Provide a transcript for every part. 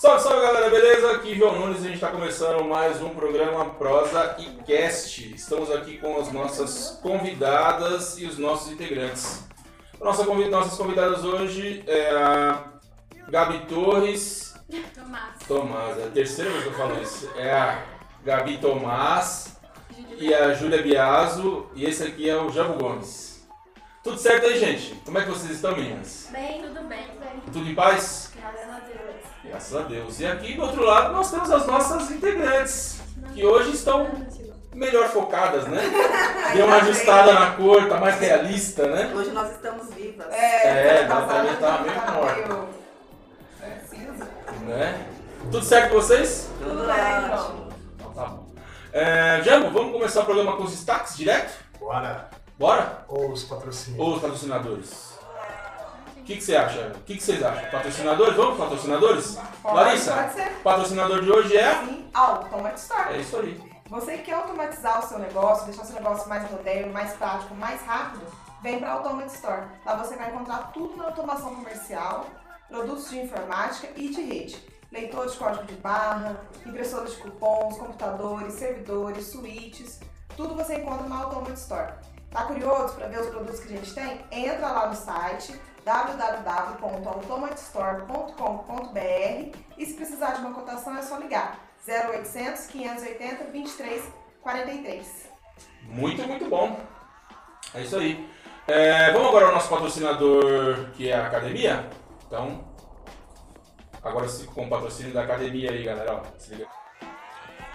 Salve, salve galera, beleza? Aqui João Nunes e a gente está começando mais um programa Prosa e Cast. Estamos aqui com as nossas convidadas e os nossos integrantes. Nossa convid... Nossas convidadas hoje é a Gabi Torres. Tomás. Tomás, é a terceira vez que eu falo isso. É a Gabi Tomás e a Júlia Biaso. E esse aqui é o Jabo Gomes. Tudo certo aí, gente? Como é que vocês estão, meninas? Bem, tudo bem. bem. Tudo em paz? Graças a Deus. E aqui do outro lado nós temos as nossas integrantes, que hoje estão melhor focadas, né? Deu uma ajustada na cor, tá mais realista, né? Hoje nós estamos vivas. É, tá Natália tá meio tá morta. meio, é, cinza. né? Tudo certo com vocês? Tudo bem, ótimo. Então tá bom. É, Jambo, vamos começar o programa com os destaques direto? Bora. Bora? Ou os patrocínios. Ou os patrocinadores? O que, que você acha? O que, que vocês acham? Patrocinadores? Vamos, patrocinadores? Pode, Larissa, pode ser. patrocinador de hoje é? Sim, Automat Store. É isso aí. Você que quer automatizar o seu negócio, deixar o seu negócio mais moderno, mais prático, mais rápido, vem para a Automat Store. Lá você vai encontrar tudo na automação comercial, produtos de informática e de rede. Leitor de código de barra, impressoras de cupons, computadores, servidores, switches, tudo você encontra na Automat Store. Tá curioso para ver os produtos que a gente tem? Entra lá no site www.automatstore.com.br e se precisar de uma cotação é só ligar 0800 580 23 43. Muito, muito bom. É isso aí. É, vamos agora ao nosso patrocinador, que é a academia? Então, agora com o patrocínio da academia aí, galera. Ó, se liga.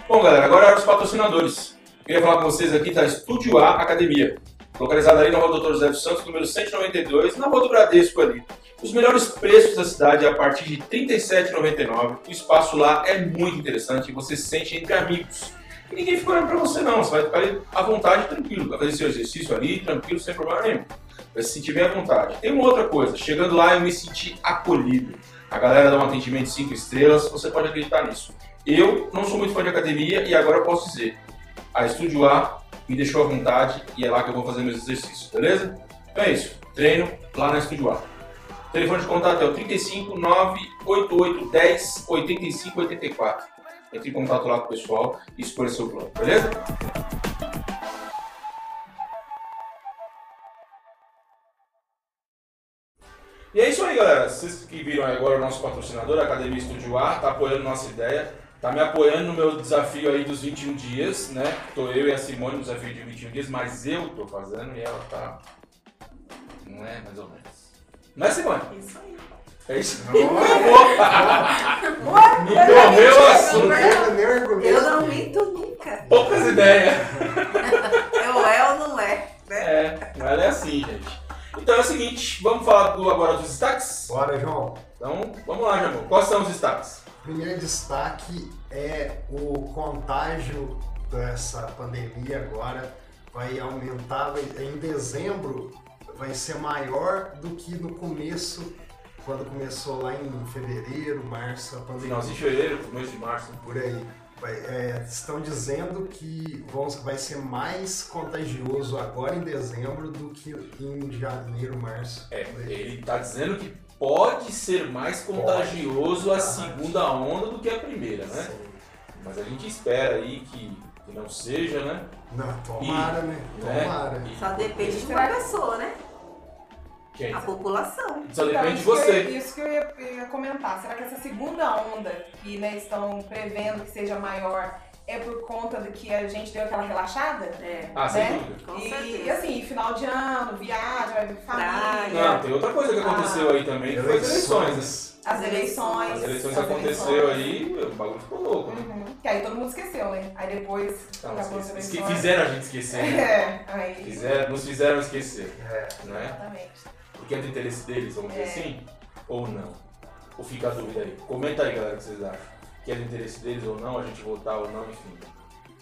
Bom, galera, agora os patrocinadores. Queria falar com vocês aqui da Estúdio A Academia. Localizada ali na rua Doutor José Santos, número 192, na rua do Bradesco ali. Os melhores preços da cidade a partir de R$ 37,99. O espaço lá é muito interessante e você se sente entre amigos. E ninguém fica olhando pra você não, você vai ficar ali à vontade, tranquilo. Vai fazer seu exercício ali, tranquilo, sem problema nenhum. Vai se sentir bem à vontade. Tem uma outra coisa, chegando lá eu me senti acolhido. A galera dá um atendimento 5 estrelas, você pode acreditar nisso. Eu não sou muito fã de academia e agora eu posso dizer, a Estúdio A me deixou à vontade e é lá que eu vou fazer meus exercícios, beleza? Então é isso, treino lá na Estúdio A. O telefone de contato é o 35 988 10 85 84. Entre em contato lá com o pessoal e escolha seu plano, beleza? E é isso aí, galera. Vocês que viram agora o nosso patrocinador, a Academia Estúdio A, tá apoiando nossa ideia, tá me apoiando no meu desafio aí dos 21 dias, né? Tô eu e a Simone no desafio de 21 dias, mas eu tô fazendo e ela tá. Não é mais ou menos. Não é, Simone? Isso aí. É isso? Não, Me correu o assunto. eu não minto nunca. Poucas ideias. Eu é ou não é? Né? É, mas ela é assim, gente. Então é o seguinte, vamos falar do, agora dos destaques? Bora, João. Então, vamos lá, Jamon. Quais são os destaques? Primeiro destaque é o contágio dessa pandemia agora vai aumentar, vai- em dezembro vai ser maior do que no começo, quando começou lá em fevereiro, março, a pandemia. Finalzinho de fevereiro, começo de março. por aí. Vai- é, estão dizendo que vão, vai ser mais contagioso agora em dezembro do que em janeiro, março. É, ele tá dizendo que pode ser mais contagioso a segunda onda do que a primeira, né? Sim. Mas a gente espera aí que, que não seja, né? Não, tomara, né? né? Tomara. E- Só depende de uma pessoa, né? Quem? A população. Só depende de Então, isso que eu- você. isso que eu ia, ia comentar. Será que essa segunda onda que né, estão prevendo que seja maior é por conta de que a gente deu aquela relaxada? É. Ah, sem né? dúvida. Com e, certeza. e assim, final de ano, viagem, família. Não, tem outra coisa que aconteceu aí também, que foi as eleições, as eleições. As eleições as aconteceu eleições. aí, o bagulho ficou louco, né? Uhum. Que aí todo mundo esqueceu, né? Aí depois Não, acabou as eleições. fizeram a gente esquecer, né? É, aí. Fizeram, nos fizeram esquecer, É, né? Exatamente. Porque é do interesse deles, vamos dizer É. assim? Ou não? Ou fica a dúvida aí? Comenta aí, galera, o que vocês acham. Que é do interesse deles ou não, a gente votar ou não, enfim.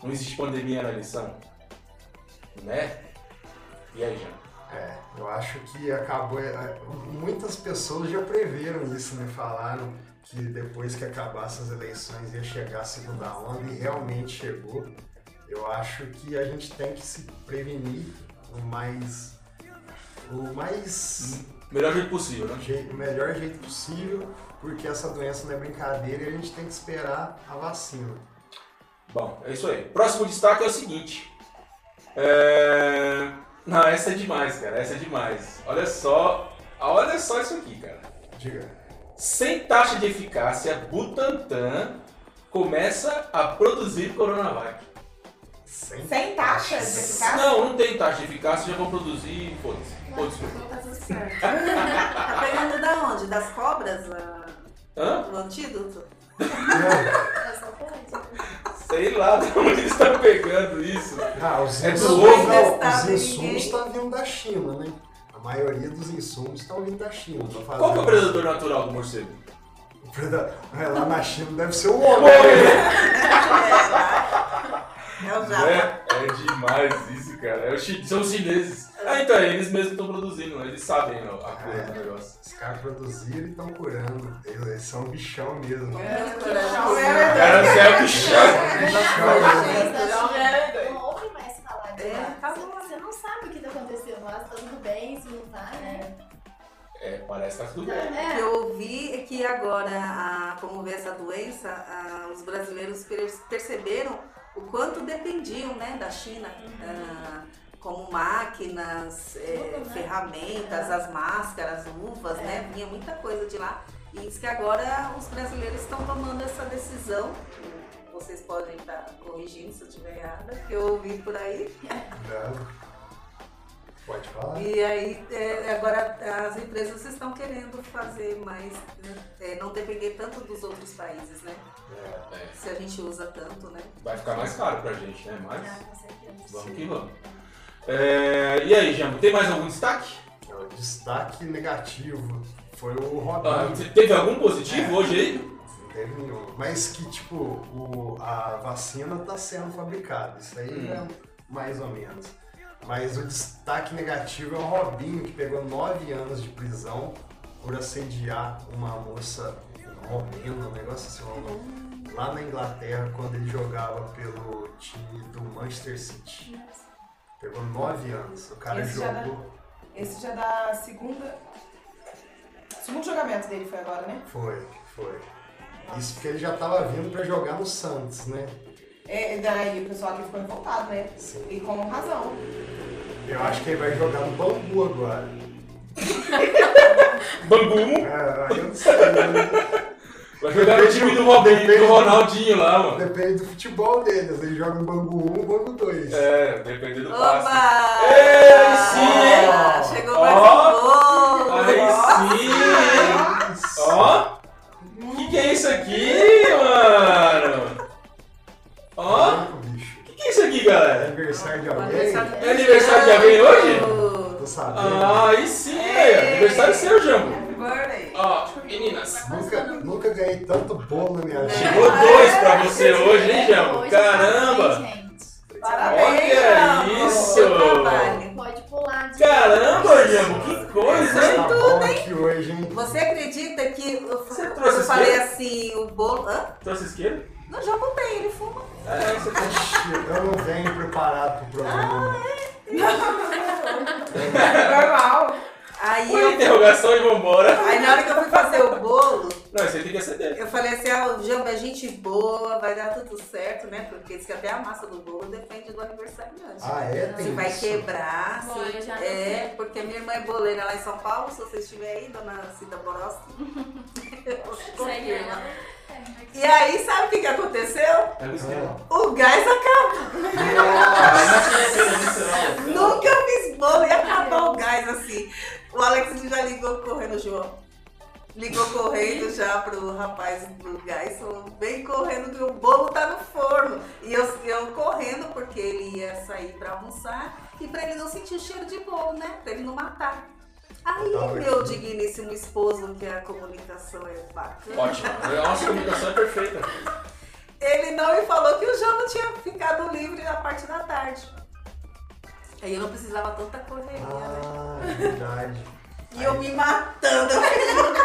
Não existe pandemia na eleição? Né? E aí, Jean? é, eu acho que acabou. é, Muitas pessoas já preveram isso, né? Falaram que depois que acabasse as eleições ia chegar a segunda onda e realmente chegou. Eu acho que a gente tem que se prevenir o mais. O mais Melhor jeito possível, né? O melhor jeito possível, porque essa doença não é brincadeira e a gente tem que esperar a vacina. Bom, é isso aí. Próximo destaque é o seguinte. É... Não, essa é demais, cara. Essa é demais. Olha só. Olha só isso aqui, cara. Diga. Sem taxa de eficácia, Butantan começa a produzir Coronavac. Sem, Sem taxa de eficácia? Não, não tem taxa de eficácia, já vão produzir. Foda-se. Foda-se. Tá tudo certo. Tá pegando da onde? Das cobras? a- Hã? O antídoto? É só por isso. Sei lá de onde eles estão pegando isso. Ah, os É do insumos, ovo. não, os insumos ninguém. estão vindo da China, né? A maioria dos insumos estão vindo da China. Qual que é o predador natural do morcego? O preda- é, Lá na China deve ser o homem. É japa. É, é demais isso, cara. É o chi- São os chineses. Ah, então, é eles mesmos estão produzindo, né? eles sabem ó, a cura do negócio. Os caras produziram e estão curando. Eles são bichão mesmo. É, Muito bichão, grande. é Cara, você é o bichão. Não ouve mais falar de É, tá Você- bom. Você não sabe o que tá acontecendo lá, se tá tudo bem, se não tá, né? É, parece que tá tudo bem. O que É. eu ouvi é que agora, a, como vê essa doença, a- os brasileiros per- perceberam o quanto dependiam né, da China, ah, como máquinas, Tudo, né? ferramentas, as máscaras, luvas, né? Vinha muita coisa de lá. E diz que agora os brasileiros estão tomando essa decisão. Vocês podem estar corrigindo se eu estiver errada, que eu ouvi por aí. Pode falar. E aí, é, agora as empresas estão querendo fazer mais, é, não depender tanto dos outros países, né? É. É, Se a gente usa tanto, né? vai ficar mais caro pra gente, né? Mas Ah, vamos que vamos. É, e aí, Jambo, tem mais algum destaque? O destaque negativo foi o Ah, Robinho. te- teve algum positivo hoje aí? Não teve nenhum. Mas que, tipo, o, a vacina está sendo fabricada. Isso aí Hum. é mais ou menos. Mas o destaque negativo é o Robinho, que pegou nove anos de prisão por assediar uma moça romena, um negócio assim, uma- lá na Inglaterra, quando ele jogava pelo time do Manchester City. Pegou nove anos. O cara Esse já jogou. Esse já da segunda. Segundo jogamento dele foi agora, né? Foi, foi. Isso porque ele já tava vindo pra jogar no Santos, né? É, daí o pessoal aqui ficou revoltado, né? Sim. E com razão. Eu acho que ele vai jogar no Bambu agora. Bangu É, aí eu não sei. né? vai jogar no time do, Robinho, do Ronaldinho lá, mano. Depende do futebol dele. Às vezes ele joga no Bangu 1 ou Bangu 2. É, dependendo do passe. Opa! Ei, sim? Ah, Chegou mais um bolo! Aí sim? Ó, que que é isso aqui, mano? Ó, bicho. que que é isso aqui, É galera? aniversário de O alguém? É aniversário de alguém hoje? Tô sabendo. Ah, aí sim, ó. aniversário seu, Jambo. Ó, meninas. Nunca, nunca ganhei tanto bolo na minha vida. Chegou dois pra você hoje, hein, Jambo? Caramba! parabéns, gente. Parabéns, Olha isso! Pode pular de Caramba, Jambo, que coisa, hein? Tá bom aqui hoje, hein? Você acredita que eu, Você eu trouxe falei isqueiro? assim, o bolo. Hã? Trouxe isqueiro? Não, já botei, ele fuma. É, você. Ixi, Eu não venho preparado pro programa. Normal. Aí, Foi eu, interrogação e vambora. aí na hora que eu fui fazer o bolo, Não, isso aí tem que acender. eu falei assim, ah, o Jambo é gente boa, vai dar tudo certo, né? Porque diz que até a massa do bolo depende do aniversariante. Ah, é? Se Tem vai isso? quebrar, Bom, se- já não é, sei. porque minha irmã é boleira lá em São Paulo, se você estiver aí, dona Cida. Segue ela. E aí, sabe o que, que aconteceu? É o gás acabou. Nossa! Nunca fiz bolo e acabar o gás assim. O Alex já ligou correndo, João. Ligou correndo já pro rapaz do gás, falou, vem correndo que o bolo tá no forno. E eu, eu correndo porque ele ia sair pra almoçar e pra ele não sentir o cheiro de bolo, né? Pra ele não matar. Aí, Tá meu digníssimo esposo, que a comunicação é bacana, Ótimo. A nossa comunicação é perfeita. ele não me falou que o João não tinha ficado livre na parte da tarde. Aí eu não precisava tanta correria, né? Ah, é verdade. E eu me matando.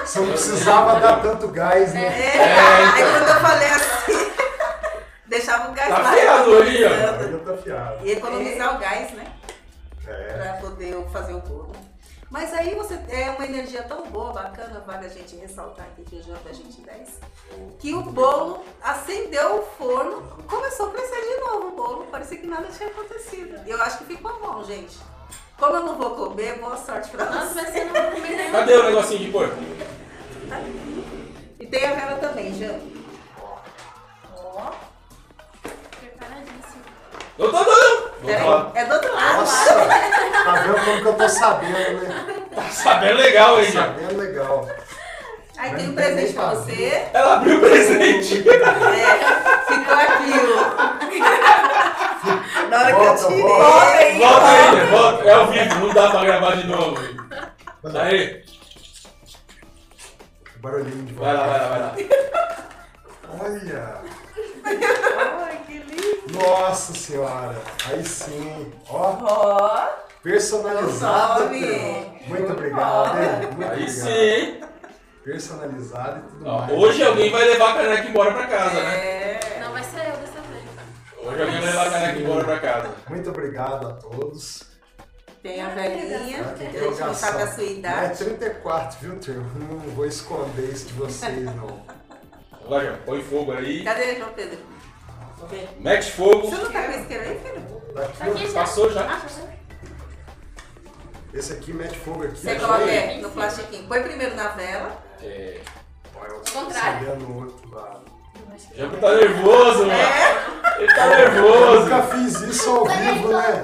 Você não precisava dar tanto gás, né? É, É, aí então. quando eu falei assim, deixava o gás Tá lá. afiado ali, ó. tá fiado. E economizar o gás, né? É. Pra poder fazer o bolo. Mas aí você é uma energia tão boa, bacana, vale a gente ressaltar aqui que o João da gente 10, que o bolo acendeu o forno, começou a crescer de novo o bolo, parecia que nada tinha acontecido. E eu acho que ficou bom, gente. Como eu não vou comer, boa sorte pra Nossa, você. vai ser não vou comer nenhum. Cadê o negocinho de porco? E tem a vela também, Jean. Ó. Preparadíssimo. Eu tô dando! Falar. é do outro lado. Nossa, tá vendo como que eu tô sabendo, né? Tá sabendo legal, hein, já? Sabendo legal. Aí tem um presente pra você. Ela abriu o presente. É, ficou aquilo. Na hora que eu Volta, tirei. volta. Volta aí, volta. É ao vivo, não dá pra gravar de novo. Aí, Barulhinho de vai lá, vai lá, vai lá. Olha! Ai, que lindo. Nossa senhora! Aí sim! Ó, Ó. personalizado. Muito obrigado, hein? Muito Aí obrigado. sim? Personalizado e tudo Ó, mais. hoje alguém vai levar a caneca embora pra casa, né? É. Não vai ser eu dessa vez. Hoje alguém vai levar a caneca embora pra casa. Muito obrigado a todos. Tem a velhinha, Tá? que a gente não sabe a sua É idade. 34, viu, Trio? Não vou esconder isso de vocês, não. Vai, já, põe fogo aí. Cadê, João Pedro? Mete fogo. Você não tá com esse isqueiro aí, filho? Tá aqui já. Passou já. Ah. Esse aqui mete fogo aqui. Você coloca aí. é, no plastiquinho. Põe primeiro na vela. É, eu contrário. no outro lado. já tá nervoso, mano. Ele tá Eu nervoso. nunca fiz isso ao vivo, né?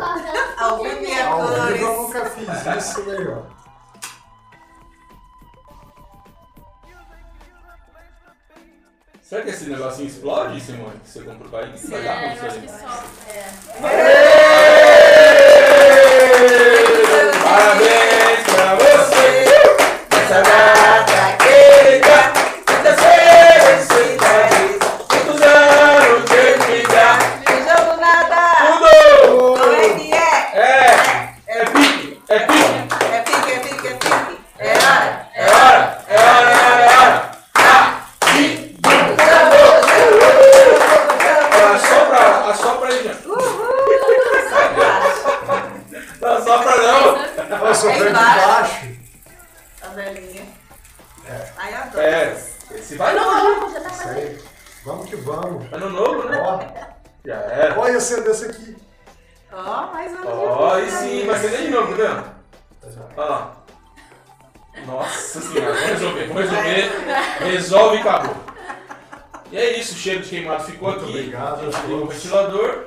Ao vivo e a Ao vivo eu nunca fiz isso, né, Será que esse negocinho explode, Simone? Que você comprou pra ele? Vai dar É, acho isso que aí. só. É. Parabéns Muito obrigado o todos. ventilador.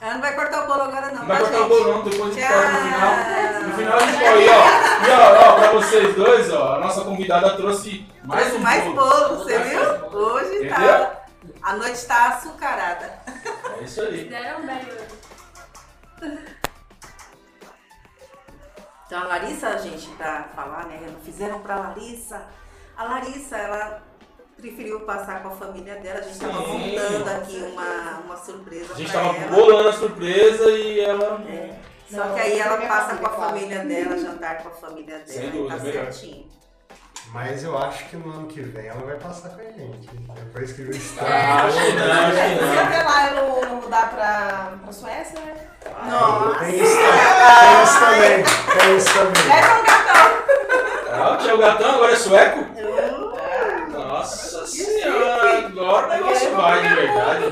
Ela não vai cortar o bolo agora, não. Não vai tá, cortar o bolo não, depois a gente corta no final. No final a gente corta. E ó, e ó, ó, pra vocês dois, ó, a nossa convidada trouxe mais um Mais bolo. bolo, você viu? Hoje Entendeu? tá. A noite tá açucarada. É isso aí. Deram bem hoje. Então a Larissa, a gente, pra falar, né? Não fizeram pra Larissa. A Larissa, ela preferiu passar com a família dela. A gente tava Sim. montando aqui uma, uma surpresa A gente pra tava ela. bolando a surpresa e ela. É. Só Não, que aí ela passa com a família, dela, jantar com a família dela. Sem e dúvida, tá melhor. certinho. Mas eu acho que no ano que vem ela vai passar com a gente. Depois que o estado. Ah, acho que não, acho que Se não. até lá eu não, não mudar pra, pra Suécia, né? Nossa! Tem isso, tem isso também. Tem isso também. É com o gatão. Ah, o Gatão agora é sueco? Senhora, agora o negócio vai de verdade.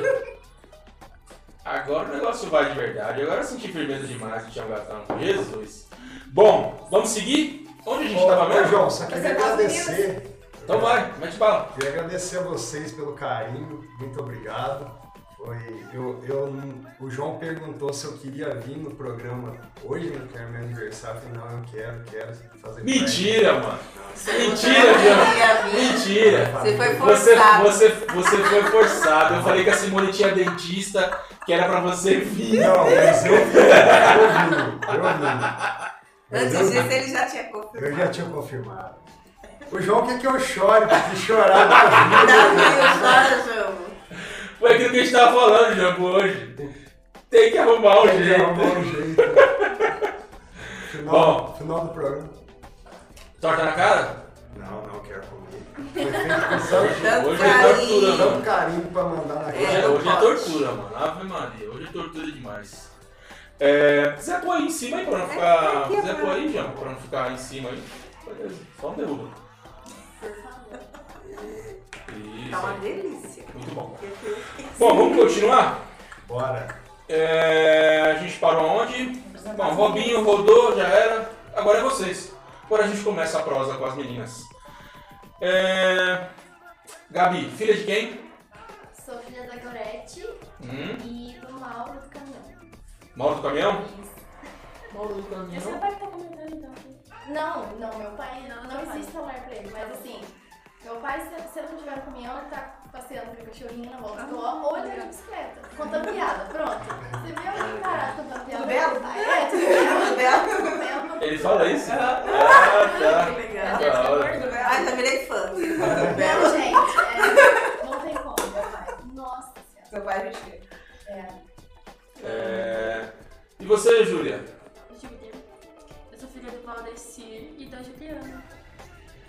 Agora o negócio vai de verdade. Agora eu senti firmeza demais do Thiago Gatão. Jesus. Bom, vamos seguir? Onde a gente Ô, tava mesmo? João, só queria tá agradecer. Então vai, mete bala. Queria agradecer a vocês pelo carinho, muito obrigado. Foi, eu, eu, o João perguntou se eu queria vir no programa hoje, né, que era meu aniversário. Eu falei, não, eu quero, quero fazer Mentira, mano. parte. Mentira, Jean. Mentira. Você foi Você, forçado. você, você foi forçado. Eu falei que a Simone tinha dentista, que era pra você vir. Não, mas eu vi, eu vi, eu vi. Mas Antes eu, disso, ele já tinha eu confirmado. já tinha confirmado. O João quer que eu chore, porque chorar da vida. Davi, chora, João. Foi aquilo que a gente tava falando, Jean, hoje. Tem que arrumar um Tem que jeito. arrumar um jeito. Final, Bom. final do programa. Torta na cara? Não, não quero comer. Tanto, Hoje é tortura, carinho. mano. tanto carinho pra mandar na Hoje é, cara. hoje é tortura, mano. Ave Maria. Hoje é tortura demais. É, Zé põe aí em cima aí pra não ficar. aqui, Zé põe aí, João, pra não ficar em cima aí. Beleza, só um derruba. Isso. Tá uma delícia. Muito bom. Bom, vamos continuar? Bora. É, a gente parou onde? Bom, Robinho rodou, já era. Agora é vocês. Agora a gente começa a prosa com as meninas. É, Gabi, filha de quem? Sou filha da Gorete Hum, e do Mauro do Caminhão. Mauro do caminhão? Mauro do caminhão. Esse Esse pai que tá comentando então. Não, não, meu pai não, Não, não existe celular pra ele, mas assim, meu pai, se, se ele não tiver no caminhão, ele tá passeando com o cachorrinho na volta do ó, ou ele tá de bicicleta, contando piada, pronto. Você vê alguém parado contando piada? Tudo belo? Ah, é, tudo belo, Tudo belo? tudo belo. Ele fala isso? Ah, Que tá. legal. Deve ser hora. gordo. Ai, já virei fã. Não, gente, é, não tem como, meu pai. Nossa senhora. Seu pai a vê. É. É, E você, Júlia? Júlia. Eu sou filha do Claudecir e da Juliana.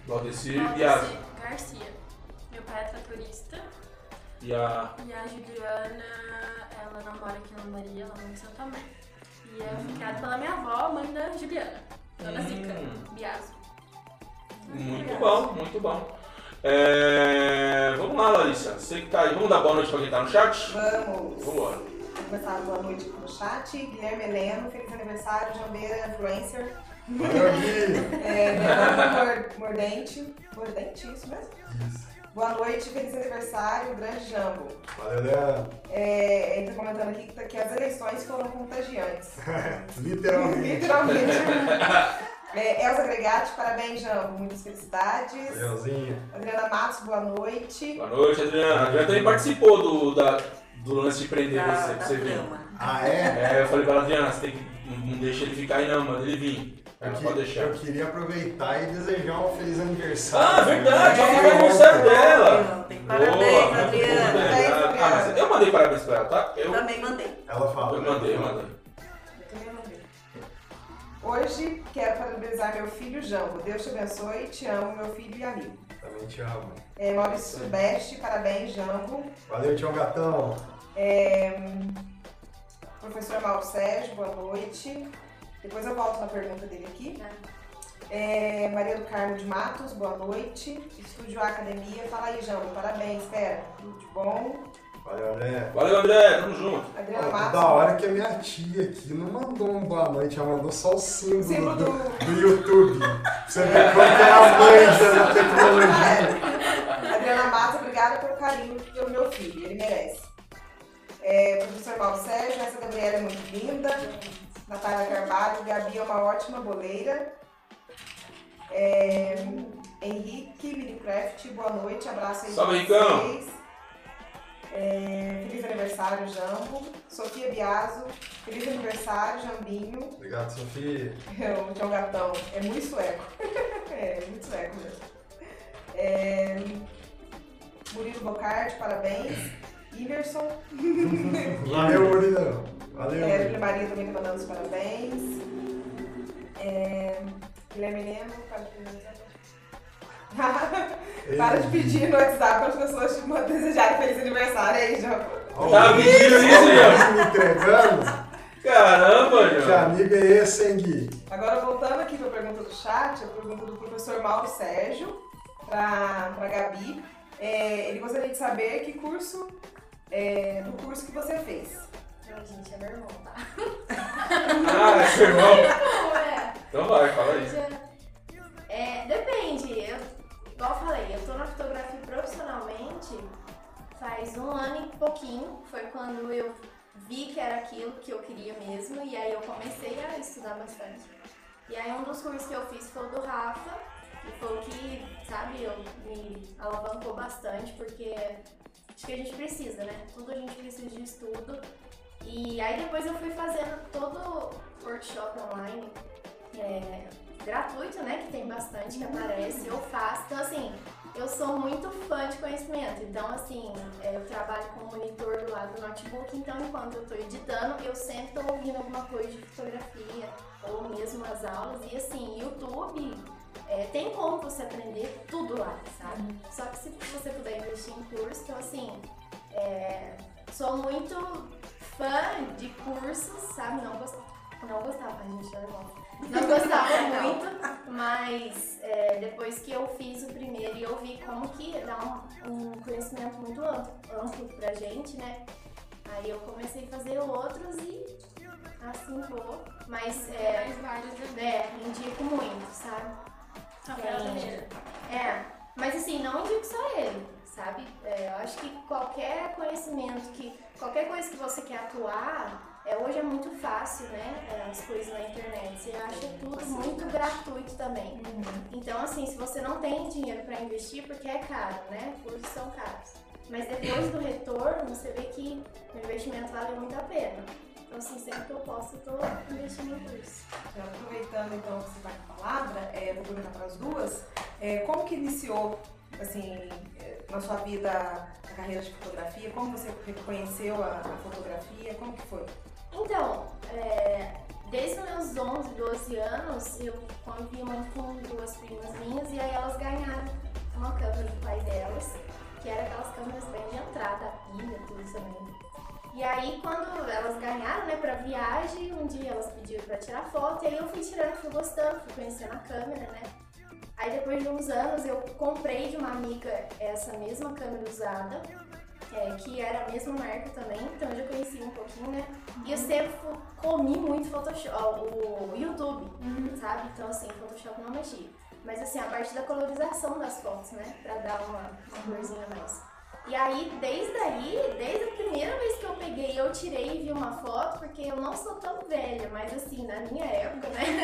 Valdecir e a, Claudecir Garcia. Meu pai é tratorista. e a. E a Juliana, ela não mora aqui na Maria, ela mora em Santa Mãe. E eu fui criada pela minha avó, mãe da Juliana. Dona Zica, Hum. Biaso. Muito bom, muito bom. É, Vamos lá, Larissa. Você que tá aí. Vamos dar boa noite pra quem tá no chat? Vamos. Vambora. Vou começar a boa noite no chat. Guilherme Heleno, feliz aniversário, Jambeira Influencer. É, Mordente. Mordente, isso mesmo? Isso. Boa noite, feliz aniversário, grande Jambo. Valeu, Leandro. É, ele tá comentando aqui que, tá- que as eleições foram contagiantes. Literalmente. Literalmente. É, Elza Gregatti, parabéns, Jambo. Muitas felicidades. Leãozinho. Adriana Matos, boa noite. Boa noite, Adriana. A Adriana também participou do, da, do lance de prender Da, você, pra da você trama. Ah, é? É, eu falei pra ela, Adriana, você tem que. Não não deixa ele ficar aí não, manda ele vir. Eu, Ela que- eu queria aproveitar e desejar um feliz aniversário. Ah, verdade, É, é o aniversário dela. Parabéns, Adriana. Ah, mas eu mandei parabéns pra ela, tá? Eu, Também mandei. Ela fala. eu mandei, eu mandei. Também mandei. Hoje quero parabenizar meu filho Jambo. Deus te abençoe, te amo, meu filho e amigo. Também te amo. É, Maurício Beste, parabéns, Jambo. Valeu, Tião Gatão. Professor Mauro Sérgio, boa noite. Depois eu volto na pergunta dele aqui. É, Maria do Carmo de Matos, boa noite. Estúdio Academia, fala aí, Jambo, parabéns, Pera. Tudo de bom. Valeu, André. Valeu, André, tamo junto. Adriana Matos. da hora que a minha tia aqui não mandou um boa noite, ela mandou só o símbolo, Símbolo do, do- do YouTube. Você vê que é a manja da tecnologia. Adriana Matos, obrigada pelo carinho pelo meu filho, ele merece. É, professor Mauro Sérgio, essa Gabriela é muito linda. Natália Carvalho, Gabi é uma ótima boleira. É, Henrique Minecraft, boa noite, abraço aí Salve, vocês. É, feliz aniversário, Jambo. Sofia Biaso, feliz aniversário, Jambinho. Obrigado, Sofia. O João Gatão é muito sueco. é, muito sueco mesmo. É, Murilo Bocardi, parabéns. Iverson. Valeu, Murilo. Valeu. É, Júlia Maria também tá mandando os parabéns. É, Guilherme para de, para de pedir no WhatsApp para as pessoas te desejarem feliz aniversário aí, João. Tá pedindo isso, João? me entregando? Caramba, Que João. amigo é esse, hein, Gui? Agora, voltando aqui para a pergunta do chat, a pergunta do professor Mauro Sérgio, para a Gabi. É, ele gostaria de saber que curso, é, do curso que você fez. Não, gente, é meu irmão, tá? Ah, é seu irmão. É. Então vai, fala aí. É, depende. Eu, igual eu falei, eu tô na fotografia profissionalmente faz um ano e pouquinho. Foi quando eu vi que era aquilo que eu queria mesmo. E aí eu comecei a estudar bastante. E aí um dos cursos que eu fiz foi o do Rafa. E foi o que, sabe, eu, me alavancou bastante, porque acho que a gente precisa, né? Tudo a gente precisa de estudo. E aí depois eu fui fazendo todo workshop online, é, gratuito, né? Que tem bastante que aparece, eu faço. Então, assim, eu sou muito fã de conhecimento. Então, assim, é, eu trabalho com o monitor do lado do notebook, então enquanto eu tô editando, eu sempre tô ouvindo alguma coisa de fotografia, ou mesmo as aulas. E assim, YouTube. é, tem como você aprender tudo lá, sabe? Só que se você puder investir em curso, então assim, é, sou muito fã de cursos, sabe? Não gostava. Não gostava, gente, lá. Não gostava muito, mas é, depois que eu fiz o primeiro e eu vi como que dá um, um conhecimento muito amplo, amplo pra gente, né? Aí eu comecei a fazer outros e assim vou. Mas é, né? é, indico muito, sabe? Teixeira. É, mas assim, não indico só ele, sabe? É, eu acho que qualquer conhecimento, que qualquer coisa que você quer atuar, é, hoje é muito fácil, né? é, As coisas na internet. Você acha tudo muito gratuito também. Então, assim, se você não tem dinheiro para investir, porque é caro, né? Cursos são caros. Mas depois do retorno, você vê que o investimento vale muito a pena. Então, assim, sempre que eu posso, eu tô investindo em curso. Já aproveitando então que você está com a palavra, é, vou perguntar para as duas, é, como que iniciou, assim, é, na sua vida a carreira de fotografia? Como você reconheceu a, a fotografia? Como que foi? Então, é, desde os meus 11, 12 anos, eu convivi muito com duas primas minhas e aí elas ganharam uma câmera do pai delas, que era aquelas câmeras bem de entrada, pilha, tudo também. E aí, quando elas ganharam, né, pra viagem, um dia elas pediram pra tirar foto, e aí eu fui tirando, fui gostando, fui conhecendo a câmera, né. Aí depois de uns anos eu comprei de uma amiga essa mesma câmera usada, é, que era a mesma marca também, então eu já conheci um pouquinho, né? E eu sempre fu- comi muito Photoshop, o YouTube, sabe? Então assim, Photoshop não mexia. Mas assim, a parte da colorização das fotos, né? Pra dar uma, uma corzinha a mais. E aí, desde aí, desde a primeira vez que eu peguei, eu tirei e vi uma foto, porque eu não sou tão velha, mas assim, na minha época, né?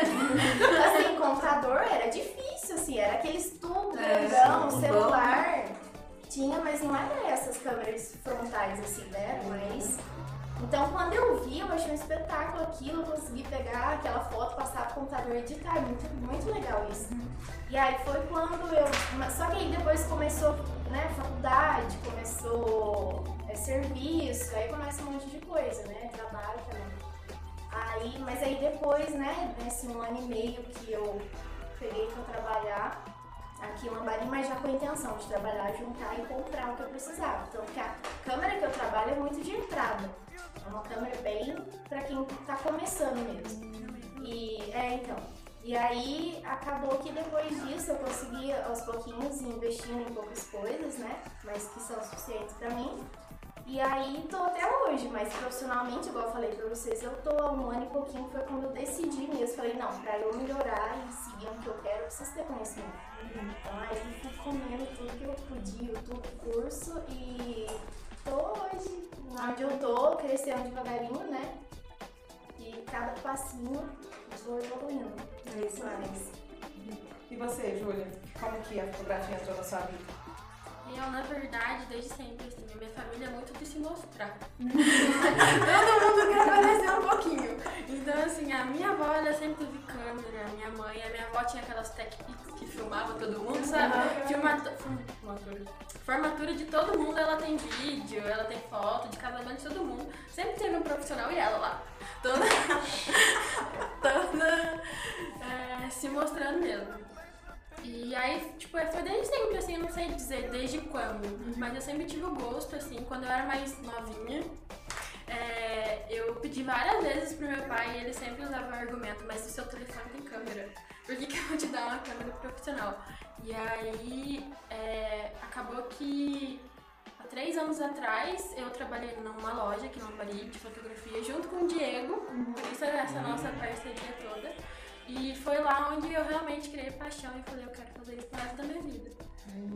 assim, computador era difícil, assim, era aqueles tubos É, grandão, celular. Tinha, mas não era essas câmeras frontais, assim, né? Mas. Então, quando eu vi, eu achei um espetáculo aquilo, consegui pegar aquela foto, passar pro computador e editar. Muito, muito legal isso. E aí foi quando eu. Só que aí depois começou, né, faculdade, começou é, serviço, aí começa um monte de coisa, né? Trabalho também. Aí, mas aí depois, né, nesse um ano e meio que eu peguei pra trabalhar aqui em Lambari, mas já com a intenção de trabalhar, juntar e comprar o que eu precisava. Então, porque a câmera que eu trabalho é muito de entrada. É uma câmera bem pra quem tá começando mesmo. E, é, então. E aí, acabou que depois disso eu consegui, aos pouquinhos, investindo em poucas coisas, né? Mas que são suficientes pra mim. E aí, tô até hoje, mas profissionalmente, igual eu falei pra vocês, eu tô há um ano e pouquinho, foi quando eu decidi mesmo. Falei, não, pra eu melhorar e seguir o que eu quero, eu preciso ter conhecimento. Então aí fui comendo tudo que eu podia, tudo curso e tô hoje onde eu tô, crescendo devagarinho, né? E cada passinho vou evoluindo. É isso. Mas E você, Júlia, como que a fotografia entrou na sua vida? Eu, na verdade, desde sempre, assim, minha família é muito de se mostrar. Todo mundo quer aparecer um pouquinho. Então, assim, a minha avó, ela sempre teve câmera, a minha mãe, a minha avó tinha aquelas tech pics que filmava todo mundo, sabe? Filma, formatura. formatura de todo mundo, ela tem vídeo, ela tem foto de casamento de todo mundo. Sempre teve um profissional e ela lá. Toda, toda é, se mostrando mesmo. E aí, tipo, foi desde sempre, assim, eu não sei dizer desde quando, mas eu sempre tive o gosto, assim, quando eu era mais novinha. é, eu pedi várias vezes pro meu pai e ele sempre usava o argumento, mas o seu telefone tem câmera, por que, que eu vou te dar uma câmera profissional? E aí, é, acabou que há três anos atrás eu trabalhei numa loja aqui em Lambari de fotografia junto com o Diego, por isso é essa nossa parceria toda. E foi lá onde eu realmente criei paixão e falei, eu quero fazer isso resto da minha vida.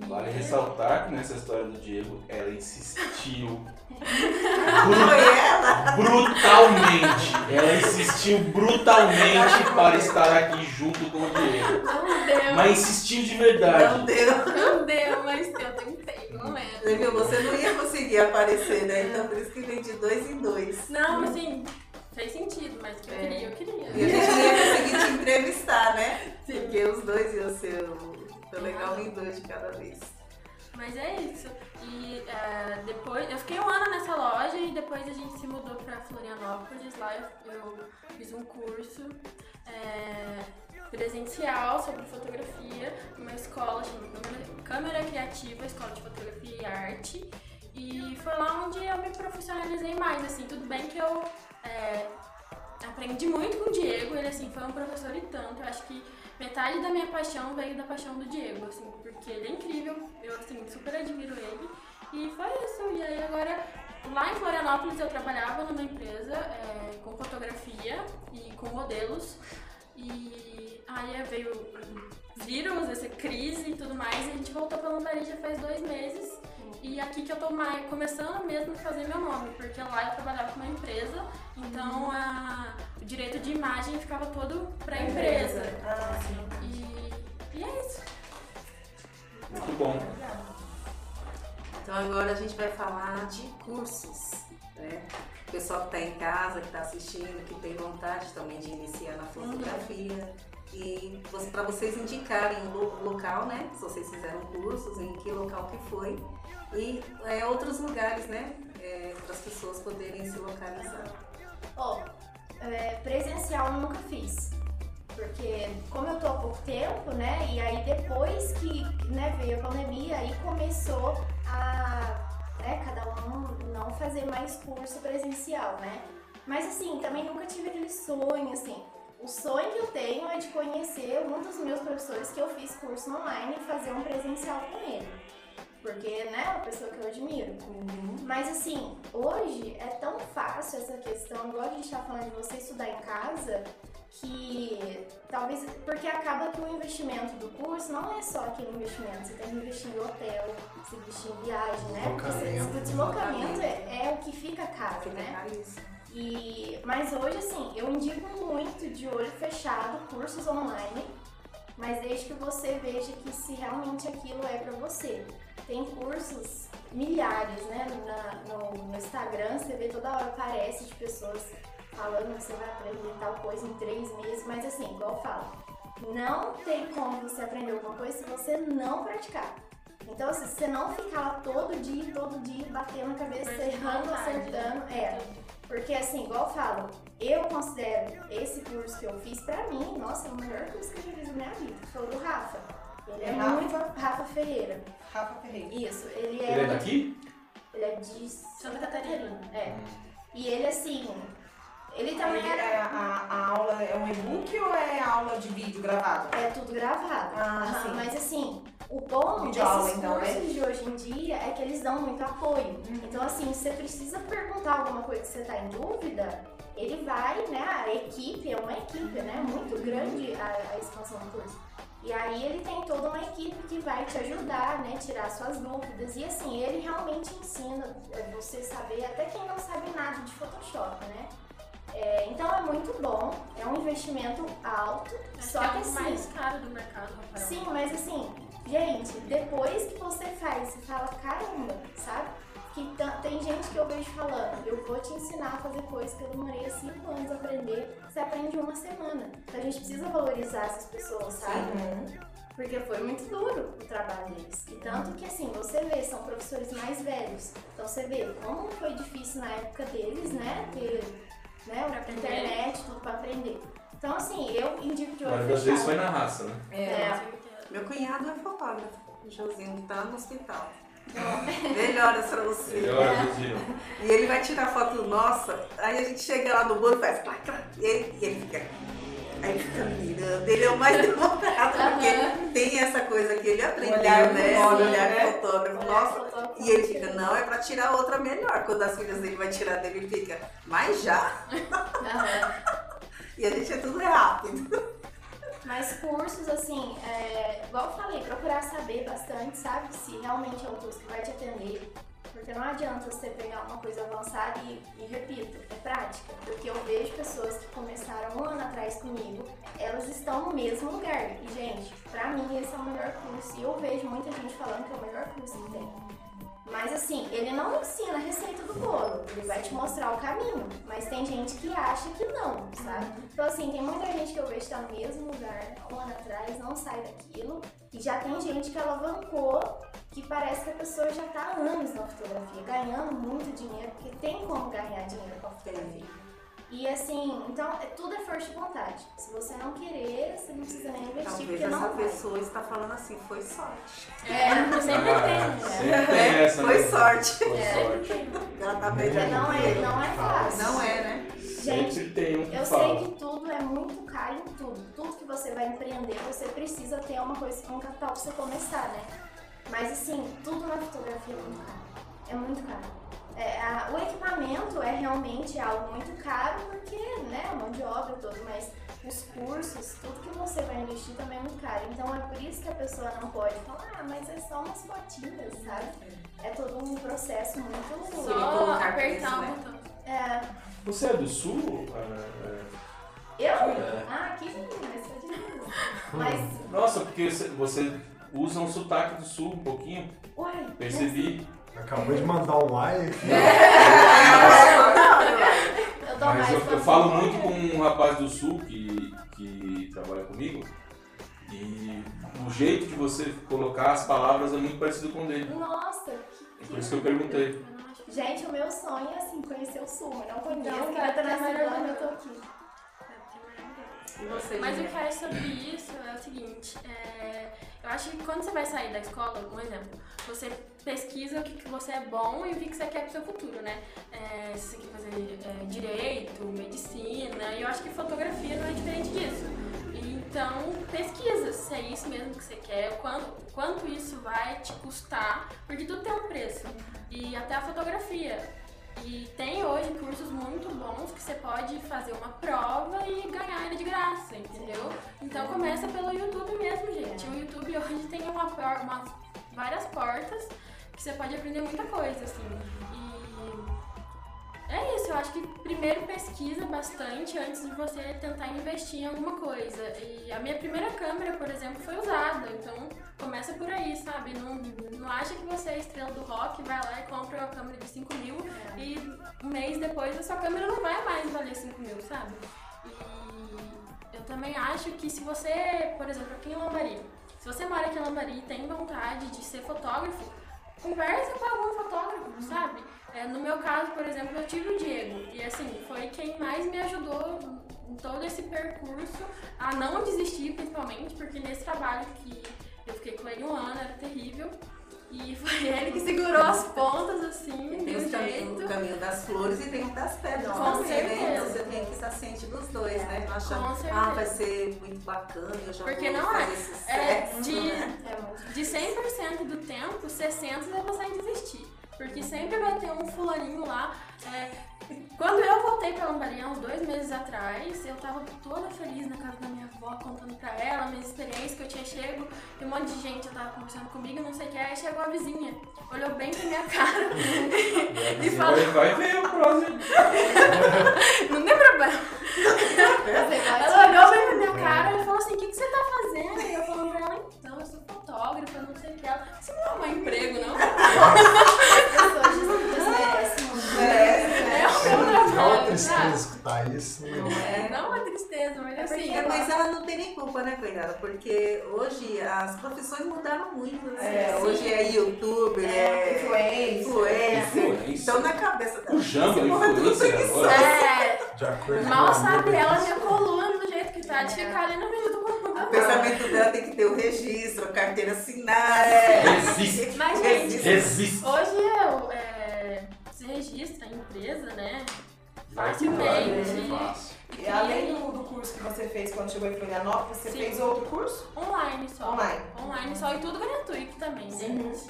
Vale ressaltar que nessa história do Diego, ela insistiu Foi ela? brutalmente. Ela insistiu brutalmente para estar aqui junto com o Diego. Não deu, Mas insistiu de Não verdade. deu. não deu, mas eu tentei. Você viu? Você não ia conseguir aparecer, né? Então por isso que vem de dois em dois. Não, assim, fez sentido, mas que eu É. queria, eu queria. E a gente ia conseguir te entrevistar, né? Porque os dois iam ser o. Legal vir dois de cada vez. Mas é isso. E é, depois, eu fiquei um ano nessa loja e depois a gente se mudou pra Florianópolis. Lá eu, eu fiz um curso é, presencial sobre fotografia numa escola chamada Câmara Criativa, Escola de Fotografia e Arte. E foi lá onde eu me profissionalizei mais, assim, tudo bem que eu é, aprendi muito com o Diego, ele assim, foi um professor e tanto, eu acho que metade da minha paixão veio da paixão do Diego, assim, porque ele é incrível, eu assim, super admiro ele. E foi isso, e aí agora lá em Florianópolis eu trabalhava numa empresa é, com fotografia e com modelos. E aí veio o vírus, essa crise e tudo mais, e a gente voltou pra Lambari faz dois meses. E aqui que eu tô mais, começando mesmo a fazer meu nome, porque lá eu trabalhava com uma empresa, então a, o direito de imagem ficava todo pra empresa. Ah, E, e é isso. Muito bom. Então agora a gente vai falar de cursos, né? O pessoal que está em casa, que está assistindo, que tem vontade também de iniciar na fotografia. E para vocês indicarem o lo- local, né? Se vocês fizeram cursos, em que local que foi. E é, outros lugares, né? para as pessoas poderem se localizar. Ó, é, presencial eu nunca fiz. Porque como eu tô há pouco tempo, né? E aí depois que né, veio a pandemia, aí começou a né, cada um não fazer mais curso presencial, né? Mas assim, também nunca tive aquele sonho, assim. O sonho que eu tenho é de conhecer um dos meus professores que eu fiz curso online e fazer um presencial com ele. Porque, né, é uma pessoa que eu admiro. Mas assim, hoje é tão fácil essa questão, igual a gente tá falando de você estudar em casa, que talvez. Porque acaba que o investimento do curso não é só aquele investimento, você tem que investir em hotel, você investir em viagem, né? Deslocamento. o deslocamento é, é o que fica caro, Fica né? caríssimo. E, mas hoje, assim, eu indico muito de olho fechado cursos online, mas desde que você veja que se realmente aquilo é pra você. Tem cursos milhares, né? Na- no, no Instagram, você vê toda hora aparece de pessoas falando que você vai aprender tal coisa em três meses, mas assim, igual eu falo, não tem como você aprender alguma coisa se você não praticar. Então, assim, se você não ficar lá todo dia, todo dia, batendo a cabeça, errando, vontade, acertando, né? é. Porque assim, igual eu falo, eu considero esse curso que eu fiz, pra mim, nossa, é o melhor curso que eu já fiz na minha vida. Foi o do Rafa. Ele é Rafa? muito. Rafa Ferreira. Rafa Ferreira. Isso, ele é. Ele é daqui? Ele é de Santa Catarina. É. E ele assim. Ele também Aí, era. é, a, a aula é um e-book ou é aula de vídeo gravado? É tudo gravado. Ah, Aham, sim. Mas assim, o bom Videoaula, desses então, cursos né? de hoje em dia é que eles dão muito apoio. Então, assim, você precisa perguntar alguma coisa que você tá em dúvida, ele vai, né? A equipe, é uma equipe, né? Muito grande a, a expansão do curso. E aí ele tem toda uma equipe que vai te ajudar, né? Tirar suas dúvidas. E assim, ele realmente ensina você saber, até quem não sabe nada de Photoshop, né? É, então é muito bom, é um investimento alto, Acho só que é assim. mais caro do mercado, Rafael. Sim, mas assim, gente, depois que você faz, você fala, caramba, sabe? Que tem gente que eu vejo falando, eu vou te ensinar a fazer coisas que eu demorei há cinco anos a aprender, você aprende uma semana. Então a gente precisa valorizar essas pessoas, sabe? Porque foi muito duro o trabalho deles. E tanto que assim, você vê, são professores mais velhos. Então você vê como foi difícil na época deles, né? Ter né, Pra internet, tudo pra aprender. Então assim, eu indico de olho maioria das vezes fechado. foi na raça, né? É. Meu cunhado é fotógrafo, o Josinho tá no hospital. Melhoras pra você. Melhor, Brasil. E ele vai tirar foto nossa, aí a gente chega lá no bolo e faz clac, clac, e ele, e ele fica. Aí ele fica mirando, ele é o mais demorado, porque tem essa coisa que ele aprendeu, Olhar né? fotógrafo, Olhar né? fotógrafo, nossa. E ele fica, não, é pra tirar outra melhor. Quando as filhas dele vai tirar dele, ele fica, mas já. Aham. E a gente é tudo rápido. Mas cursos, assim, é, igual eu falei, procurar saber bastante, sabe? Se realmente é um curso que vai te atender. Porque não adianta você pegar uma coisa avançada e, e repito, é prática. Porque eu vejo pessoas que começaram um ano atrás comigo, elas estão no mesmo lugar. E, gente, pra mim esse é o melhor curso. E eu vejo muita gente falando que é o melhor curso que tem. Mas assim, ele não ensina a receita do bolo, ele vai te mostrar o caminho. Mas tem gente que acha que não, sabe? Então assim, tem muita gente que eu vejo que tá no mesmo lugar um ano atrás, não sai daquilo. E já tem gente que alavancou, que parece que a pessoa já tá há anos na fotografia, ganhando muito dinheiro, porque tem como ganhar dinheiro com a fotografia. E assim, então é- tudo é força de vontade. Se você não querer, você não precisa nem investir, Talvez porque essa não vai. pessoa está falando assim, foi sorte. É, sempre Ah, tem, né? sempre tem essa, Foi né? sorte. Foi É. sorte. Ela tá Porque perdendo não é, não é fácil. Não é, né? Gente, um Eu sei que tudo é muito caro em tudo. Tudo que você vai empreender, você precisa ter uma coisa, um capital pra você começar, né? Mas assim, tudo na fotografia é muito caro. É muito caro. É, a- o equipamento é realmente algo muito caro porque, né, mão de obra e tudo, mas os cursos, tudo que você vai investir também é muito caro. Então é por isso que a pessoa não pode falar, ah, mas é só umas fotinhas, sabe? É todo um processo muito. Só apertar o né? botão. É, Você é do sul? Eu? É. Ah, aqui sim, mas sou de Minas. Mas, Nossa, porque você, você usa um sotaque do sul um pouquinho. uai, Percebi. Acabou de mandar um like aqui. eu Mas eu, eu falo muito com um rapaz do sul que, que trabalha comigo. E o jeito de você colocar as palavras é muito parecido com o dele. Nossa, É que, por isso que eu perguntei. Eu não que Gente, o meu sonho é assim, conhecer o sul, mas não conheço. Então, Queria estar tá nessa eu tô aqui. você, Mas o que eu acho sobre isso é o seguinte, é, eu acho que quando você vai sair da escola, um exemplo, você pesquisa o que, que você é bom e o que, que você quer pro seu futuro, né? É, se você quer fazer é, direito, medicina, e eu acho que fotografia não é diferente disso. Então, pesquisa se é isso mesmo que você quer, quanto, quanto isso vai te custar, porque tudo tem um preço. E até a fotografia. E tem hoje cursos muito bons que você pode fazer uma prova e ganhar ele de graça, entendeu? Então começa pelo YouTube mesmo, gente. O YouTube hoje tem uma, uma- várias portas que você pode aprender muita coisa, assim. E é isso, eu acho que primeiro pesquisa bastante antes de você tentar investir em alguma coisa. E a minha primeira câmera, por exemplo, foi usada, então começa por aí, sabe? Não, não acha que você é estrela do rock, vai lá e compra uma câmera de 5 mil e um mês depois a sua câmera não vai mais valer 5 mil, sabe? E eu também acho que se você, por exemplo, aqui em Lambari, se você mora aqui em Lambari e tem vontade de ser fotógrafo, conversa com algum fotógrafo, sabe? É, no meu caso, por exemplo, eu tive o Diego e assim, foi quem mais me ajudou em todo esse percurso a não desistir, principalmente, porque nesse trabalho que eu fiquei com ele um ano, era terrível. E foi ele que segurou as pontas, assim, Tem caminhos- jeito. o caminho das flores e tem o das pedras Com também, né? certeza. Então você tem que estar ciente dos dois, né? Não achar, Com certeza. ah, vai ser muito bacana, eu já Porque vou não é. sucesso, É, de, né? De 100% do tempo, 60% é você desistir. Porque sempre vai ter um fulaninho lá. é, quando eu voltei pra Lambari, há uns dois meses atrás, eu tava toda feliz na casa da minha avó, contando pra ela minhas experiências que eu tinha chego. E um monte de gente eu tava conversando comigo, não sei o que. Aí chegou a vizinha, olhou bem pra minha cara e falou: Vai, ver o próximo. Não tem problema. Ela olhou bem pra minha cara e falou assim: O que, que você tá fazendo? E eu falando pra ela: Então, eu sou fotógrafa, não sei o que. Ela, Isso não é um emprego, não? muito. É, É uma tristeza escutar isso. né? não é. Dá uma tristeza, mas assim. É, mas ela não tem nem culpa, né, coitada? Porque hoje as profissões mudaram muito, né? É, hoje é youtuber, é, Influência. influencer. Influência. Então na cabeça dela. O Jambo é é influencer agora. É, De acordo mal a sabe ela minha coluna do jeito que tá, de ficar ali no meio do O computador. pensamento dela tem que ter o registro, a carteira assinada. Resiste. Mas, gente, Resiste. Resiste. hoje eu, é, registra a empresa, né? Facilmente. fácil. E além do, do curso que você fez quando chegou em Florianópolis, você Sim. fez outro curso? Online só. Online. Online só e tudo gratuito também, gente.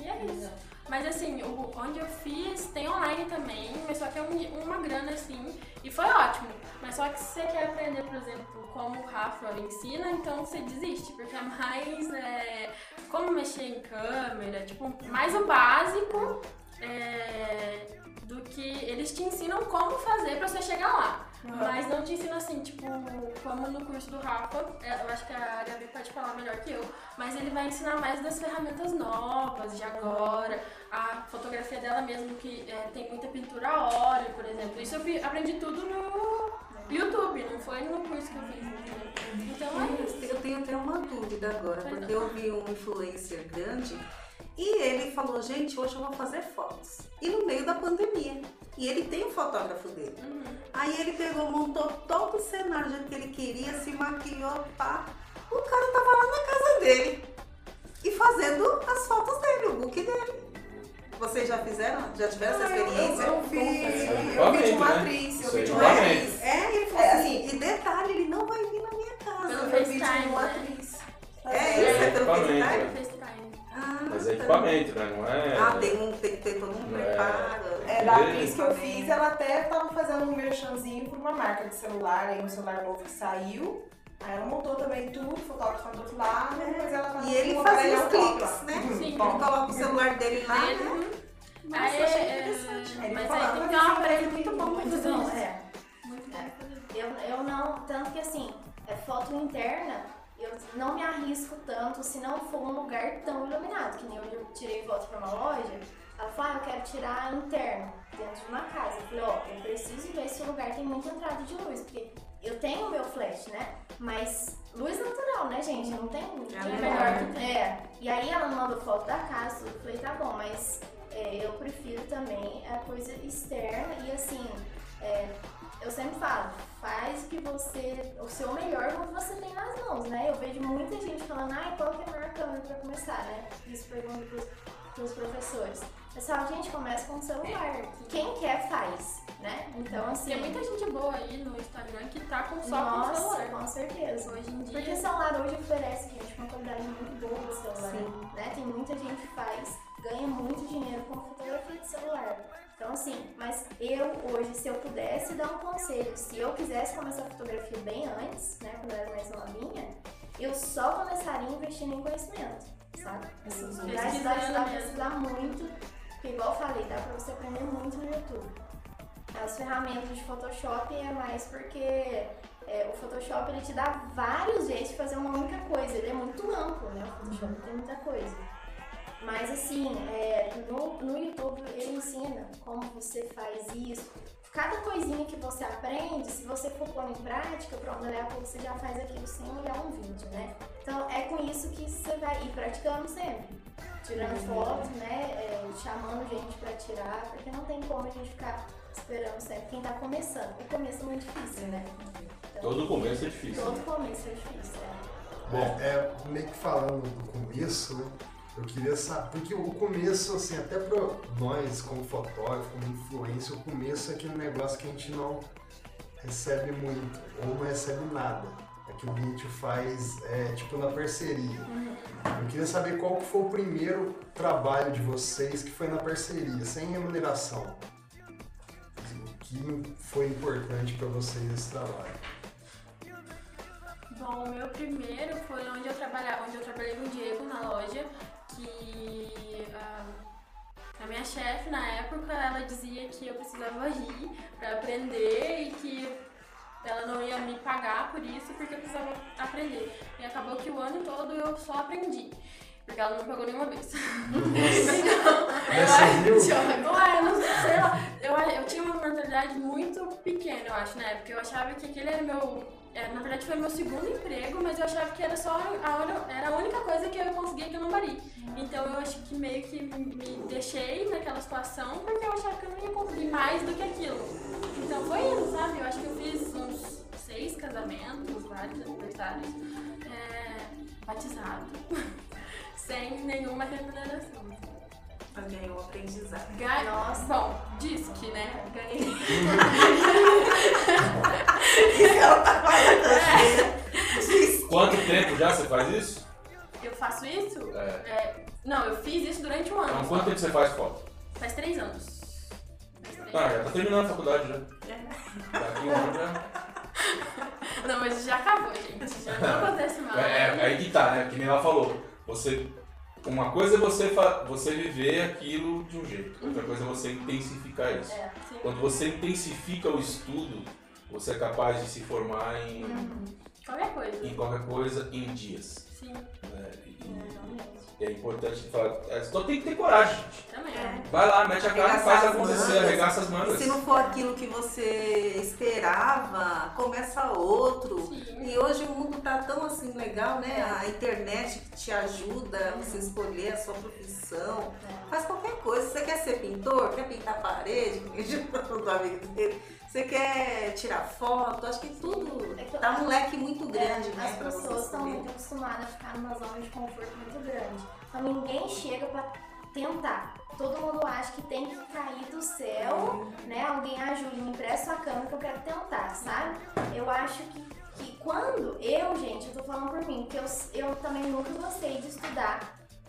E é isso. Mas assim, o, onde eu fiz tem online também, mas só que é um- uma grana assim, e foi ótimo. Mas só que se você quer aprender, por exemplo, como o Rafa ensina, então você desiste, porque é mais é, como mexer em câmera, tipo, mais o básico é, do que eles te ensinam como fazer pra você chegar lá. Mas não te ensina assim, tipo, como no curso do Rafa, é, eu acho que a Gabi pode falar melhor que eu, mas ele vai ensinar mais das ferramentas novas, de agora, a fotografia dela mesmo, que é, tem muita pintura a óleo, por exemplo. Isso eu aprendi tudo no YouTube, não foi no curso que eu fiz? Então é isso. Eu tenho até uma dúvida agora, porque eu vi um influencer grande E ele falou, gente, hoje eu vou fazer fotos. E no meio da pandemia. E ele tem o fotógrafo dele. Uhum. Aí ele pegou, montou todo o cenário do jeito que ele queria, se maquiou, pá. O cara tava lá na casa dele. E fazendo as fotos dele, o book dele. Vocês já fizeram? Já tiveram essa experiência? Eu, eu vi, eu vi de Equipamento, uma né? atriz, eu vi de aí, uma equipamento. atriz. É, ele falou É, Mas é tá. né? Não é. Ah, tem, um, tem que ter todo um é- preparo. É, da atriz que eu fiz, ela até tava fazendo um merchanzinho por uma marca de celular, aí um celular novo que saiu. Aí ela montou também tudo, fotógrafo do outro lado, mas ela tava E ele fazia os cliques, né? Uhum, Sim. bom. Ele coloca o celular dele lá, né? Uhum. Nossa, Aí, achei é, interessante. Ele Mas falava aí tem que ter um aparelho muito bom pra Muito fazer bom, isso. é. Muito bom pra fazer. Eu, eu não, tanto que assim, é foto interna, eu não me arrisco tanto se não for um lugar tão iluminado, que nem hoje eu tirei foto pra uma loja, ela falou, ah, eu quero tirar interno, dentro de uma casa. Eu falei, ó, eu preciso ver se o lugar tem muita entrada de luz, porque eu tenho o meu flash, né? Mas luz natural, né, gente? Não tem. É melhor que tem. É. E aí ela mandou foto da casa, eu falei, tá bom, mas é, eu prefiro também a coisa externa e assim. é, eu sempre falo, faz o que você, o seu melhor quando você tem nas mãos, né? Eu vejo muita gente falando, ai, qual que é a melhor câmera pra começar, né? Isso pergunta pros, pros professores. Eu falo, gente, começa com o celular. Quem quer faz, né? Então, assim. Tem muita gente boa aí no Instagram que tá com só com o Nossa, celular. com certeza. Hoje em dia. Porque celular hoje oferece, gente, uma qualidade muito boa do celular. Sim. Né? Tem muita gente que faz, ganha muito dinheiro com fotografia de celular. Então, assim, mas eu hoje, se eu pudesse dar um conselho, se eu quisesse começar a fotografia bem antes, né, quando eu era mais novinha, eu só começaria investindo em conhecimento, sabe? Assim, Pesquisando estudar, estudar, estudar muito, porque igual eu falei, dá pra você aprender muito no YouTube. As ferramentas de Photoshop é mais porque é, o Photoshop ele te dá vários jeitos de fazer uma única coisa. Ele é muito amplo, né? O Photoshop tem muita coisa. Mas assim, é, no, no YouTube ele ensina como você faz isso. Cada coisinha que você aprende, se você for pôr em prática, pronto, daqui a pouco você já faz aquilo sem olhar um vídeo, né? Então é com isso que você vai ir praticando sempre. Tirando foto, né? é, chamando gente pra tirar, porque não tem como a gente ficar esperando sempre quem tá começando. O começo é muito difícil, né? Então, Todo começo é difícil. todo começo é difícil, é. Bom, é, meio que falando do começo, né? Eu queria saber, porque o começo, assim, até pra nós como fotógrafo, como influência, o começo é aquele negócio que a gente não recebe muito, ou não recebe nada. Aquilo que a gente faz, é, tipo, na parceria. Eu queria saber qual que foi o primeiro trabalho de vocês que foi na parceria, sem remuneração. O que foi importante pra vocês esse trabalho? Bom, o meu primeiro foi onde eu trabalhava, onde eu trabalhei com o Diego na loja, que ah, a minha chefe na época ela dizia que eu precisava rir pra aprender e que ela não ia me pagar por isso porque eu precisava aprender. E acabou que o ano todo eu só aprendi. Porque ela não pagou nenhuma vez. então, viu? Ué, eu não sei lá. Eu, eu tinha uma mentalidade muito pequena, eu acho, na época. Eu achava que aquele era meu. É, na verdade, foi meu segundo emprego, mas eu achava que era só a, era a única coisa que eu conseguia que eu não varia. Então eu acho que meio que me deixei naquela situação porque eu achava que eu não ia conseguir mais do que aquilo. Então foi indo, sabe? Eu acho que eu fiz uns seis casamentos, vários aniversários, é, batizado, sem nenhuma remuneração. Ganhou um aprendizado. Ga- Nossa. Bom, diz que, né? Ganhei. Isso ela tá falando assim. Quanto tempo já você faz isso? Eu faço isso? É. É, não, eu fiz isso durante um ano. Então, quanto tempo você faz foto? Faz três anos. Faz três Ah, já tá terminando a faculdade já. É. Daqui um ano já. Não, mas já acabou, gente. Já não acontece mais. É, é, aí que tá, né? Que nem ela falou. Você. Uma coisa é você, você viver aquilo de um jeito, outra coisa é você intensificar isso. É. Quando você intensifica o estudo, você é capaz de se formar em, Qualquer coisa. em qualquer coisa em dias. Sim. né? E- É. E é importante falar. é, Só tem que ter coragem, gente. Também. É. Vai lá, mete a cara e faz acontecer, mangas. arregaça as E mangas. se não for aquilo que você esperava, começa outro. Sim. E hoje o mundo tá tão assim legal, né? A internet que te ajuda a você escolher a sua profissão. Faz qualquer coisa. Você quer ser pintor? Quer pintar parede? do amigo dele. Você quer tirar foto? Acho que tudo É que- dá um leque muito grande, É, né? As pessoas estão muito acostumadas a ficar numa zona de conforto muito grande. Então ninguém chega pra tentar. Todo mundo acha que tem que cair do céu, né? Alguém ajuda, me empresta a câmera que eu quero tentar, sabe? Eu acho que, que quando eu, gente, eu tô falando por mim, porque eu, eu também nunca gostei de estudar.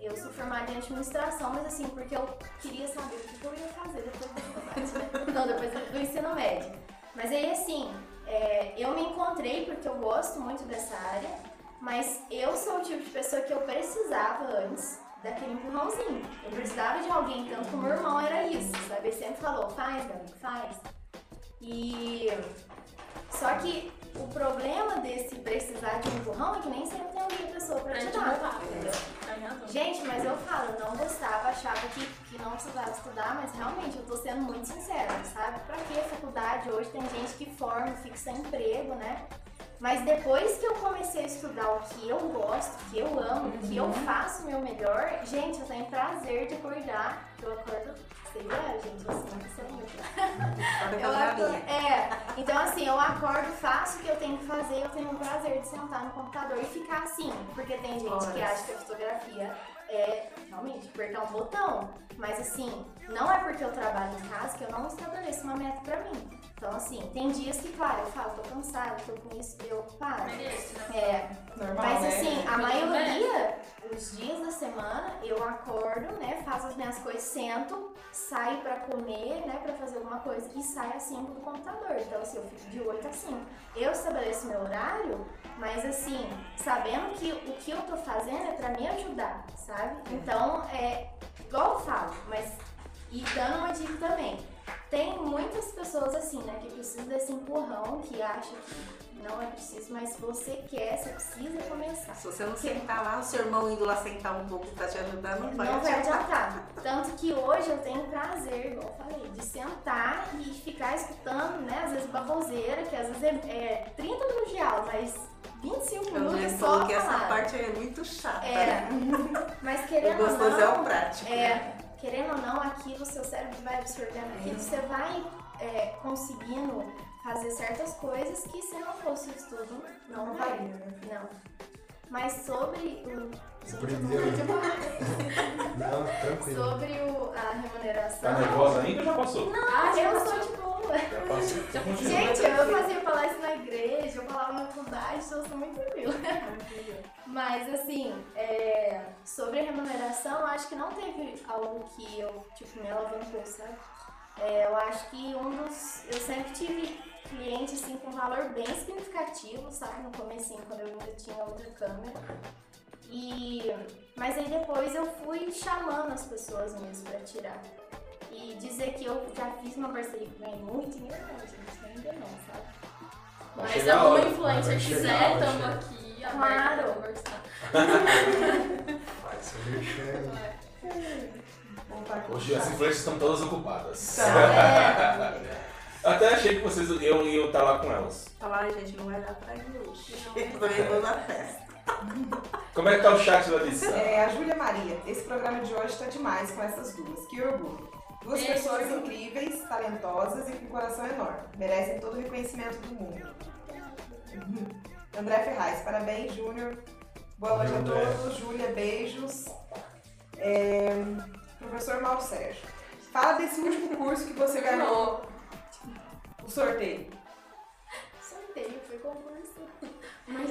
Eu sou formada em administração, mas assim, porque eu queria saber o que eu ia fazer depois da faculdade. Não, depois do ensino médio. Mas aí assim, é, eu me encontrei porque eu gosto muito dessa área, mas eu sou o tipo de pessoa que eu precisava antes daquele empurrãozinho. Eu precisava de alguém, tanto que o meu irmão era isso, sabe? Ele sempre falou, faz, Gabi, faz. E. Só que o problema desse precisar de um empurrão é que nem sempre tem alguém pessoa pra te dar. Gente, mas eu falo, eu não gostava, achava que, que não precisava estudar, mas realmente eu tô sendo muito sincera, sabe? Pra que faculdade? Hoje tem gente que forma, fica sem emprego, né? Mas depois que eu comecei a estudar o que eu gosto, o que eu amo, o que eu faço o meu melhor, gente, eu tenho prazer de acordar. Eu acordo, lá, gente, eu sinto que sou muito. Eu acordo, é, então assim, eu acordo, faço o que eu tenho que fazer, eu tenho o prazer de sentar no computador e ficar assim. Porque tem gente que acha que a fotografia é realmente apertar um botão. Mas assim, não é porque eu trabalho em casa que eu não estabeleço uma meta pra mim. Então assim, tem dias que, claro, eu falo, tô cansada, tô com isso, eu paro. Merece, né? É, Normal, mas né? assim, a maioria, os dias da semana, eu acordo, né, faço as minhas coisas, sento, saio pra comer, né, pra fazer alguma coisa e saio às 5 do computador. Então assim, eu fico de 8 a 5. Eu estabeleço meu horário, mas assim, sabendo que o que eu tô fazendo é pra me ajudar, sabe? Então, é igual eu falo, mas e dando uma dica também. Tem muitas pessoas assim, né, que precisam desse empurrão, que acham que não é preciso, mas se você quer, você precisa começar. Se você não sentar lá, o seu irmão indo lá sentar um pouco pra te ajudar, não vai Não vai adiantar. Tanto que hoje eu tenho prazer, igual eu falei, de sentar e ficar escutando, né? Às vezes baboseira, que às vezes é, é 30 minutos de aula, mas 25 Eu minutos é lembro só que essa parte é muito chata. É, mas querendo O gostoso não, é o prático. né? É, querendo ou não, aquilo, o seu cérebro vai absorvendo aquilo, você vai é, conseguindo fazer certas coisas que se não fosse o estudo, não, Não vai. faria, né? Não. Mas sobre o. Primeiro. demais. Não, tranquilo. Sobre o, a remuneração. Tá nervosa ainda ou já passou? Ah, eu sou de boa. Já passou. Então continua. Gente, eu fazia palestra na igreja, eu falava na faculdade, então eu sou muito tranquila. Mas assim, é, sobre a remuneração, eu acho que não teve algo que eu, tipo, me alavancou, sabe? É, eu acho que um dos. Eu sempre tive clientes assim, com valor bem significativo, sabe? No comecinho, quando eu ainda tinha outra câmera. E, mas aí depois eu fui chamando as pessoas mesmo pra tirar. E dizer que eu já fiz uma parceria que ganhei muito dinheiro, não, gente, ainda não, sabe? Vai Mas alguma hora. influencer Vai quiser, vai estamos aqui Claro. conversar. Seu merchan. Voltar aqui. Hoje as influências estão todas ocupadas. Tá. É, Até achei que vocês iam, estar lá com elas. Falar, "Ai, gente, não vai dar pra ir hoje. Eu também vou na festa. Como é que tá o chat, Larissa? É, a Júlia Maria, esse programa de hoje tá demais com essas duas. Que orgulho. Duas Beijo. pessoas incríveis, talentosas e com coração enorme. Merecem todo o reconhecimento do mundo. André Ferraz, parabéns, Júnior. Boa noite a todos. Júlia, beijos. É, professor Mauro Sérgio, fala desse último curso que você ganhou. O sorteio,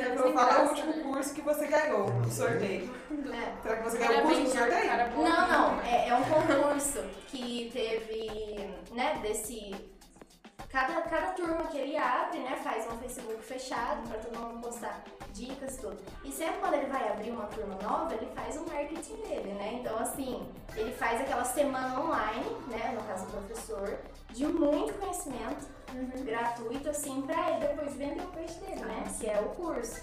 É vou sem falar o último né? curso que você ganhou. O sorteio. É. Será que você ganhou o curso do sorteio? Não, não, é, é um concurso que teve, né, desse. Cada, cada turma que ele abre, né, faz um Facebook fechado pra todo mundo postar dicas e tudo. E sempre quando ele vai abrir uma turma nova, ele faz o marketing dele, né? Então, assim, ele faz aquela semana online, né, no caso do professor, de muito conhecimento gratuito, assim, pra ele depois vender o peixe dele, né? Que é o curso.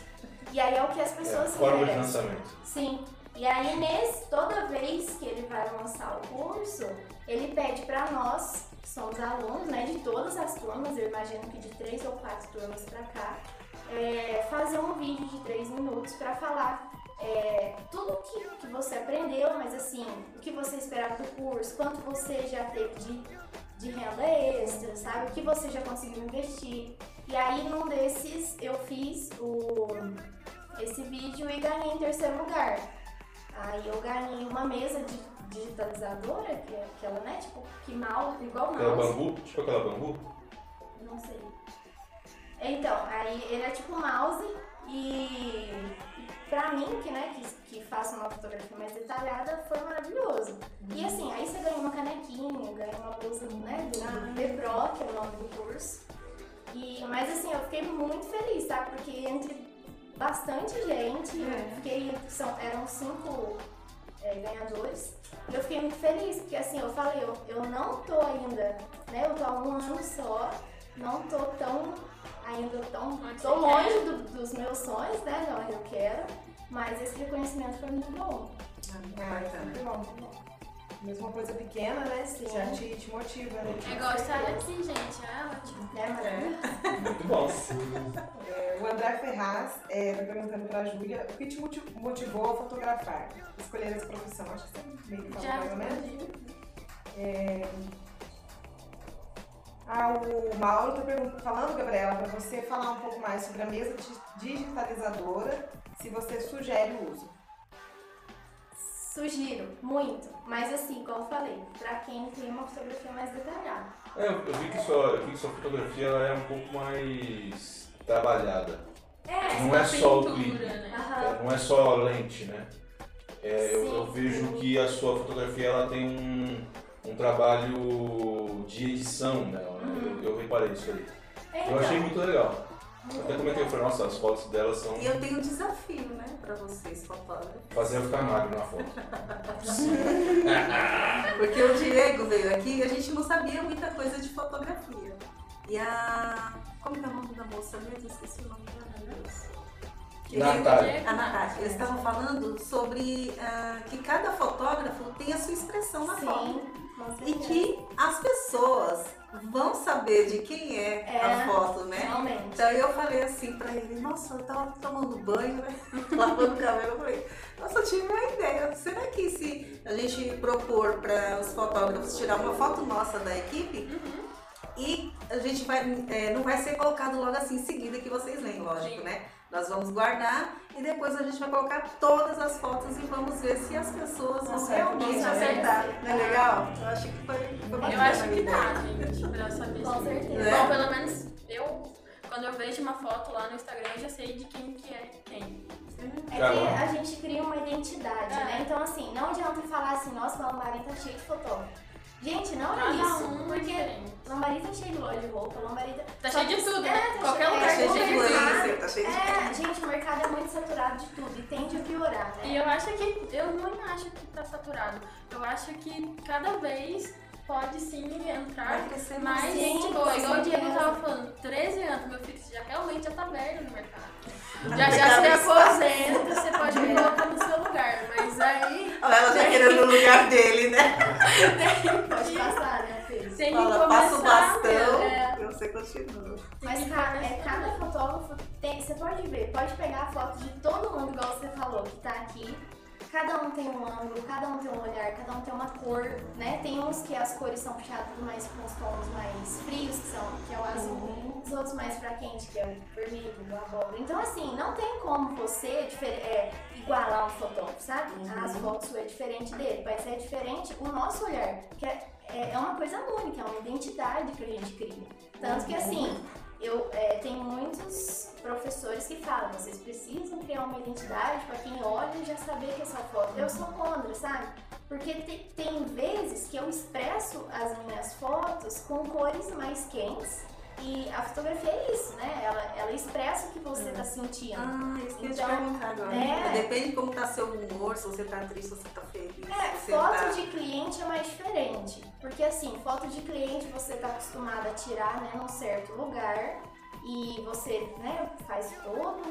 E aí é o que as É, pessoas de querem. lançamento. Sim. E aí, nesse, toda vez que ele vai lançar o curso, ele pede pra nós, que somos alunos, né, de todas as turmas, eu imagino que de três ou quatro turmas pra cá, é, fazer um vídeo de três minutos pra falar é, tudo que, que você aprendeu, mas assim, o que você esperava do curso, quanto você já teve de, de renda extra, sabe? O que você já conseguiu investir. E aí, num desses, eu fiz o, esse vídeo e ganhei em terceiro lugar. Aí eu ganhei uma mesa de digitalizadora, que é aquela, né? Tipo, que mouse, igual Aquela mouse. bambu? Tipo aquela bambu? Não sei. Então, aí ele é tipo mouse e pra mim, que, né, que, que faço uma fotografia mais detalhada, foi maravilhoso. E assim, aí você ganha uma canequinha, ganha uma blusa, né, do, do Bepro, que é o nome do curso. E, mas assim, eu fiquei muito feliz, tá? Porque entre bastante gente, eu fiquei, são, eram cinco é, ganhadores. E eu fiquei muito feliz, porque assim, eu falei, eu, eu não tô ainda, né? Eu tô há um ano só, não tô tão, ainda tão, você longe do- dos meus sonhos, né? De onde eu quero, mas esse reconhecimento foi muito bom. Ah, muito bom, muito bom. Mesmo uma coisa pequena, né? Sim. Já te, te motiva, né? É igual estar aqui, gente. É ótimo. Né, maravilhoso? Muito bom. É, o André Ferraz está perguntando pra Júlia o que te moti- motivou a fotografar? Escolher essa profissão. Acho que você meio que falou Já mais ou menos. respondi. Ah, o Mauro está perguntando, falando, Gabriela, para você falar um pouco mais sobre a mesa di- digitalizadora, se você sugere o uso. Sugiro, muito. Mas assim, como eu falei, pra quem tem uma fotografia mais detalhada. É, eu eu vi que sua, eu vi que sua fotografia ela é um pouco mais trabalhada. É, Não é só o clipe. né? É, não é só lente, né? É, eu, Sim, eu vejo sim. que a sua fotografia ela tem um, um trabalho de edição nela. né? Eu, eu reparei isso aí. Então, Eu achei muito legal. Eu até comentei, eu falei, nossa, as fotos dela são. E eu tenho um desafio, né, pra vocês, fotógrafos. Fazer eu ficar magro na foto. Porque o Diego veio aqui e a gente não sabia muita coisa de fotografia. E a. Como que é o nome da moça mesmo? Esqueci o nome dela, Deus. Natália. A Natália. Eles estavam falando sobre ah, que cada fotógrafo tem a sua expressão na foto. Sim, com E certeza. que as pessoas vão saber de quem é, É, a foto, né? Realmente. Então eu falei assim pra ele, nossa, eu tava tomando banho, né? Lavando o cabelo, eu falei, nossa, eu tive uma ideia. Será que se a gente propor para os fotógrafos tirar uma foto nossa da equipe e a gente vai, é, não vai ser colocado logo assim em seguida que vocês leem, lógico, Sim. né? Nós vamos guardar e depois a gente vai colocar todas as fotos e vamos ver se as pessoas vão Acerta, realmente acerta. acertar. Não é legal? Eu acho que foi, foi bacana Eu acho que dá, gente, pra saber Com se- certeza. Bom, pelo menos eu, quando eu vejo uma foto lá no Instagram, eu já sei de quem que é quem. É Já que a gente cria uma identidade, É. né? Então, assim, não adianta falar assim, nossa, Lambari tá cheio de fotógrafo. Gente, não é Cada isso. um é porque diferente. Lambari tá cheio de loja de roupa, Lambari tá... Tá cheio de tudo, é, né? tá Qualquer lugar é, Tá cheio de influencer, tá cheio de É, gente, o mercado é muito saturado de tudo e tende a piorar, né? E eu acho que, eu não acho que tá saturado. Eu acho que cada vez pode sim entrar mais gente Sim, boa. Igual o Diego tava falando, 13 anos, meu filho, você já realmente já tá velho no mercado. Já já se aposenta, você pode me colocar no seu lugar. Mas aí Olha ela já querendo o lugar dele, né? Que Fala, passa o bastão é, e você continua. Mas que ca- é, cada fotógrafo tem. Você pode ver, pode pegar a foto de todo mundo, igual você falou, que tá aqui. Cada um tem um ângulo, cada um tem um olhar, cada um tem uma cor, né? Tem uns que as cores são puxadas mais com os tons mais frios, que, são, que é o azul, os outros mais pra quente, que é o vermelho, o abóbora. Então, assim, não tem como você é, igualar um fotógrafo, sabe? As fotos é diferente dele, vai ser diferente o nosso olhar, que é, é, é uma coisa única, é uma identidade que a gente cria. Tanto que, assim, eu é, tenho muitos professores que falam, vocês precisam criar uma identidade para quem olha já saber que é sua foto. Eu sou contra, sabe? Porque te- tem vezes que eu expresso as minhas fotos com cores mais quentes e a fotografia é isso, né? Ela, ela expressa o que você tá sentindo. Ah, isso que eu te Então, perguntar agora. é. Depende de como tá seu humor, se você tá triste, se você tá feliz. É, foto tá... de cliente é mais diferente. Porque assim, foto de cliente você tá acostumado a tirar, né, num certo lugar. e você né, faz toda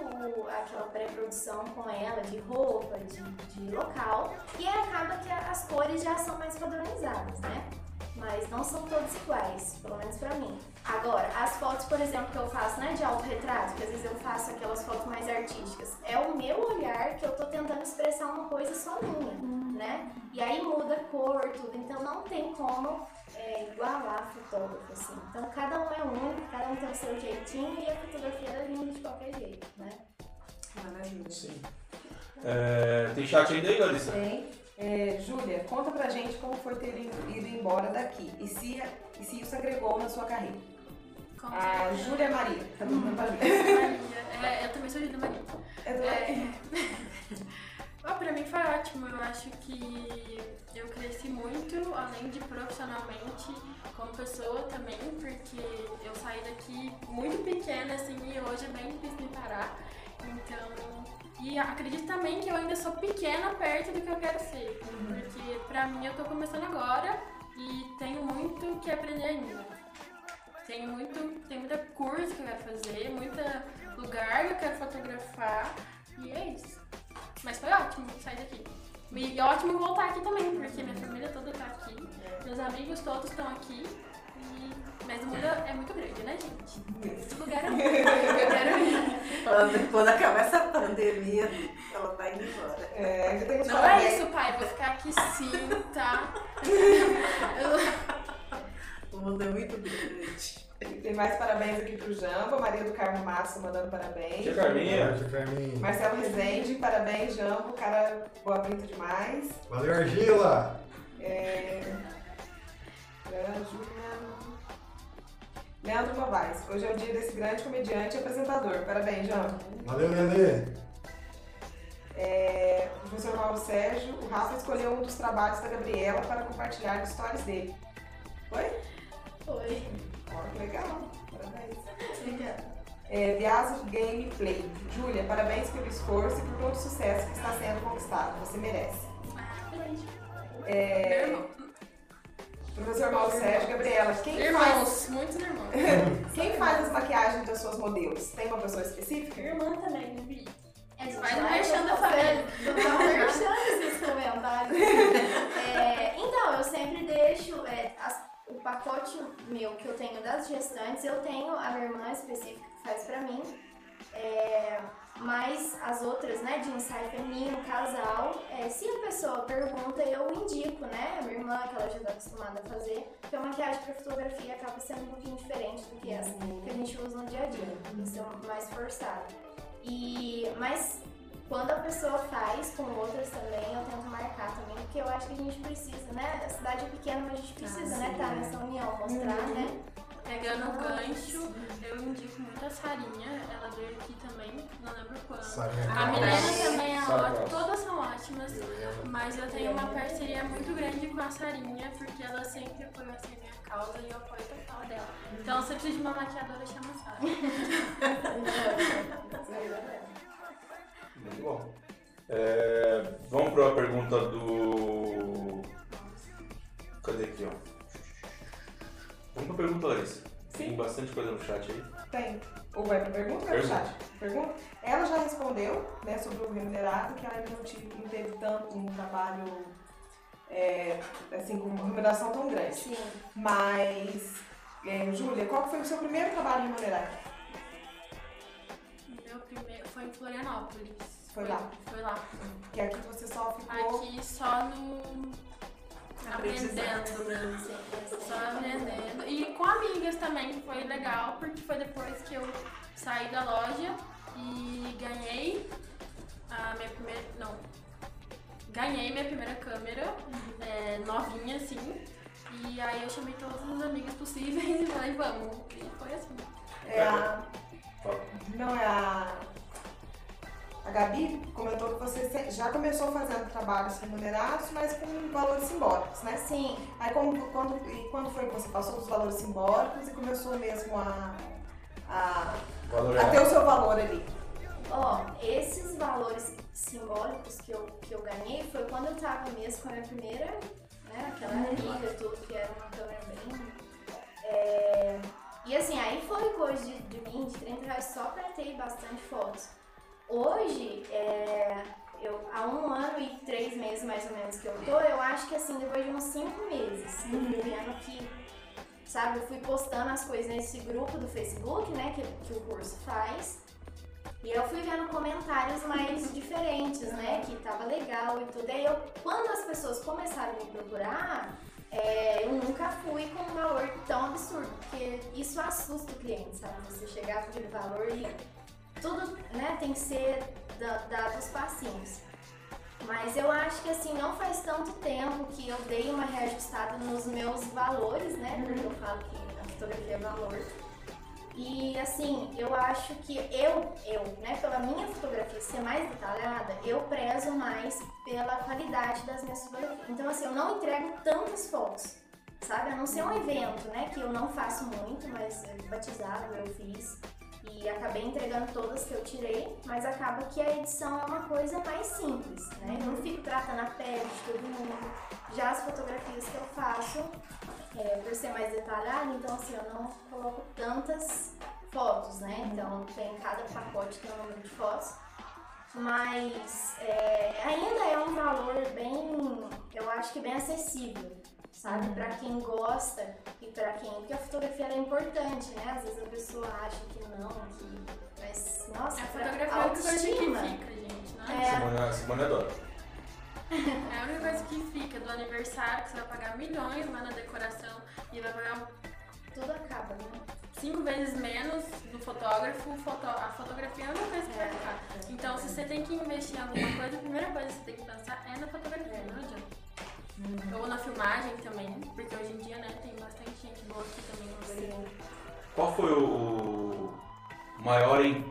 aquela pré-produção com ela de roupa, de, de local, e aí acaba que as cores já são mais padronizadas, né? Mas não são todas iguais, pelo menos pra mim. Agora, as fotos, por exemplo, que eu faço, né, de autorretrato, que às vezes eu faço aquelas fotos mais artísticas, é o meu olhar que eu tô tentando expressar uma coisa só minha, né? E aí muda a cor, tudo, então não tem como é, igualar fotógrafo, assim. Então cada um é único, cada um tem o seu jeitinho e a fotografia é linda de qualquer jeito, né? Maravilha. Sim. É, tem chat ainda aí, Larissa? Tem. É, Júlia, conta pra gente como foi ter ido ido embora daqui e se, e se isso agregou na sua carreira. A. Júlia Maria, tá Júlia. Maria. É, eu também sou Júlia Maria. É do- É. Ah, pra mim foi ótimo. Eu acho que eu cresci muito, além de profissionalmente, como pessoa também, porque eu saí daqui muito pequena, assim, e hoje é bem difícil me parar. Então, e acredito também que eu ainda sou pequena perto do que eu quero ser. Porque pra mim eu tô começando agora e tenho muito que aprender ainda. Tenho muito, tem muita curso que eu quero fazer, muito lugar que eu quero fotografar. E é isso. Mas foi ótimo sair daqui. E é ótimo voltar aqui também, porque minha família toda tá aqui, meus amigos todos estão aqui. E... Mas o mundo é muito grande, né, gente? Esse lugar é muito Eu quero ir. Quando, quando acabar essa pandemia, ela vai indo embora. É, tem Não falar é isso, pai. Vou ficar aqui sim, tá? Eu- O mundo é muito grande. Tem mais parabéns aqui pro Jambo, Maria do Carmo Massa mandando parabéns. Tia Carminha. Beijo, Carminho. Marcelo Rezende, parabéns, Jambo, cara boa pinta demais. Valeu, Argila! É... Júlia. Leandro Novaes, hoje é o dia desse grande comediante e apresentador. Parabéns, Jambo. Valeu, Nenê! É... Professor Mauro Sérgio, o Rafa escolheu um dos trabalhos da Gabriela para compartilhar as histórias dele. Foi? Foi. Ó, que legal. Parabéns. Obrigada. É, Viaso Gameplay. Júlia, parabéns pelo esforço e por todo o sucesso que está sendo conquistado. Você merece. Meu irmão. Professor Mauro Sérgio, Gabriela, quem faz, Irmãos, muitos irmãos. quem faz as maquiagens das suas modelos? Tem uma pessoa específica? Irmã também, não vi. É Vai no merchan da família. Não merchan esses comentários. É, então, eu sempre deixo é, as- o pacote meu que eu tenho das gestantes, eu tenho a minha irmã específica que faz pra mim. É, mas as outras, né, de ensaio feminino, casal, é, se a pessoa pergunta, eu indico, né, a minha irmã, que ela já está acostumada a fazer, porque a maquiagem para fotografia acaba sendo um pouquinho diferente do que essa que a gente usa no dia a dia, isso é mais forçado. E, mas quando a pessoa faz com outras também, eu tento marcar também, porque eu acho que a gente precisa, né, a cidade é pequena, mas a gente precisa, né, estar nessa união, mostrar, né, Pegando o gancho, eu indico muito a Sarinha. Ela veio aqui também, não lembro quando. Sarinha A. Milena também é ótima, todas são ótimas. Mas eu tenho uma parceria muito grande com a Sarinha, porque ela sempre apoiou assim, a minha causa e eu apoio total dela. Então, se eu preciso de uma maquiadora, chama a Sara. Muito bom. É, vamos para a pergunta do. Cadê aqui, ó? Vamos para a pergunta, Larissa. Tem bastante coisa no chat aí. Tem. Ou vai pra pergunta ou vai pro Pergunta. chat? Pergunta? Ela já respondeu, né, sobre o remunerado, que ela ainda não, tive, não teve tanto um trabalho, é, assim, com uma remuneração tão grande. sim. Mas, é, Júlia, qual foi o seu primeiro trabalho remunerado? Meu primeiro foi em Florianópolis. Foi lá? Foi lá. Que aqui você só ficou... Aqui só no. Aprendendo, né? Só aprendendo. E com amigas também, que foi legal, porque foi depois que eu saí da loja e ganhei a minha primeira. Não. Ganhei minha primeira câmera, é, novinha assim. E aí eu chamei todas as amigas possíveis e falei, vamos. E foi assim. É a, Fala. não, é a... A Gabi comentou que você já começou fazendo trabalhos remunerados, mas com valores simbólicos, né? Sim, Aí como, quando, e quando foi que você passou dos valores simbólicos e começou mesmo a, a, a ter o seu valor ali? Ó, esses valores simbólicos que eu, que eu ganhei foi quando eu tava mesmo com a minha primeira, né, aquela amiga, tudo, que era uma câmera bem. é, E assim, aí foi coisa de, de 20, sabe, só pra ter bastante fotos. Hoje, é, eu, há um ano e três meses mais ou menos que eu tô, eu acho que assim, depois de uns cinco meses, eu fui vendo que, sabe, eu fui postando as coisas nesse grupo do Facebook, né, que, que o curso faz. E eu fui vendo comentários mais diferentes, né? Que tava legal e tudo. Aí eu, quando as pessoas começaram a me procurar, é, eu nunca fui com um valor tão absurdo, porque isso assusta o cliente, sabe? Você chegar com aquele valor e tudo né, tem que ser da- dado os passinhos. Mas eu acho que assim, não faz tanto tempo que eu dei uma reajustada nos meus valores, né? Porque eu falo que a fotografia é valor. E assim, eu acho que eu, eu, né, pela minha fotografia ser mais detalhada, eu prezo mais pela qualidade das minhas fotografias. Então assim, eu não entrego tantas fotos, sabe? A não ser um evento, né, que eu não faço muito, mas batizado eu fiz. E acabei entregando todas que eu tirei, mas acaba que a edição é uma coisa mais simples, né? Eu não fico tratando a pele de todo mundo. Já as fotografias que eu faço, é, por ser mais detalhada, então assim, eu não coloco tantas fotos, né? Então tem cada pacote tem um número de fotos. Mas é, ainda é um valor bem, eu acho que bem acessível, sabe? Pra quem gosta e pra quem. Porque a fotografia ela é importante, né? Às vezes a pessoa acha que não, que. Mas, nossa, A fotografia é a única coisa que fica, gente. Não É. Simone, Simone adora. É a única coisa que fica do aniversário, que você vai pagar milhões lá na decoração e vai pagar Tudo acaba, né? cinco vezes menos do fotógrafo, foto- a fotografia é a única coisa que vai ficar. Então, se você tem que investir em alguma coisa, a primeira coisa que você tem que pensar é na fotografia, não adianta. Ou na filmagem também, porque hoje em dia, né, tem bastante gente boa aqui também. Você. Qual foi o, o maior em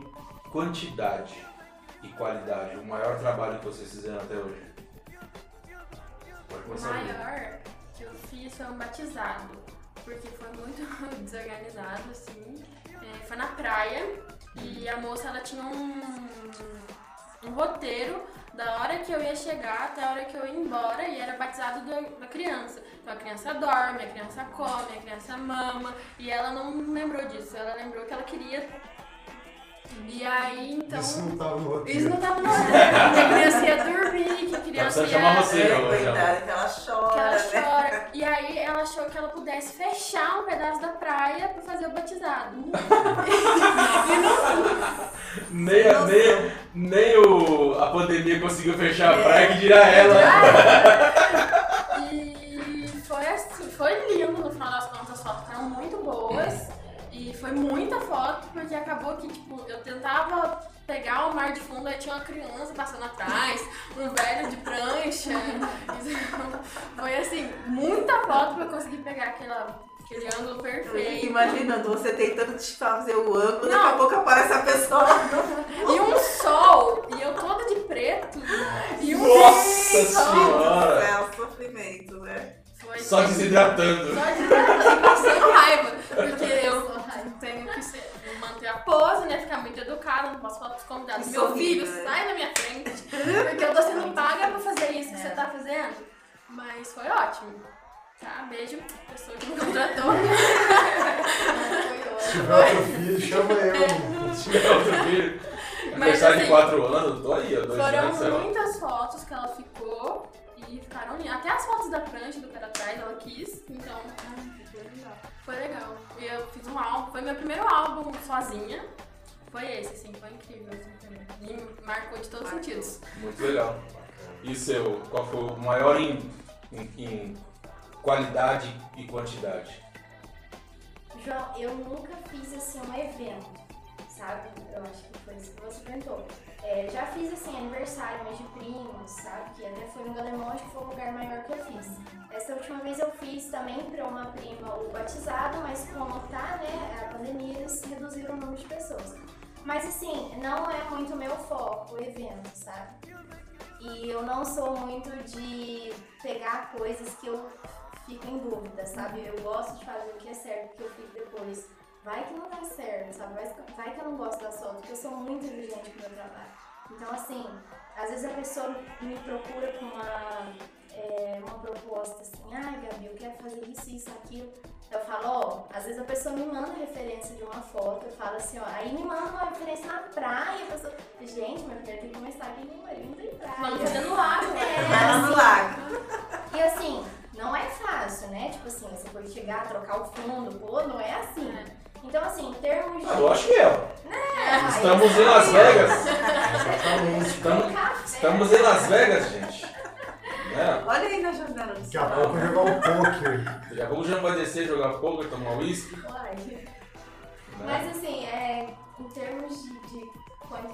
quantidade e qualidade, o maior trabalho que vocês fizeram até hoje? Pode O começar aí. maior que eu fiz foi um batizado, porque foi muito desorganizado, assim. É, foi na praia e a moça ela tinha um, um roteiro da hora que eu ia chegar até a hora que eu ia embora e era batizado da, da criança. Então a criança dorme, a criança come, a criança mama e ela não lembrou disso, ela lembrou que ela queria. E aí então. Isso não tava no roteiro. Isso não tava no roteiro, que a criança ia criança precisando chamar você, É, já. coitada, que ela Que chora, ela né? chora. E aí ela achou que ela pudesse fechar um pedaço da praia pra fazer o batizado. Nem, a- nem, nem o, a pandemia conseguiu fechar a praia, que dirá ela. E foi assim, foi lindo no final das contas, as fotos ficaram muito boas. E foi muita foto, porque acabou que, tipo, eu tentava pegar o mar de fundo, aí tinha uma criança passando atrás, um velho de prancha. Então, foi assim, muita foto pra eu conseguir pegar aquela, aquele ângulo perfeito. Imaginando você tentando te fazer o ângulo, daqui a pouco aparece a pessoa. E um sol, e eu toda de preto. E um Nossa sol. senhora! É um sofrimento, né? Foi Só desidratando. Só desidratando e passando raiva. Porque eu tenho que ser- manter a pose, né? Ficar muito educada, não posso falar pros convidados. Meu sorrir, filho, né? sai da minha frente. Porque eu tô sendo paga pra fazer isso que você tá fazendo. Mas foi ótimo. Tá? Beijo, pessoa que me contratou. Se tiver outro filho, chama eu. Se tiver outro filho, Mas, aniversário de assim, 4 anos, tô aí, ó, dois Foram anos, muitas fotos que ela ficou e ficaram lindas. Até as fotos da prancha do cara atrás ela quis, então foi legal. E eu fiz um álbum, foi meu primeiro álbum sozinha. Foi esse, assim, foi incrível. Assim, e me marcou de todos os sentidos. Muito legal. E seu, qual foi o maior em, em- em qualidade e quantidade? João, eu nunca fiz assim um evento, sabe? Eu acho que foi isso que você perguntou. É, já fiz assim aniversário, mês de primos, sabe? Que até foi no Galemonte, que foi o lugar maior que eu fiz. Essa última vez eu fiz também para uma prima o batizado, mas como tá, né, a pandemia, eles reduziram o número de pessoas. Mas assim, não é muito meu foco o evento, sabe? E eu não sou muito de pegar coisas que eu fico em dúvida, sabe? Eu gosto de fazer o que é certo, porque eu fico depois. Vai que não dá certo, sabe? Vai, vai que eu não gosto da foto, porque eu sou muito exigente com o meu trabalho. Então, assim, às vezes a pessoa me procura com uma é, uma proposta assim, ai Gabi, eu quero fazer isso, isso, aquilo. Eu falo, ó, às vezes a pessoa me manda referência de uma foto, eu falo assim, ó, aí me manda uma referência na praia, a pessoa, gente, mas primeiro tem que começar aqui em Maria, não tem praia. Vamos fazer no lago, É, né? No assim, lago. E assim, não é fácil, né? Tipo assim, você pode chegar, trocar o fundo, pô, não é assim. Então, assim, em termos de. Ah, eu acho que é. Ah, Estamos em Las Vegas. Exatamente. Estamos, estamos em Las Vegas, gente. Né? Olha aí na janela Daqui a pouco jogar um poker. Daqui a pouco já vai descer, jogar poker, tomar uísque. Né? Mas assim, é, em termos de. de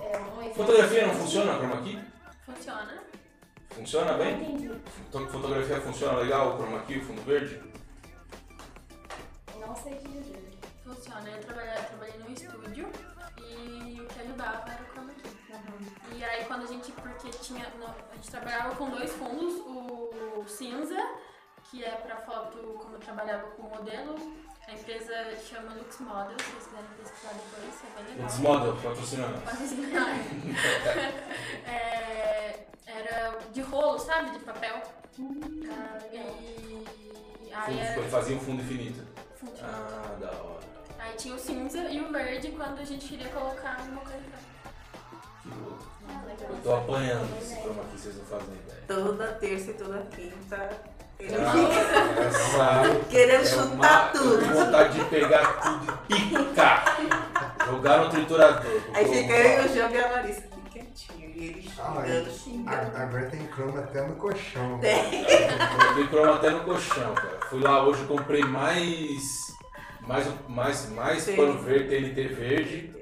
é, um Fotografia não funciona, chroma key? Funciona. Funciona bem? entendi. Foto- Fotografia funciona legal, chroma key, o fundo verde? Não sei te dizer. Funciona. Eu trabalhei, trabalhei num estúdio e o que ajudava era o chroma key. E aí quando a gente, porque tinha, no- a gente trabalhava com dois fundos, o cinza, que é pra foto, como eu trabalhava com modelo, a empresa chama Lux Model, se vocês quiserem pesquisar depois, é bem legal. Desmoda, patrocinando. É, era de rolo, sabe? De papel. Ah, legal. E aí era. Fazia um fundo infinito. fundo. Ah, da hora. Aí tinha o cinza e o verde quando a gente queria colocar uma coisa. Que louco. Ah. Eu tô apanhando esse chroma key, vocês não fazem ideia. Toda terça e toda quinta. Ele Ah, essa querendo é chutar uma- tudo. Eu vontade de pegar tudo e picar. Jogar no triturador. Aí fica eu e o Jean e a Larissa aqui quietinho. E ele Ah, xingando, é. xingando. Agora tem croma até no colchão. Coloquei croma até no colchão, cara. Fui lá hoje e comprei mais. Mais, mais, mais pano verde, TNT verde.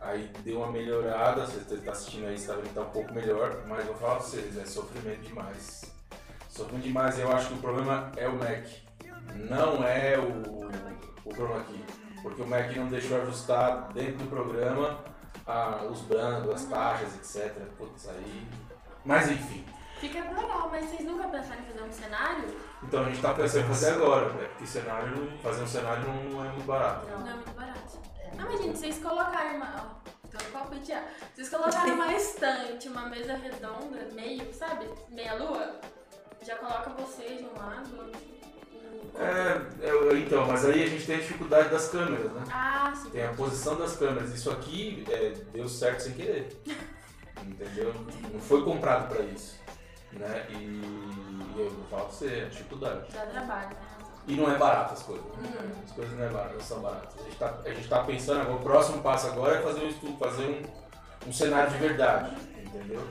Aí deu uma melhorada. Você tá assistindo aí, tá vendo que tá um pouco melhor. Mas vou falar pra vocês, é sofrimento demais. Sofrimento demais. Eu acho que o problema é o Mac. Não é o, o chroma key. Porque o Mac não deixou ajustar dentro do programa ah, os brancos, as taxas, etc. Putz, aí. Mas enfim. Fica legal, mas vocês nunca pensaram em fazer um cenário? Então a gente tá pensando em fazer agora, né? Porque cenário, fazer um cenário não é muito barato. Não, é muito barato. Não, mas gente, vocês colocarem uma. Ó, tô no palpite. Vocês colocarem uma estante, uma mesa redonda, meio, sabe? Meia lua, já coloca vocês de um lado. É, é, então, mas aí a gente tem a dificuldade das câmeras, né? Ah, sim. Tem a posição das câmeras. Isso aqui é, deu certo sem querer. Entendeu? Não foi comprado pra isso. Né? E, e eu vou falar pra você, é dificuldade. Dá trabalho, né? E não é barato as coisas. né? As coisas não, é barato, não são baratas. A gente, tá, a gente tá pensando agora, o próximo passo agora é fazer um estudo, fazer um, um cenário de verdade. Entendeu?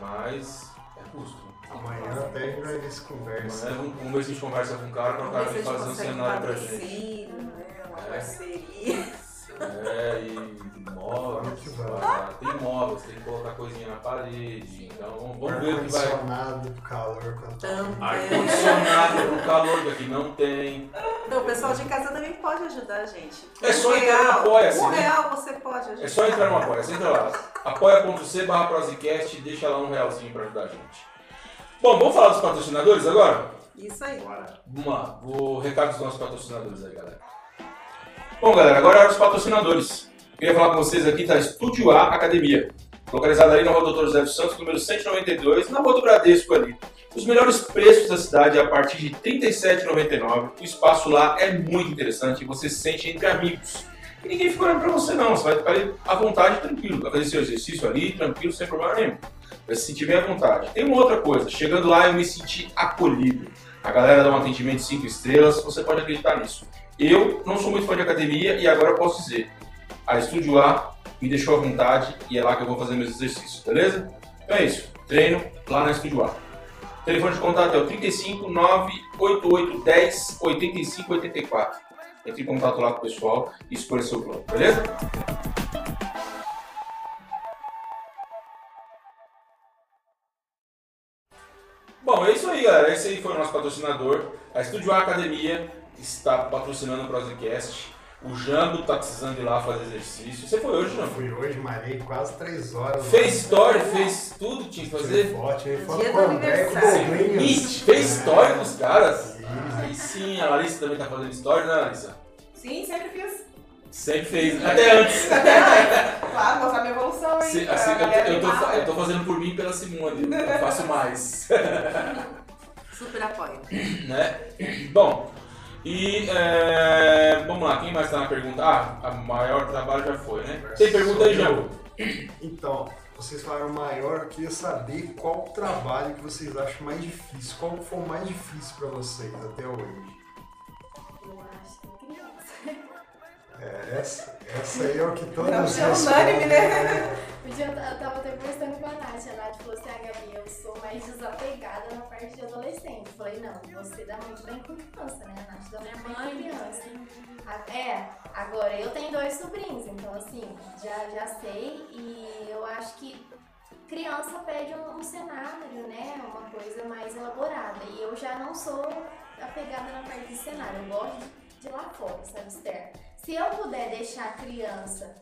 Mas é custo. Amanhã até a gente vai ver se conversa. Mas, né, vamos, ver se a gente conversa com o cara para o cara fazer um cenário pra gente. né? Uma É. parceria. É, e móveis. Ah, Tem móveis, tem que colocar coisinha na parede. Então vamos, ver o que vai. Ar-condicionado pro calor quanto Também. Ar-condicionado pro calor, que aqui não tem. Então, o pessoal de casa também pode ajudar a gente. É só Um entrar no real- Apoia-se, Um né? real você pode ajudar. É só entrar no Apoia, você entra lá. apoia.c barra Prosicast e deixa lá um realzinho pra ajudar a gente. Bom, vamos falar dos patrocinadores agora? Isso aí. Vamos lá, o recado dos nossos patrocinadores aí, galera. Bom, galera, agora é dos patrocinadores. Queria falar com vocês aqui da Estúdio A Academia, localizada ali na rua Doutor José dos Santos, número 192, na rua do Bradesco ali. Os melhores preços da cidade a partir de R$ 37,99. O espaço lá é muito interessante você se sente entre amigos. E ninguém fica olhando pra você não, você vai ficar ali à vontade, tranquilo. Vai fazer seu exercício ali, tranquilo, sem problema nenhum. Vai se sentir bem à vontade. Tem uma outra coisa, chegando lá eu me senti acolhido. A galera dá um atendimento 5 estrelas, você pode acreditar nisso. Eu não sou muito fã de academia e agora eu posso dizer, a Estúdio A me deixou à vontade e é lá que eu vou fazer meus exercícios, beleza? Então é isso, treino lá na Estúdio A. O telefone de contato é o 35 988 10 85 84. Entre em contato lá com o pessoal e escolha seu plano, beleza? Bom, é isso aí, galera. Esse aí foi o nosso patrocinador. A Estúdio A Academia está patrocinando o Prosecast. O Jambo tá precisando ir lá fazer exercício. Você foi hoje, Jambo? fui hoje, marei quase três horas. Fez story, fez tudo que tinha que fazer. foto, tirei foto Dia com o fez story com os caras? Sim. Aí sim, a Larissa também tá fazendo story, né, Larissa? Sim, sempre fiz. Sempre fez, até antes. Claro, mostrar minha evolução aí. Se- pra assim, eu, eu tô, eu tô fazendo por mim e pela Simone, eu faço mais. Super apoio. né? Bom, e é, vamos lá, quem mais tá na pergunta? Ah, a maior trabalho já foi, né? Tem pergunta aí, João? Então, vocês falaram maior, eu queria saber qual trabalho que vocês acham mais difícil. Qual foi o mais difícil pra vocês até hoje? Eu acho que criança. É, essa, essa aí é o que todos Não, os é unânime, né? Um dia eu ta- eu tava até conversando com a Nath, a Nath falou assim, ah, Gabi, eu sou mais desapegada na parte de adolescente. Eu falei, não, você dá muito bem com criança, né? A Nath dá muito bem com criança. A- É, agora eu tenho dois sobrinhos, então assim, já, já sei e eu acho que criança pede um, um cenário, né? Uma coisa mais elaborada. E eu já não sou apegada na parte de cenário, eu gosto de, de lá fora, sabe, externo. Se eu puder deixar a criança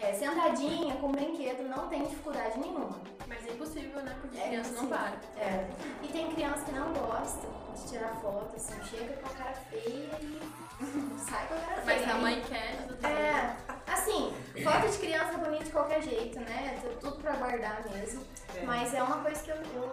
é, sentadinha com brinquedo, não tem dificuldade nenhuma. Mas é impossível, né? Porque É criança não para. É. E tem criança que não gosta de tirar foto, assim, chega com a cara feia e sai com a cara feia. Mas a mãe quer. É, assim, foto de criança é bonita de qualquer jeito, né? Tem tudo pra guardar mesmo. É. Mas é uma coisa que eu, eu,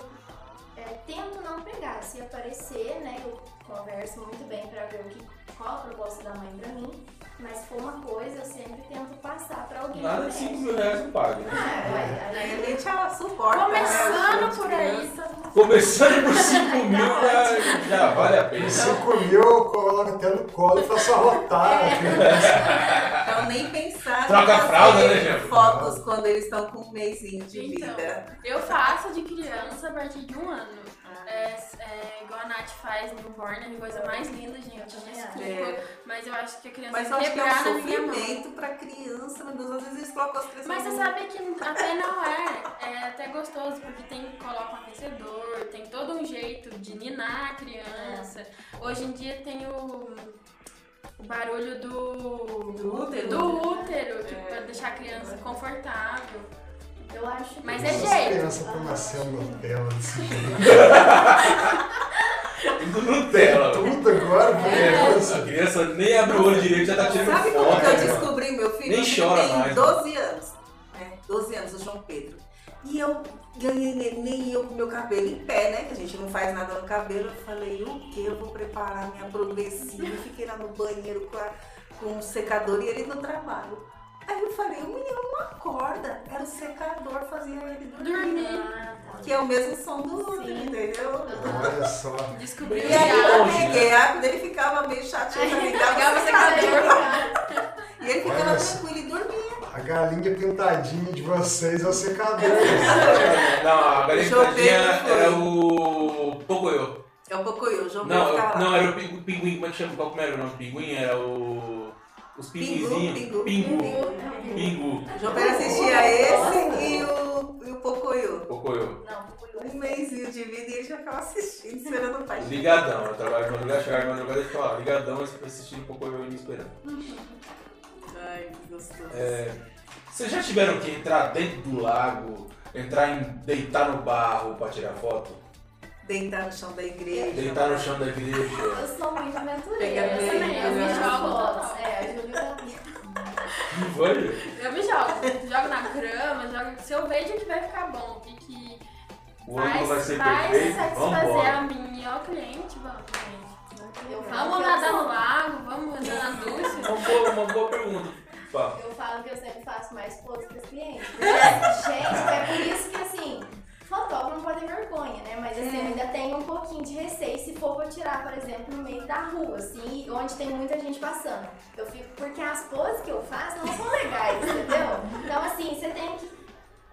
é, tento não pegar. Se aparecer, né? Eu converso muito bem pra ver o que, qual a proposta da mãe pra mim. Mas se for uma coisa, eu sempre tento passar pra alguém. Nada de 5 merece. mil reais não paga, né? Ah, aí- a gente ah, suporta. né, Começando os por aí, Começando por 5 mil já, já vale a pena. 5 mil eu coloco até no colo e faço arrotar a criança. Então nem pensar Troca a fralda, né, gente? fotos quando eles estão com um mêsinho de Então. vida. Eu faço de criança a partir de um ano. É, é, igual a Nath faz newborn, é a coisa mais linda, gente. Desculpa. É. Mas eu acho que a criança Mas eu acho que é um sofrimento pra criança, meu Deus, às vezes eles colocam as crianças Mas você sabe que até não é. É até gostoso, porque tem coloca um aquecedor, tem todo um jeito de ninar a criança. Hoje em dia tem o, o barulho do, Do útero. do útero, tipo, É. pra deixar a criança confortável. Eu acho Mas que- é Essas jeito. crianças estão nascendo Nutella desse jeito. Tudo Nutella. Tudo agora, É, criança. a criança nem abre o olho direito, já tá tirando Sabe como foto. que eu né? descobri meu filho? Nem chora tem mais, 12 anos. Né? 12 anos, o João Pedro. E eu ganhei neném e eu com meu cabelo em pé, né? Que a gente não faz nada no cabelo. Eu falei, o que? Eu vou preparar minha progressiva. Eu Fiquei lá no banheiro com, a- com um secador e ele no trabalho. Aí eu falei, o menino não acorda. Era o secador, fazia ele dormir. Dormir. Que é o mesmo som do Sim. entendeu? Olha só. Descobri E aí eu peguei, ah, quando ele ficava meio chateado, eu ligava o o secador. E ele ficava Olha tranquilo e dormia. A galinha pintadinha de vocês é o secador. Não, a galinha João tadinha Pedro foi. era o Pocoyo. É pouco eu, o João Não, não, era o pingu- pinguim, como é que chama? Qual era o nome? Pinguim era o. Os pinguinzinhos. Pingu, Pingu. pingu. Pingu. João Pedro assistia esse e o, e o Pocoyo. Pocoyo. Não, foi Um mêsinho de vida e ele já ficava assistindo, esperando o pai. Ligadão, eu trabalho de madrugada, chegava de madrugada e ficava ligadão, assistindo Pocoyo e me esperando. Ai, que gostoso. É, vocês já tiveram que entrar dentro do lago, entrar em. deitar no barro pra tirar foto? Deitar no chão da igreja. Deitar no chão da igreja? Eu sou muito aventureira. Eu também, eu me jogo. É, a Júlia também. Foi? Eu me jogo. Jogo na grama, jogo. Se eu vejo que vai ficar bom e que O ângulo vai ser vai perfeito? satisfazer Vambora. a mim e ao cliente, vamos, gente. Eu falo Vamos eu nadar no lago, vamos andar na Dulce. Uma boa, uma boa pergunta. Fala. Eu falo que eu sempre faço mais fotos que os clientes. Gente, é por isso que assim, fotógrafo não pode ter vergonha, né? Mas assim, eu ainda tenho um pouquinho de receio se for pra tirar, por exemplo, no meio da rua, assim, onde tem muita gente passando. Eu fico, porque as poses que eu faço não são legais, entendeu? Então assim, você tem que.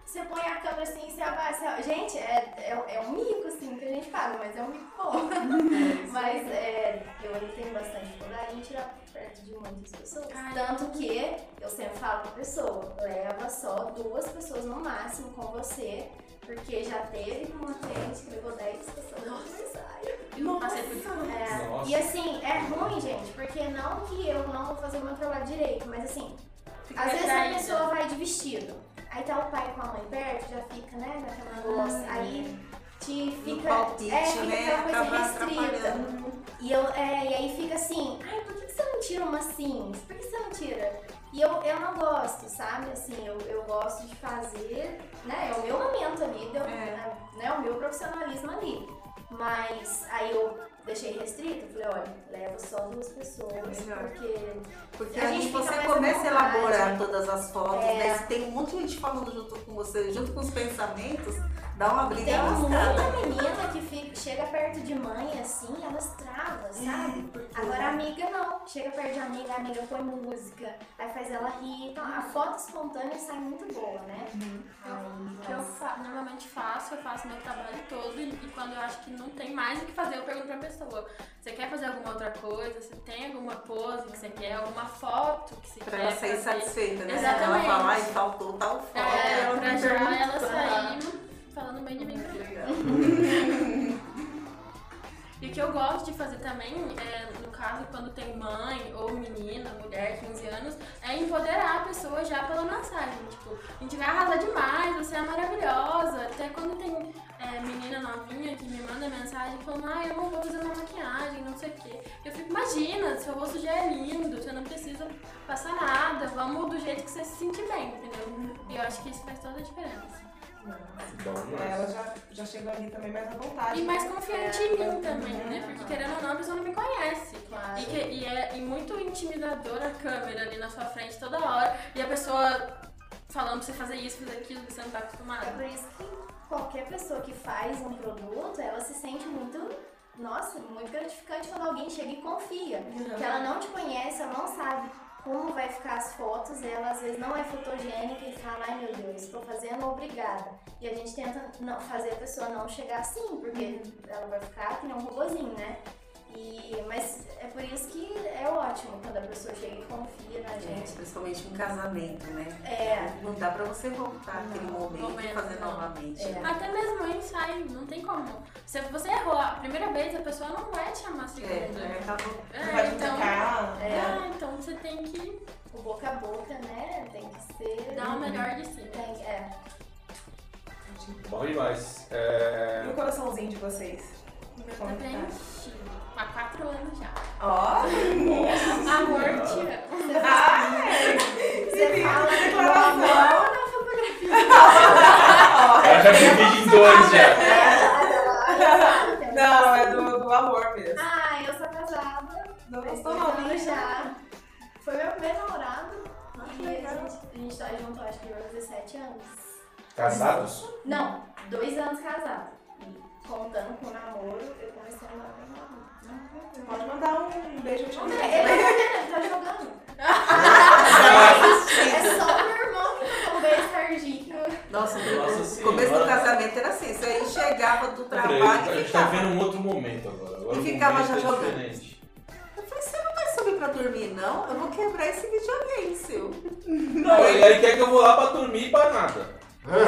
Você põe a câmera assim, você abaixa. Gente, é, é, é um mico, assim, que a gente paga, mas é um mico bom. Mas é, eu ainda tenho bastante dificuldade em tirar perto de muitas pessoas. Ai, Tanto que eu sempre falo pra pessoa, leva só duas pessoas no máximo com você, porque já teve uma cliente que levou 10 pessoas no aniversário. Isso. É, Nossa. e assim, é ruim, gente, porque não que eu não vou fazer o meu trabalho direito, mas assim, Fica às vezes a retraída. pessoa vai de vestido. Aí tá o pai com a mãe perto, já fica, né, naquela negócio. Aí te fica. palpite, é, fica né? aquela coisa Acaba restrita. E, eu, é, e aí fica assim, ai, por que, que você não tira uma assim? Por que você não tira? E eu, eu não gosto, sabe? Assim, eu, eu gosto de fazer, né? É o meu momento ali, deu, É. né? O meu profissionalismo ali. Mas aí eu deixei restrito, falei, olha, leva só duas pessoas, Melhor. porque Porque A gente você começa a elaborar todas as fotos, É. né? Se tem um monte de gente falando junto com você, junto com os pensamentos, dá uma briga tem muita menina que fica, chega perto de mãe assim, elas travam, sabe? Agora a amiga não, chega perto de amiga, a amiga põe música, aí faz ela rir, então a foto espontânea sai muito boa, né? Aí, O que eu mas- fa- normalmente faço, eu faço meu trabalho todo e, e quando eu acho que não tem mais o que fazer, eu pergunto pra pessoa: você quer fazer alguma outra coisa? Você tem alguma pose que você quer? Alguma foto que você Pra quer? ela sair satisfeita, né? Exatamente. Ela fala, ai, faltou tal foto. É, ela pra já ela sair falando bem de mim. E o que eu gosto de fazer também, é, no caso, quando tem mãe ou menina, mulher, 15 anos, é empoderar a pessoa já pela mensagem. Tipo, a gente vai arrasar demais, você é maravilhosa. Até quando tem é, menina novinha que me manda mensagem falando, ah, eu não vou fazer uma maquiagem, não sei o quê. Eu fico, imagina, seu rosto já é lindo, você não precisa passar nada, vamos do jeito que você se sentir bem, entendeu? E eu acho que isso faz toda a diferença. Bom. Ela já, já chega ali também mais à vontade. E mais confiante em mim também, né? Porque querendo ou não, a pessoa não me conhece. Claro. E, que, e é e muito intimidadora a câmera ali na sua frente toda hora. E a pessoa falando pra você fazer isso, fazer aquilo, que você não tá É acostumado. por isso que qualquer pessoa que faz um produto, ela se sente muito, nossa, muito gratificante quando alguém chega e confia. Que ela não te conhece, ela não sabe como vai ficar as fotos, ela às vezes não é fotogênica e fala, ai meu Deus, estou fazendo obrigada. E a gente tenta não fazer a pessoa não chegar assim, porque ela vai ficar que nem um robozinho, né? E, mas é por isso que é ótimo quando a pessoa chega e confia na gente. Gente, principalmente em casamento, né? É, Não dá pra você voltar aquele momento e momento, fazer não. novamente. É. né? Até mesmo em ensaio, não tem como. Se você errou a primeira vez, a pessoa não vai te chamar a É, segunda. é, acabou. É, vai então, ficar. É. ah, então você tem que o boca a boca, né? Tem que ser. dar o melhor de si. Tem, é. Bom demais. É... E o coraçãozinho de vocês? O meu Como tá que tá? preenchido. Há quatro anos já. Ó! Amor, te amo. Ai! Você fala que o declaração. amor na fotografia. Ela já divide em dois já. Não, é do, do amor mesmo. Ah, eu sou casada. Não não, né? já. Foi meu primeiro namorado. E a gente, a gente tá junto, acho que há 17 anos. Casados? Não, dois anos casado. E contando com o namoro, eu comecei a namorar com namoro. Pode mandar um beijo Ele, amo. ele tá jogando. É só o meu irmão que não beijo Serginho. Nossa, Nossa começo do casamento era assim, você aí chegava do Peraí, trabalho a e gente tá ficava. vendo um outro momento agora. agora E ficava já é jogando. diferente. Eu falei, você não vai subir pra dormir, não? Eu vou quebrar esse videogame seu. Não, e aí quer que eu vou lá pra dormir e pra nada. Pra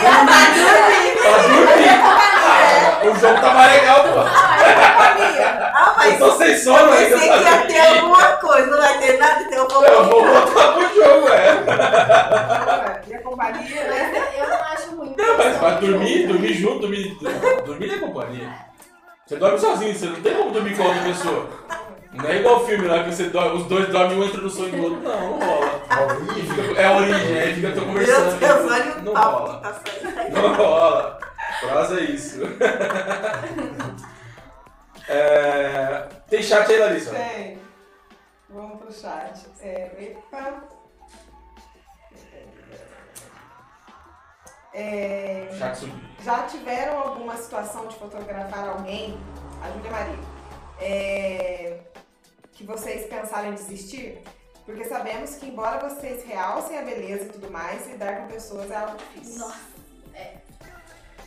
dormir. Pra dormir. Ah, o jogo tá mais legal, pô. Ah, mas Eu tô sem sono eu ainda pensei pra que ia ter alguma coisa, não vai ter nada, então eu vou Eu vou voltar pro jogo, é. E a companhia, né? Mas eu não acho muito. Não, mas pra gostoso. dormir, dormir junto, dormir. Dormir é companhia. Você dorme sozinho, você não tem como dormir com outra pessoa. Não é igual filme lá que você dorme, os dois dormem, um entra no sonho do outro. Não, não rola. E fica- é a origem, aí fica tô Meu conversando. Deus, olha o não papo rola. que tá. Não rola. Frase é isso. É, Tem chat aí, Larissa? Tem. Vamos pro chat. É, epa. É, Chat subiu. já tiveram alguma situação de fotografar alguém, a Júlia Maria, é, que vocês pensaram em desistir? Porque sabemos que, embora vocês realcem a beleza e tudo mais, lidar com pessoas é algo difícil. Nossa.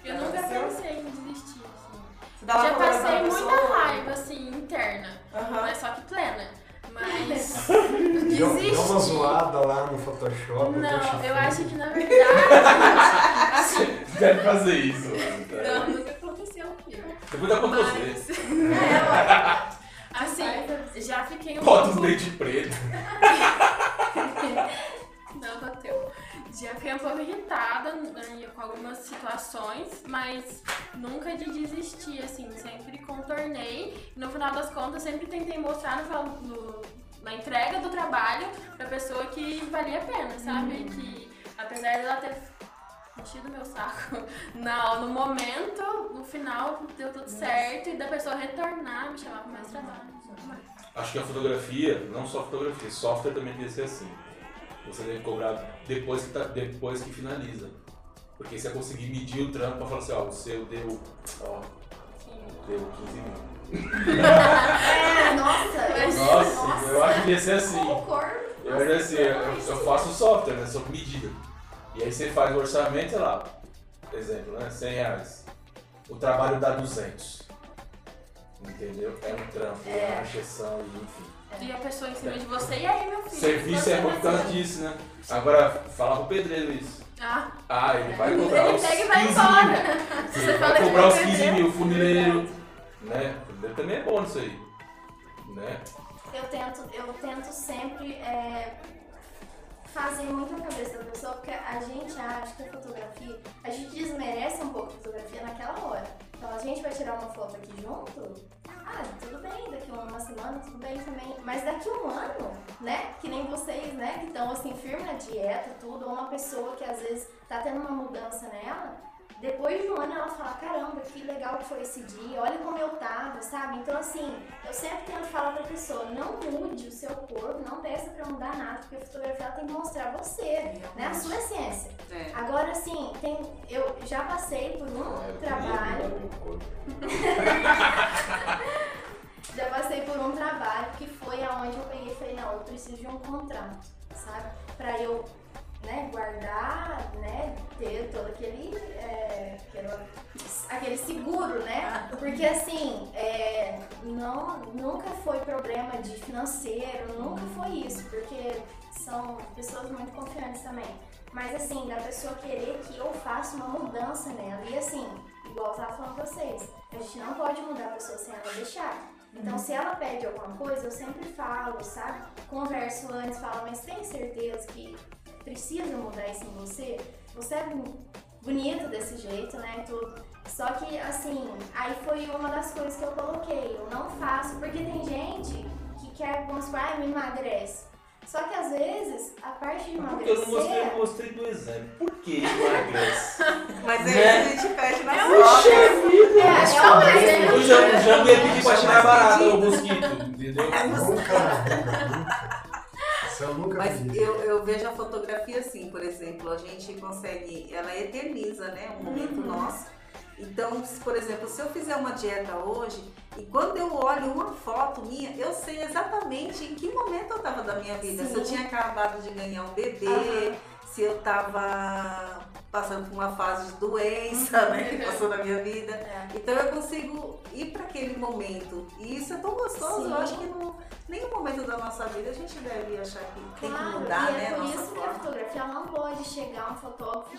Eu nunca Aconteceu? pensei em desistir, assim. Você Já passei muita pessoa? raiva, assim, interna. Aham. Mas só que plena. Mas Deu, deu uma zoada lá no Photoshop. Não, eu acho que na verdade. assim, Deve fazer isso. não, nunca aconteceu comigo. Depois dá pra você. Mas. É, assim, já fiquei um Bota os pouco. dentes pretos. Não bateu. Já fiquei um pouco irritada né, com algumas situações, mas nunca de desistir, assim, sempre contornei. No final das contas, sempre tentei mostrar no, no- na entrega do trabalho pra pessoa que valia a pena, sabe? Que apesar dela ter enchi do meu saco. Não, no momento, no final, deu tudo certo. E da pessoa retornar, me chamar pra mais trabalho. Acho que a fotografia, não só a fotografia, software também deve ser assim. Você deve cobrar depois que, tá, depois que finaliza. Porque você vai conseguir medir o trampo pra falar assim, ó, o seu deu, ó, deu 15 mil. É, nossa, eu Nossa, eu acho que ia ser assim. Concordo. Eu, era assim, eu, eu faço software, né? Sob medida. E aí você faz o orçamento, sei lá, exemplo, né? 100 reais. O trabalho dá 200. Entendeu? É um trampo, é, É. uma injeção, enfim. E a pessoa em cima de você, e aí, meu filho? Serviço Você é vai disso, né? Agora, fala pro pedreiro isso. Ah, Ah, ele vai cobrar ele os pega 15 e vai mil. embora. Se Ele você vai fala que cobrar vai os 15 perder, mil, funileiro, né? Funileiro também é bom nisso aí. Né? Eu tento, eu tento sempre é, fazer muito na cabeça da pessoa, porque a gente acha que a fotografia, a gente desmerece um pouco a fotografia naquela hora. Então a gente vai tirar uma foto aqui junto, ah, tudo bem, daqui uma semana, tudo bem também. Mas daqui um ano, né? Que nem vocês, né? Que estão assim, firme na dieta, tudo, ou uma pessoa que às vezes tá tendo uma mudança nela, depois de um ano ela fala, caramba, que legal que foi esse dia, olha como eu tava, sabe? Então assim, eu sempre tento falar pra pessoa, não mude o seu corpo, não peça pra mudar nada, porque a fotografia ela tem que mostrar você, né? A sua essência. É. Agora assim, tem, eu já passei por um É, eu trabalho. Já passei por um trabalho que foi aonde eu peguei e falei, não, eu preciso de um contrato, sabe? Pra eu né, guardar, né, ter todo aquele, é, aquele seguro, né? Porque assim, é, não, nunca foi problema de financeiro, nunca foi isso, porque são pessoas muito confiantes também. Mas assim, da pessoa querer que eu faça uma mudança nela. E assim, igual eu tava falando pra vocês, a gente não pode mudar a pessoa sem ela deixar. Então, se ela pede alguma coisa, eu sempre falo, sabe? Converso antes, falo, mas tem certeza que precisa mudar isso em você? Você é bonito desse jeito, né? Tudo. Só que, assim, aí foi uma das coisas que eu coloquei. Eu não faço, porque tem gente que quer, vamos supor, ah, me emagrece. Só que às vezes, a parte de Porque eu não mostrei, emagrecer. eu mostrei do exemplo. Por que emagrece? Mas aí Né? a gente pede na É foto. chefe, é, Mas é um exemplo. O Jambo ia pedir pra tirar barata o mosquito, entendeu? Isso eu nunca Mas vi. eu, eu vejo a fotografia assim, por exemplo, a gente consegue, ela eterniza, né, um momento nosso. Então, por exemplo, se eu fizer uma dieta hoje e quando eu olho uma foto minha, eu sei exatamente em que momento eu estava da minha vida. Se eu Sim. tinha acabado de ganhar um bebê, Aham. Se eu estava passando por uma fase de doença, né, que passou na minha vida. É. Então eu consigo ir para aquele momento. E isso é tão gostoso, Sim. eu acho que no nenhum momento da nossa vida a gente deve achar que tem que Claro, mudar, e né, é a por isso que a forma. fotografia não pode chegar um fotógrafo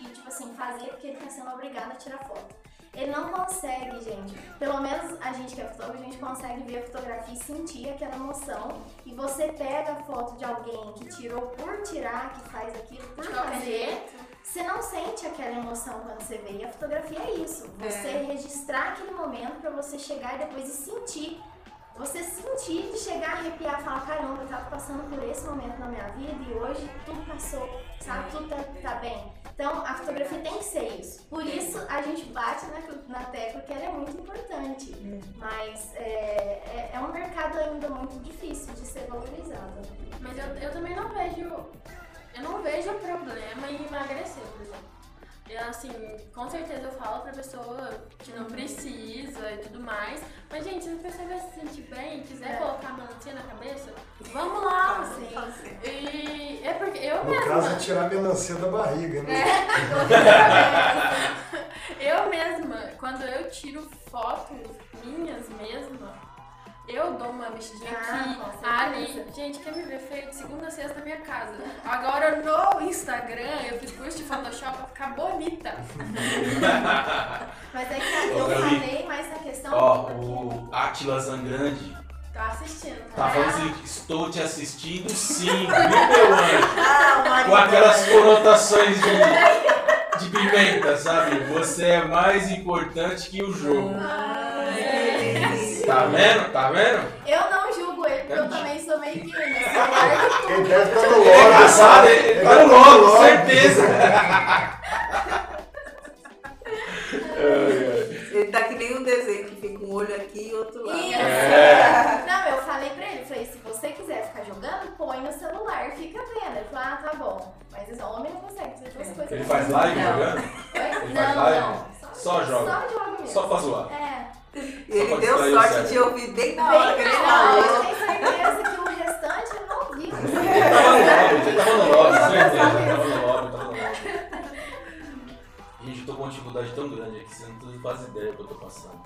e, tipo assim, fazer porque ele tá sendo obrigado a tirar foto. Ele não consegue, gente. Pelo menos a gente que é fotógrafo, a gente consegue ver a fotografia e sentir aquela emoção. E você pega a foto de alguém que tirou por tirar, que faz aquilo por qualquer fazer. Você não sente aquela emoção quando você vê. E a fotografia é isso. Você É. registrar aquele momento pra você chegar e depois e sentir. Você sentir de chegar a arrepiar e falar, caramba, eu tava passando por esse momento na minha vida e hoje tudo passou, sabe? Tudo tá, tá bem. Então a fotografia tem que ser isso. Por isso a gente bate na, na tecla que ela é muito importante. Mas é, é, é um mercado ainda muito difícil de ser valorizado. Mas eu, eu também não vejo. Eu não vejo problema em emagrecer, por exemplo. Assim, com certeza eu falo pra pessoa que não precisa e tudo mais. Mas, gente, se a pessoa vai se sentir bem e quiser É. colocar a melancia na cabeça, vamos lá. Fazer, fazer. E é porque eu No mesma. caso, é tirar a melancia da barriga, né? Eu mesma, quando eu tiro fotos minhas mesma, eu dou uma mexidinha Ah, aqui, com ali. certeza. Gente, quer me ver feio de segunda a sexta na minha casa. Agora no Instagram, eu fiz curso de Photoshop pra ficar bonita. Mas é que eu falei mais na questão. Ó, o Atila Zangrande Tá assistindo. tá né? falando assim, estou te assistindo sim, viu meu anjo? Ah, Com aquelas conotações de, de pimenta, sabe? Você é mais importante que o jogo. Ai, Tá vendo? Tá vendo? Eu não julgo ele, porque eu também sou meio que Ele deve estar no Ele é logo. engraçado, ele tá no logo, certeza. Ele tá que nem um desenho que fica um olho aqui e outro lá. Isso. É. Não, eu falei pra ele, falei, se você quiser ficar jogando, põe no celular, fica vendo. Ele falou, ah, tá bom. Mas esse homem não consegue fazer duas coisas. Ele faz live jogando? Ele Não, faz live? não. Só joga. Só joga mesmo. Só pra zoar. É. E ele deu sorte de ouvir bem na hora que Bem ele falou. eu tenho certeza que o restante eu não ouvi. Ele tava no lobby, ele tava no lobby, certeza. Ele tava no lobby, tava no lobby. Gente, eu tô com uma dificuldade tão grande aqui, você não faz ideia do que eu tô passando.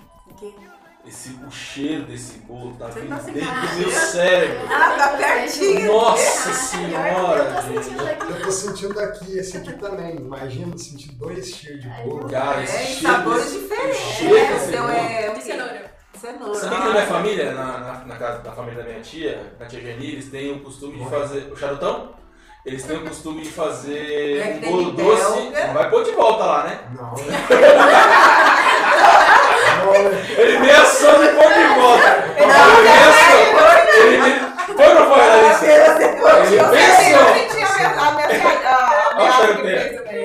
Esse, o cheiro desse bolo tá Você vindo tá dentro do meu cérebro. Ah, tá pertinho. Nossa senhora, Eu tô sentindo gente. daqui. Eu tô sentindo aqui, esse aqui também. Imagina sentir dois cheiros de bolo. Cara, esse É, em cheiro sabores desse- diferentes. o cheiro É, é o De quê? cenoura. Cenoura. Sabia que na minha família, na, na, na casa da família da minha tia, na tia Geni, eles têm o costume de fazer. O charutão? Eles têm o costume de fazer É um bolo doce. Não vai pôr de volta lá, né? Não. Ele me pôr de volta. Ele ameaçou. Ele. Foi ou não foi, Larissa? Ele também.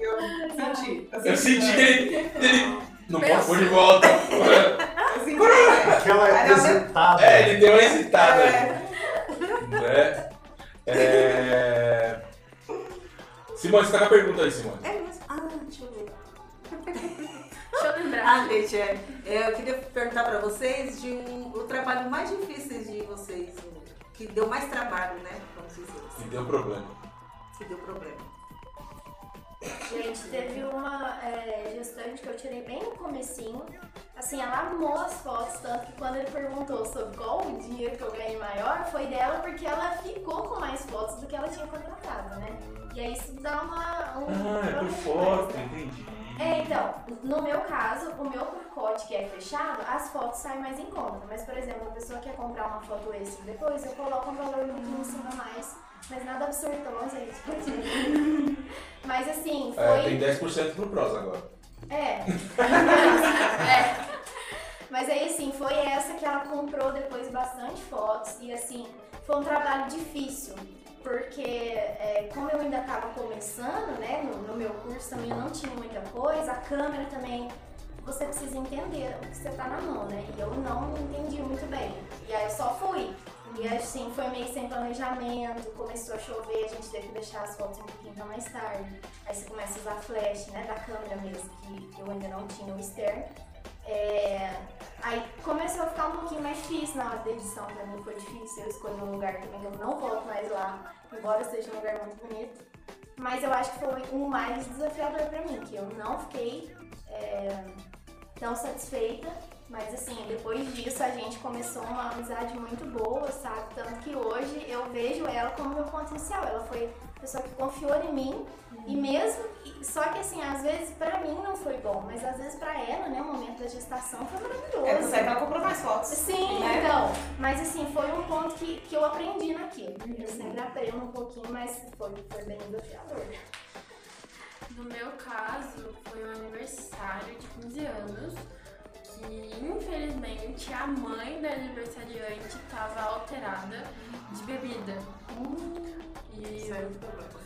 Eu senti. Eu senti que ele. não pode pôr de volta. Senti. né? Aquela Aí deu uma- hesitada. É, ele deu uma hesitada. É. Né? É... Simone, você tá com a pergunta aí, Simone. É mesmo? Ah, deixa eu ver. Deixa eu lembrar. Ah, gente, é, é, eu queria perguntar pra vocês de um, o trabalho mais difícil de vocês, que deu mais trabalho, né? Vamos dizer assim, deu problema. que deu problema. Gente, teve uma é, gestante que eu tirei bem no comecinho. Assim, ela amou as fotos, tanto que quando ele perguntou sobre qual o dia que eu ganhei maior, foi dela porque ela ficou com mais fotos do que ela tinha contratado, né? E aí isso dá uma... Um Ah, é por foto, né? entendi. É, então, no meu caso, o meu pacote que é fechado, as fotos saem mais em conta. Mas, por exemplo, a pessoa quer comprar uma foto extra depois, eu coloco um valor um pouquinho em cima a mais. Mas nada absurdão, gente. Mas assim, foi. É, tem 10% pro Pros agora. É. é. Mas aí, assim, foi essa que ela comprou depois bastante fotos. E, assim, foi um trabalho difícil. Porque, é, como eu ainda estava começando, né, no, no meu curso também não tinha muita coisa, a câmera também, você precisa entender o que você tá na mão, né? E eu não entendi muito bem. E aí eu só fui. E assim, foi meio sem planejamento, começou a chover, a gente teve que deixar as fotos um pouquinho pra mais tarde. Aí você começa a usar flash, né, da câmera mesmo, que eu ainda não tinha o externo. É, Aí começou a ficar um pouquinho mais difícil na hora da edição, pra mim foi difícil. Eu escolhi um lugar também que eu não volto mais lá, embora seja um lugar muito bonito. Mas eu acho que foi o mais desafiador pra mim, que eu não fiquei é, tão satisfeita. Mas assim, depois disso a gente começou uma amizade muito boa, sabe? Tanto que hoje eu vejo ela como meu potencial. Ela foi a pessoa que confiou em mim. E mesmo. Só que assim, às vezes pra mim não foi bom, mas às vezes pra ela, né, o momento da gestação foi maravilhoso. É, você ela comprou mais fotos. Sim, né? então. Mas assim, foi um ponto que, que eu aprendi naquilo. Eu sempre aprendo um pouquinho, mas foi, foi bem desafiador. No meu caso, foi um aniversário de 15 anos que, infelizmente, a mãe da aniversariante estava alterada de bebida. E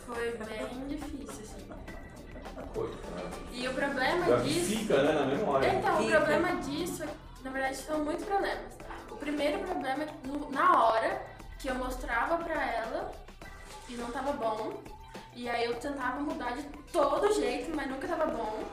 foi bem difícil, assim. Coitado. E o problema Já disso... fica, né, na memória. Então, o Fica. problema disso, é que, na verdade, são muitos problemas. O primeiro problema é que na hora que eu mostrava pra ela e não tava bom, e aí eu tentava mudar de todo jeito, mas nunca tava bom.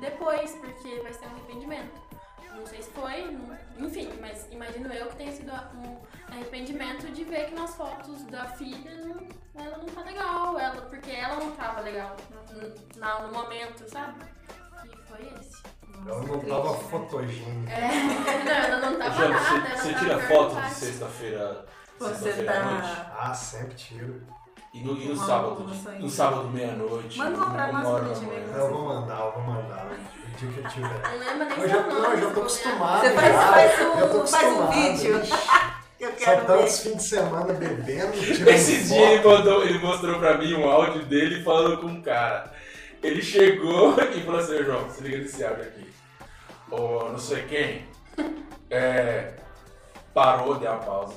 Depois, porque vai ser um arrependimento. Não sei se foi, não- enfim, mas imagino eu que tenha sido um arrependimento de ver que nas fotos da filha não- ela não tá legal, ela, porque ela não tava legal no, na- no momento, sabe? E foi esse. Ela não tava fotogênica. Não, ela não tava Jana, nada. você, ela você tava tira foto de sexta-feira Você sexta-feira à noite? tá. Ah, sempre tiro. E no, e no sábado? No sábado, meia-noite? Manda uma pra nós. Eu vou mandar, eu vou mandar. O dia que eu tiver. Não lembro nem Eu já, nome. não, eu já tô acostumado. Você faz, já. faz Eu tô um, faz um acostumado. vídeo. Eu quero ver. tantos fins de semana bebendo, tirando Esse dia ele, mandou, ele mostrou pra mim um áudio dele falando com um cara. Ele chegou e falou assim, "Ô, João, se liga nesse áudio aqui. Ô, não sei quem, é, parou, deu uma pausa.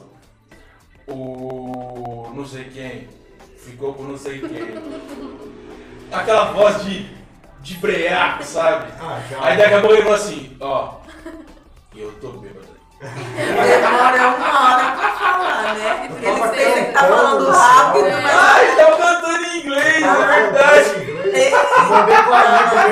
O não sei quem ficou com não sei quem. Aquela voz de de brear, sabe? Ah. Aí daqui a pouco ele falou assim, ó, eu tô bêbado. Demora uma hora pra falar, né? Porque ele que tá falando rápido, mas. Ah, ele tava cantando em inglês, é verdade. Eu mandei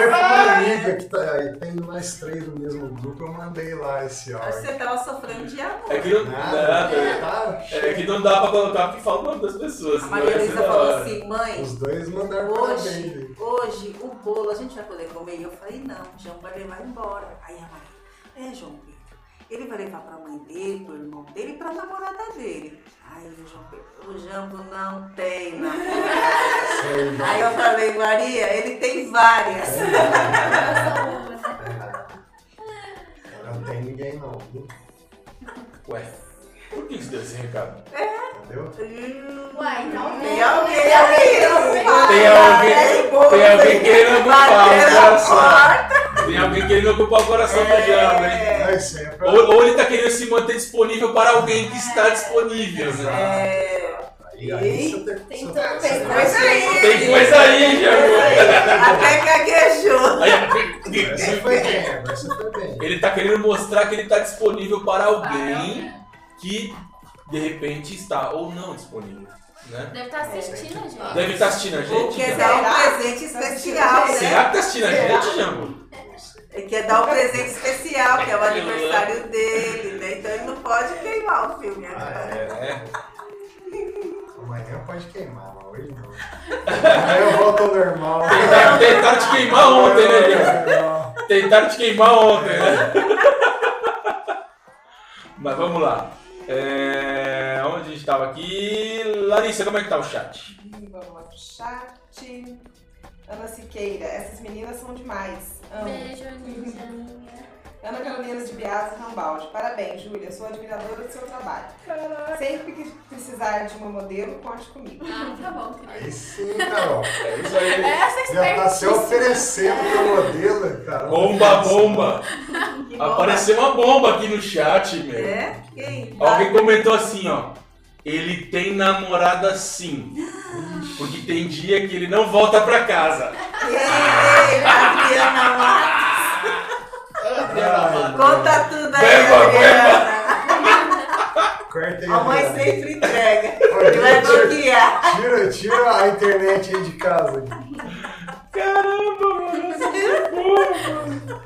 pra amiga, que tá, aí tem mais três do mesmo grupo, eu mandei lá esse áudio. Você tava sofrendo de amor. É que não, Nada, nada, tá é que não dá pra colocar porque fala o nome das pessoas. A senão Maria Luísa da falou assim, mãe, Os dois mandaram Hoje, parabéns. hoje o bolo a gente vai poder comer? E eu falei, não, o João vai levar embora. Aí a Maria, é João ele vai levar pra mãe dele, pro irmão dele e pra namorada dele. Aí o o Jambo não tem não. Aí eu falei, Maria, ele tem várias. Não tem ninguém não, viu? Ué, por que você deu esse recado? entendeu? Uai, então Tem alguém Tem alguém, tem alguém querendo ocupar o coração. Tem alguém querendo ocupar o coração? Não, isso aí é pra... Ou, ou ele tá querendo se manter disponível para alguém que está disponível, né? É, Aí, aí tem, Tem coisa aí. Tem coisa aí, Jambo. até gaguejou. Aí, foi bem, foi bem. Ele tá querendo mostrar que ele tá disponível para alguém que de repente está ou não disponível, né? Deve estar assistindo a gente. Deve estar assistindo a Ou gente. quer Jambo? dar um presente especial, Será né? que tá assistindo a gente, Jambo? Ele quer dar um presente especial, que é o aniversário dele, né? Então ele não pode queimar o filme Ah, agora. É. Amanhã pode queimar, mas hoje não. Amanhã eu volto ao normal. Tentaram, tentaram te queimar ontem, né. Tentaram te queimar ontem, né? Mas vamos lá. É, onde a gente estava aqui? Larissa, como é que tá o chat? Vamos lá pro chat. Ana Siqueira, essas meninas são demais. Amo. Beijo, Aninha. Ana Carolina de Biasa Rambaldi. Parabéns, Júlia. Sou admiradora do seu trabalho. Sempre que precisar de uma modelo, conte comigo. Ah, tá bom, querida. Aí sim, Carol. É isso aí. Essa Já tá se oferecendo pro modelo, cara. Bomba, bomba. Que bom. Apareceu uma bomba aqui no chat, meu. É? Quem? Alguém comentou assim, ó. Ele tem namorada sim. Porque tem dia que ele não volta pra casa. Ei, Adriana Matos. Ai, Conta tudo aí, Beba, Adriana. Corta aí. A mãe sempre entrega. Ele vai tira- bloquear. Tira, tira a internet aí de casa. Caramba, mano. essa foi boa, mano.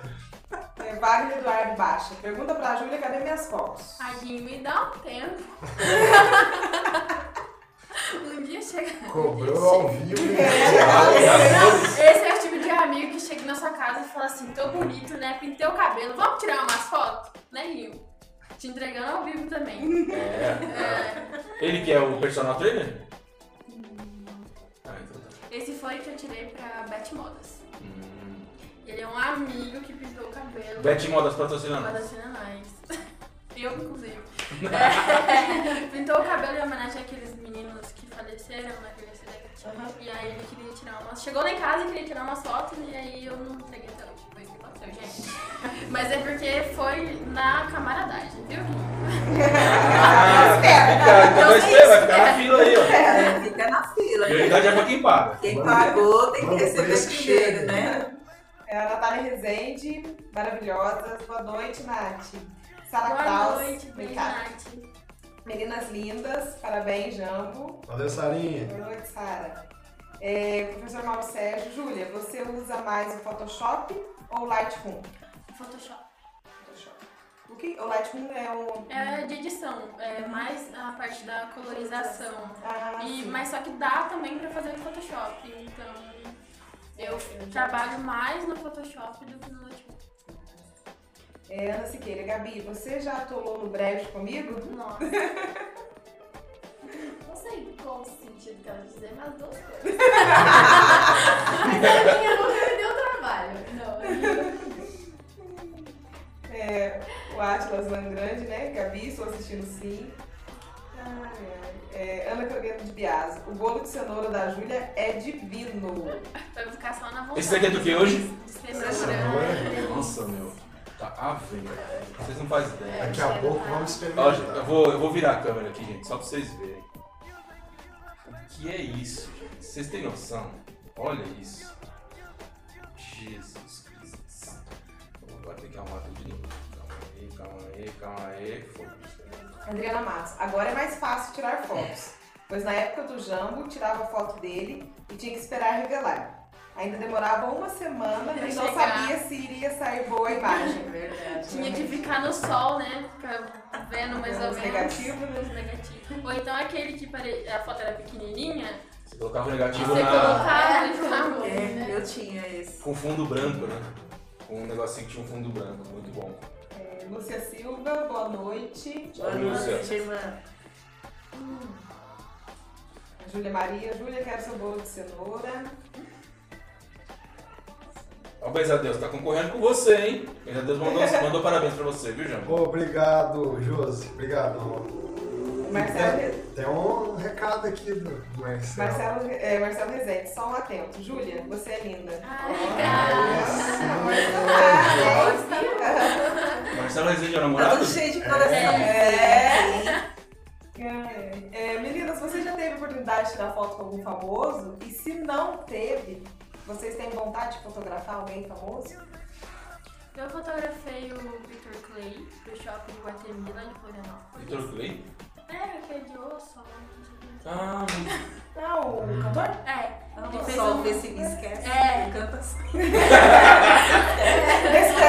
É, Wagner Eduardo Baixa. Pergunta pra Júlia cadê minhas fotos. Ai, me dá um tempo. um dia chega. Cobrou ao vivo. Esse é o tipo de amigo que chega na sua casa e fala assim, tô bonito, né? Pintei o cabelo, vamos tirar umas fotos? Né, Rio? Te entregando ao vivo também. É. É, Ele que é o personal trainer? Ah, então tá. esse foi que eu tirei pra Beth amigo que pintou o cabelo. Beth Modas patrocinando. Patrocina nós. Eu, inclusive. É, pintou o cabelo em homenagem àqueles meninos que faleceram naquele acidente. E aí ele queria tirar umas. Chegou lá em casa e queria tirar umas fotos e aí eu não entreguei até hoje. Foi isso que aconteceu, gente. Mas é porque foi na camaradagem, viu? Ah, fica, então vai esperar, vai ficar na fila aí, ó. É, fica na fila. Prioridade é pra quem paga. Quem pagou tem que receber primeiro, né? É a Natália Rezende, maravilhosa. Boa noite, Nath. Sara Boa Kraus, noite, bem. Nath. Meninas lindas, parabéns, Jambo. Valeu, Sarinha. Boa noite, Sara. É, professor Mauro Sérgio, Júlia, você usa mais o Photoshop ou o Lightroom? Photoshop. Photoshop. O que? O Lightroom é o. É de edição, é mais a parte da colorização. Ah, E, sim. mas só que dá também pra fazer no Photoshop. Então eu trabalho mais no Photoshop do que no notebook. É, Ana Siqueira, Gabi, você já atolou no breve comigo? Nossa. Não sei qual o sentido que ela dizer, mas duas coisas. mas a minha nunca me deu trabalho. Não. É, o Atlas Langrande, né? Gabi, estou assistindo sim. Ai, ai. É, Ana Carolina de Biase, o bolo de cenoura da Júlia é divino. Vai ficar só na vontade. Esse daqui é do que hoje? Cenoura. Cenoura. Nossa, meu. Tá a ver. Vocês não fazem ideia. Daqui a pouco vamos Ó, experimentar. gente, eu, vou, eu vou virar a câmera aqui, gente, só pra vocês verem. O que é isso, gente? Vocês têm noção? Olha isso. Jesus Cristo. Vou ter que arrumar tudo de novo. Calma aí, calma aí. Foda-se. Adriana Matos, agora é mais fácil tirar fotos, pois na época do Jambo tirava foto dele e tinha que esperar revelar. Ainda demorava uma semana e não sabia se iria sair boa a imagem. Verdade. Tinha que ficar no sol, né? Ficar vendo mais ou Os menos. negativos, né? Os negativos. Ou então aquele que pare... a foto era pequenininha, Você colocava o negativo você na... colocava e ficava. É, eu tinha esse. com fundo branco, né? Com um negocinho que tinha um fundo branco. Muito bom. Lúcia Silva, boa noite. Boa Lúcia. noite, irmã. Júlia Maria, Júlia, quero seu bolo de cenoura. Ó, o Benzadeus, tá concorrendo com você, hein? O Benzadeus mandou, mandou parabéns pra você, viu, Jambo? Obrigado, Josi. Obrigado. Marcelo, Tem, tem um recado aqui do Marcelo. Marcelo, é, Marcelo Rezende, só um atento. Júlia, você é linda. Ai, Marcelo Rezende é o Tá namorado? tudo cheio de coração. É. É, é, meninas, você já teve oportunidade de tirar foto com algum famoso? E se não teve, vocês têm vontade de fotografar alguém famoso? Eu fotografei o Victor Clay do shopping Guatemi lá de Florianópolis. Vitor Clay? É, aquele de osso, que. Ah, Não, o cantor? É, ele fez só um... ver se me esquece. É. Ele canta assim.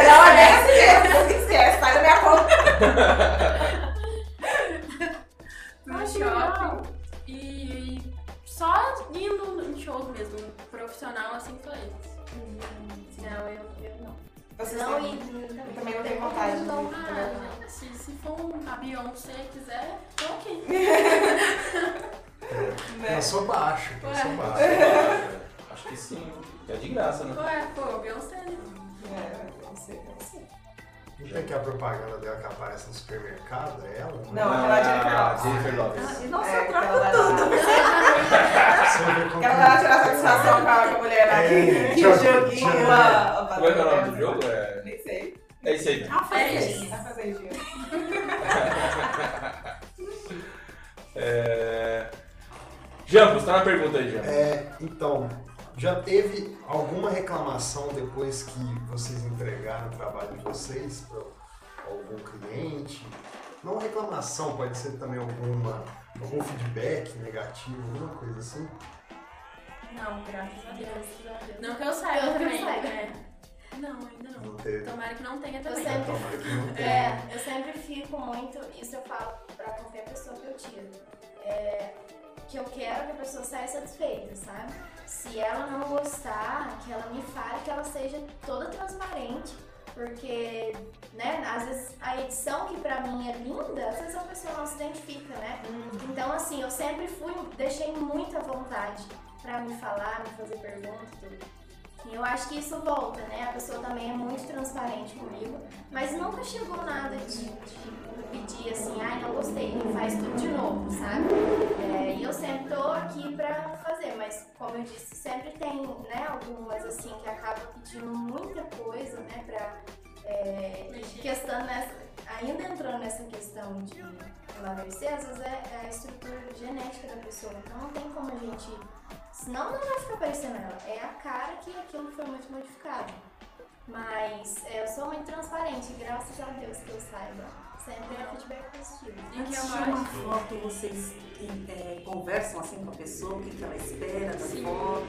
Não, é nem esquece, não se esquece, sai da minha conta. no shopping e só indo em show mesmo, profissional assim foi isso. Não, eu, eu não. Vocês Não, têm- e eu também não tenho vontade de Ah, fotografar. gente, se, se for um- a Beyoncé quiser, tô ok. Né? Eu sou baixo, eu sou baixo. acho que sim. É de graça, né? Ué, pô, Beyoncé, né? É, não sei, não. Não é que a propaganda dela que aparece no supermercado, é ela? Não, aquela Jennifer Ah, Lopez. Jennifer Lopez. Ah, e nossa, É, eu troco aquela tudo. Você Aquela lá tirar satisfação com a com a mulher lá que, É, joguinho. Como é que é o nome do jogo? É, Nem sei. é isso aí. É. Tá fazendinha. É... Jampos, tá na pergunta aí, Jampos. É, então, já teve alguma reclamação depois que vocês entregaram o trabalho de vocês para algum cliente? Não reclamação, pode ser também alguma, algum feedback negativo, alguma coisa assim? Não, graças a Deus. Não que eu saiba Eu eu também. saiba. é. Não, ainda não. Não teve. Tomara que não tenha Eu também. sempre, Tomara que não tenha. é, eu sempre fico muito, isso eu falo pra qualquer pessoa que eu tiro, é, que eu quero que a pessoa saia satisfeita, sabe? Se ela não gostar, que ela me fale, que ela seja toda transparente, porque, né, às vezes a edição que pra mim é linda, às vezes a pessoa não se identifica, né? Então, assim, eu sempre fui, deixei muita vontade pra me falar, me fazer perguntas e tudo. E eu acho que isso volta, né? A pessoa também é muito transparente comigo, mas nunca chegou nada de, de pedir assim, ai, não gostei, faz tudo de novo, sabe? É, e eu sempre tô aqui pra fazer, mas como eu disse, sempre tem, né, algumas assim que acabam pedindo muita coisa, né, pra. É, questão nessa, ainda entrando nessa questão de emagrecer, às vezes é, é a estrutura genética da pessoa, então não tem como a gente. Senão não vai ficar parecendo ela. É a cara que aquilo foi muito modificado. Mas é, eu sou muito transparente, graças a Deus que eu saiba. Sempre é feedback positivo. Que Antes eu de uma foto, vocês é, conversam assim com a pessoa, o que, que ela espera da Sim. foto.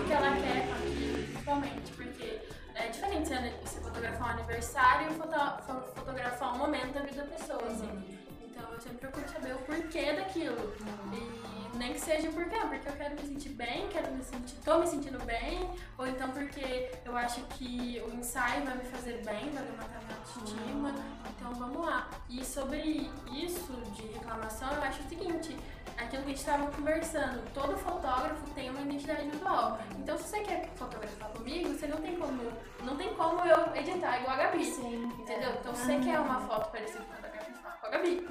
o que ela quer com aquilo, principalmente, porque é diferente você, você fotografar um aniversário e foto- fo- fotografar um momento da vida da pessoa, assim. Então eu sempre procuro saber o porquê daquilo. E nem que seja por quê, porque eu quero me sentir bem, quero me sentir, tô me sentindo bem, ou então porque eu acho que o ensaio vai me fazer bem, vai levantar minha autoestima. Então vamos lá. E sobre isso de reclamação, eu acho o seguinte, aquilo que a gente estava conversando, todo fotógrafo tem uma identidade visual. Então se você quer fotografar comigo, você não tem como, não tem como eu editar igual a Gabi. Sim, Entendeu? Então se você quer uma foto parecida com com a Gabi.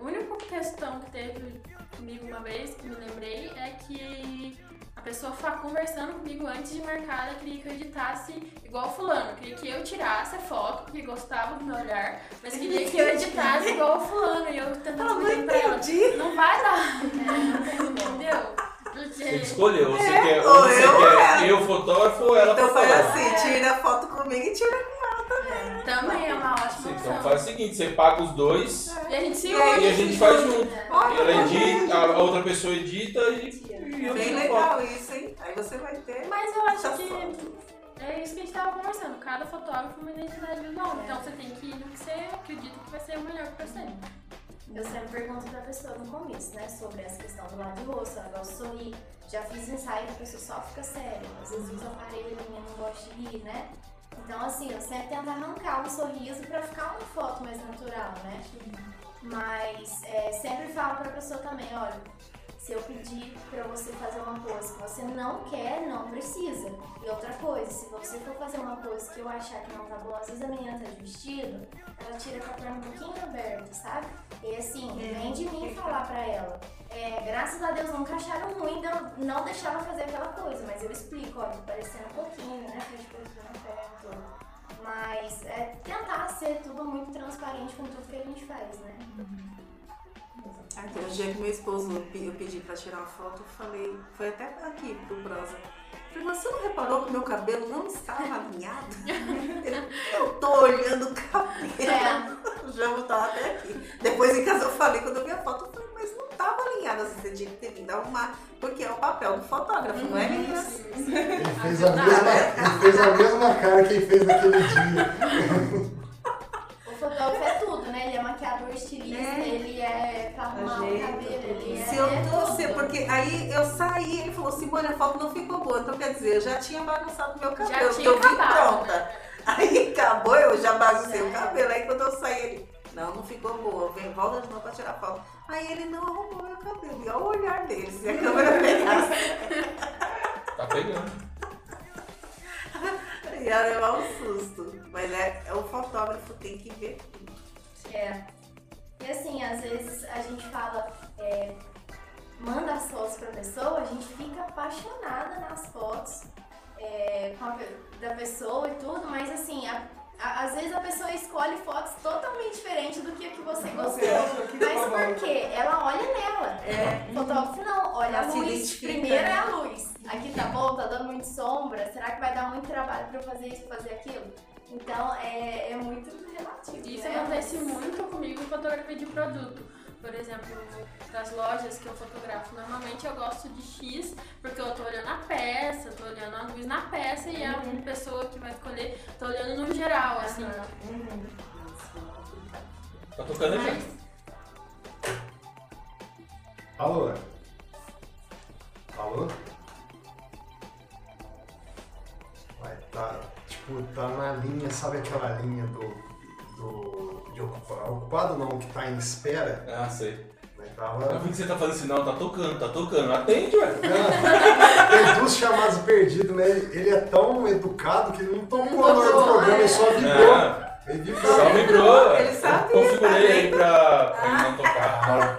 A única questão que teve comigo uma vez, que me lembrei, é que a pessoa fa- conversando comigo antes de marcar, ela queria que eu editasse igual fulano. Queria que eu tirasse a foto, porque gostava do meu olhar, mas queria que eu editasse igual o fulano. E eu tentando não explicar pra ela. entendi. Não vai dar. Entendeu? Porque escolher. Ou você quer, ou ou você eu quer ela. eu fotógrafo ou ela Então foi fotógrafa. assim, tira foto comigo e tira com ela também. também é uma ótima opção. Então faz o seguinte, você paga os dois E a gente se une. e a gente faz junto. Ela edita, a a outra pessoa edita e, e Bem legal isso, hein? Aí você vai ter. Mas eu acho que foto. é isso que a gente tava conversando. Cada fotógrafo é uma identidade visual. Então você tem que ir no que você acredita que vai ser o melhor pra você. Eu sempre pergunto pra pessoa no começo, né, sobre essa questão do lado do rosto, o negócio de sorrir. Já fiz ensaio que a pessoa só fica séria, às vezes usa aparelho e não gosta de rir, né? Então, assim, eu sempre tento arrancar um sorriso pra ficar uma foto mais natural, né? Mas é, sempre falo pra pessoa também, olha, se eu pedir pra você fazer uma pose que você não quer, não precisa. E outra coisa, se você for fazer uma pose que eu achar que não tá boa, às vezes a menina tá de vestido, ela tira com a perna um pouquinho aberta, sabe? E assim, vem de mim falar pra ela. É, graças a Deus nunca acharam ruim de eu não deixar ela fazer aquela coisa, mas eu explico, olha, tá parecendo um pouquinho, né? Frente pouquinho perto. Mas é tentar ser tudo muito transparente com tudo que a gente faz, né? Ah, tem um dia que meu esposo eu pedi pra tirar uma foto, eu falei, foi até aqui pro Prosa. Eu falei, mas você não reparou que meu cabelo não estava alinhado? Eu tô olhando o cabelo. É. O Jambo tava até aqui. Depois em casa eu falei, quando eu vi a foto, eu falei, mas não tava alinhado, assim, você tinha que ter vindo arrumar, porque é o papel do fotógrafo, não é meninas? Ele fez, a mesma, ele fez a mesma cara que ele fez naquele dia. O fotógrafo é tudo, né? Ele é maquiador, estilista, É. ele é pra arrumar o cabelo, ele é. Se eu é torcer, tudo. porque aí eu saí, ele falou, Simone, a foto não ficou boa. Então quer dizer, eu já tinha bagunçado meu cabelo, porque tinha eu vim acabado, pronta. Aí acabou, eu já baguncei o Já. cabelo. Aí quando eu saí, ele, não, não ficou boa, vem, volta de novo pra tirar foto. Aí ele não arrumou meu cabelo. E olha o olhar dele, se a câmera pegasse, Tá pegando. ia levar um susto. Mas é, é o fotógrafo tem que ver tudo. É. E assim, às vezes a gente fala, é, manda as fotos pra pessoa, a gente fica apaixonada nas fotos é, com a da pessoa e tudo, mas assim, a- a- às vezes a pessoa escolhe fotos totalmente diferentes do que a que você gostou. Você acha que Mas tá bom. por quê? Ela olha nela. É. O fotógrafo não, olha Ela a luz. Primeiro né? é a luz. Aqui tá bom, tá dando muito sombra. Será que vai dar muito trabalho pra eu fazer isso, fazer aquilo? Então é, é muito relativo. Isso né? acontece muito comigo em fotografia de produto. Por exemplo, das lojas que eu fotografo, normalmente eu gosto de X porque eu tô olhando a peça, tô olhando a luz na peça e a pessoa que vai escolher tá olhando no geral, assim. Tá tocando aqui. Mas Alô? Alô? Vai, tá, tipo, tá na linha, sabe aquela linha do, do de ocupado, ocupado não, que tá em espera? Ah, sei. Eu tava... vi que você tá fazendo sinal, tá tocando, tá tocando. Atende, ué. Tem duas chamadas perdidas, né? Ele, é tão educado que ele não tocou na hora do programa, é. ele só vibrou. Ah, Ele vibrou. só vibrou. Ele sabia, Configurei tá ele pra, pra ele não tocar.